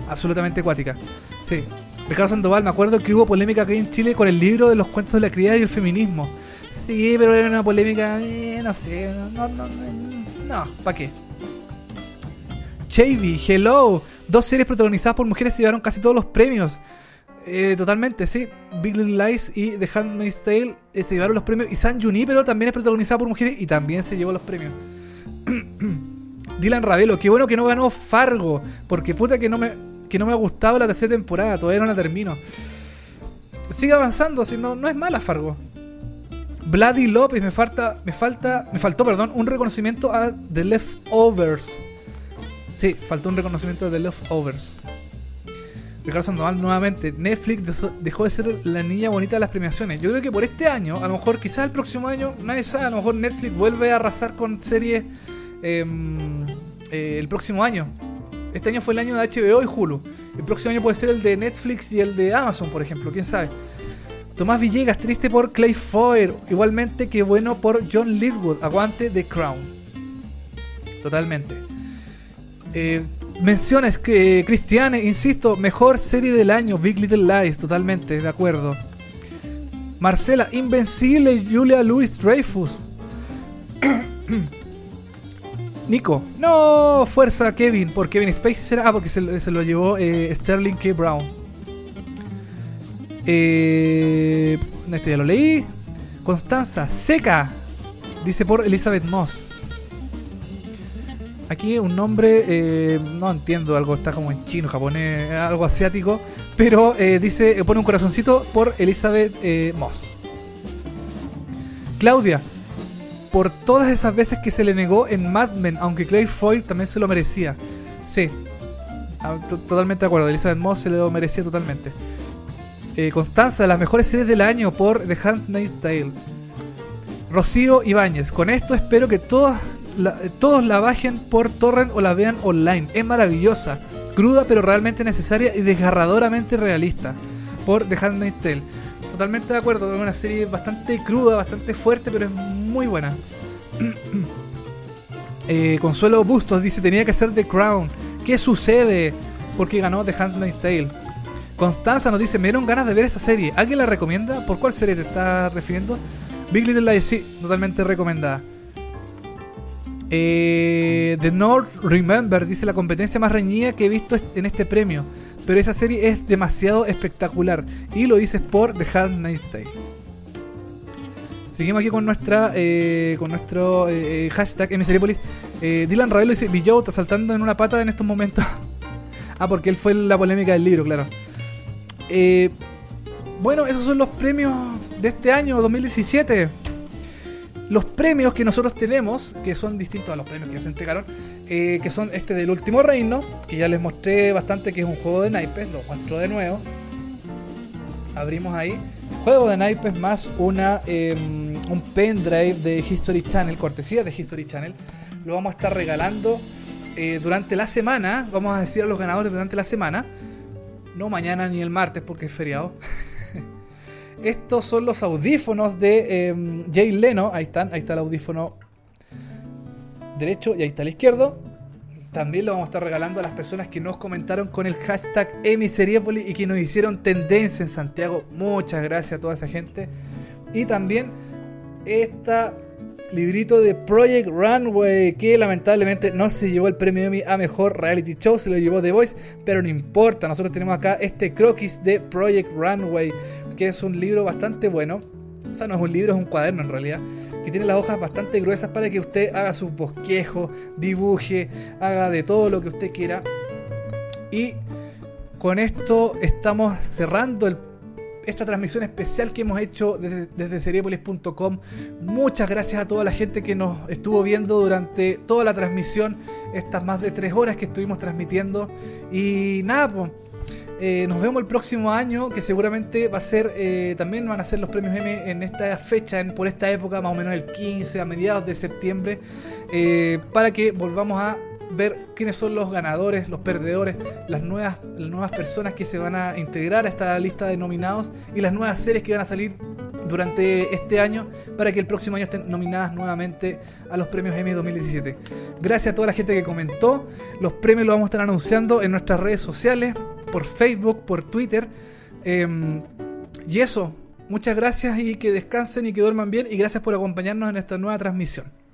S1: Absolutamente cuática. Sí. Ricardo Sandoval, me acuerdo que hubo polémica aquí en Chile con el libro de los cuentos de la criada y el feminismo. Sí, pero era una polémica, eh, no sé, no, no, no, no ¿para qué? Chavy, Hello, dos series protagonizadas por mujeres se llevaron casi todos los premios. Eh, totalmente, sí. Big Little Lies y The Handmaid's Tale eh, se llevaron los premios. Y San Junipero también es protagonizada por mujeres y también se llevó los premios. Dylan Ravelo, qué bueno que no ganó Fargo, porque puta que no me, que no me ha gustado la tercera temporada, todavía no la termino. Sigue avanzando, si no, no es mala Fargo. Bloody López, me falta, me falta, me faltó, perdón, un reconocimiento a The Leftovers. Sí, faltó un reconocimiento a The Leftovers. Ricardo Sandoval nuevamente, Netflix dejó de ser la niña bonita de las premiaciones. Yo creo que por este año, a lo mejor quizás el próximo año, nadie sabe, a lo mejor Netflix vuelve a arrasar con series em, eh, el próximo año. Este año fue el año de HBO y Hulu. El próximo año puede ser el de Netflix y el de Amazon, por ejemplo, quién sabe. Tomás Villegas, triste por Clay Foyer. Igualmente que bueno por John Lidwood. Aguante The Crown. Totalmente. Eh, menciones que Cristiane, insisto, mejor serie del año, Big Little Lies, totalmente, de acuerdo. Marcela, Invencible, Julia Louis Dreyfus. Nico, no, fuerza Kevin, por Kevin Spacey será, ah, porque se, lo llevó eh, Sterling K. Brown. Eh, esto ya lo leí. Constanza, seca, dice por Elizabeth Moss. Aquí un nombre, eh, no entiendo, algo está como en chino, japonés, algo asiático, pero eh, dice, pone un corazoncito por Elizabeth eh, Moss. Claudia, por todas esas veces que se le negó en Mad Men, aunque Clay Foyle también se lo merecía. Sí, totalmente de acuerdo, Elizabeth Moss se lo merecía totalmente. Constanza, las mejores series del año por The Handmaid's Tale. Rocío Ibáñez, con esto espero que todas todos la bajen por torrent o la vean online. Es maravillosa, cruda pero realmente necesaria y desgarradoramente realista. Por The Handmaid's Tale. Totalmente de acuerdo, es una serie bastante cruda, bastante fuerte, pero es muy buena. Eh, Consuelo Bustos dice, tenía que ser The Crown. ¿Qué sucede? Porque ganó The Handmaid's Tale. Constanza nos dice, me dieron ganas de ver esa serie. ¿Alguien la recomienda? ¿Por cuál serie te estás refiriendo? Big Little Lies, sí, totalmente recomendada. Eh, The North Remember dice la competencia más reñida que he visto en este premio. Pero esa serie es demasiado espectacular. Y lo dices por The Handmaid's Tale. Seguimos aquí con nuestra eh, con nuestro eh, hashtag MSeriepolis. Dylan Ravelo dice: Billow está saltando en una pata en estos momentos. ah, porque él fue la polémica del libro, claro. Bueno, esos son los premios de este año, 2017 los premios que nosotros tenemos, que son distintos a los premios que ya se entregaron, eh, que son este del último reino, que ya les mostré bastante que es un juego de naipes, lo muestro de nuevo. Abrimos ahí. Juego de naipes más una em, un pendrive de History Channel, cortesía de History Channel. Lo vamos a estar regalando eh, durante la semana. Vamos a decir a los ganadores durante la semana. No mañana ni el martes porque es feriado. Estos son los audífonos de eh, Jay Leno. Ahí están, ahí está el audífono derecho y ahí está el izquierdo. También lo vamos a estar regalando a las personas que nos comentaron con el hashtag Emiseriepoli y que nos hicieron tendencia en Santiago. Muchas gracias a toda esa gente. Y también esta librito de Project Runway, que lamentablemente no se llevó el premio Emmy a mejor reality show, se lo llevó The Voice, pero no importa, nosotros tenemos acá este croquis de Project Runway, que es un libro bastante bueno. o sea, no es un libro, es un cuaderno en realidad, que tiene las hojas bastante gruesas para que usted haga sus bosquejos, dibuje, haga de todo lo que usted quiera. Y con esto estamos cerrando esta transmisión especial que hemos hecho desde, desde seriepolis.com. Muchas gracias a toda la gente que nos estuvo viendo durante toda la transmisión, estas más de tres horas que estuvimos transmitiendo. Y nada, pues eh, nos vemos el próximo año, que seguramente va a ser, eh, también van a ser los premios M en esta fecha, por esta época, más o menos el 15, a mediados de septiembre, eh, para que volvamos a ver quiénes son los ganadores, los perdedores, las nuevas, las nuevas personas que se van a integrar a esta lista de nominados y las nuevas series que van a salir durante este año para que el próximo año estén nominadas nuevamente a los premios Emmy 2017. Gracias a toda la gente que comentó. Los premios los vamos a estar anunciando en nuestras redes sociales, por Facebook, por Twitter. Em, y eso, muchas gracias y que descansen y que duerman bien y gracias por acompañarnos en esta nueva transmisión.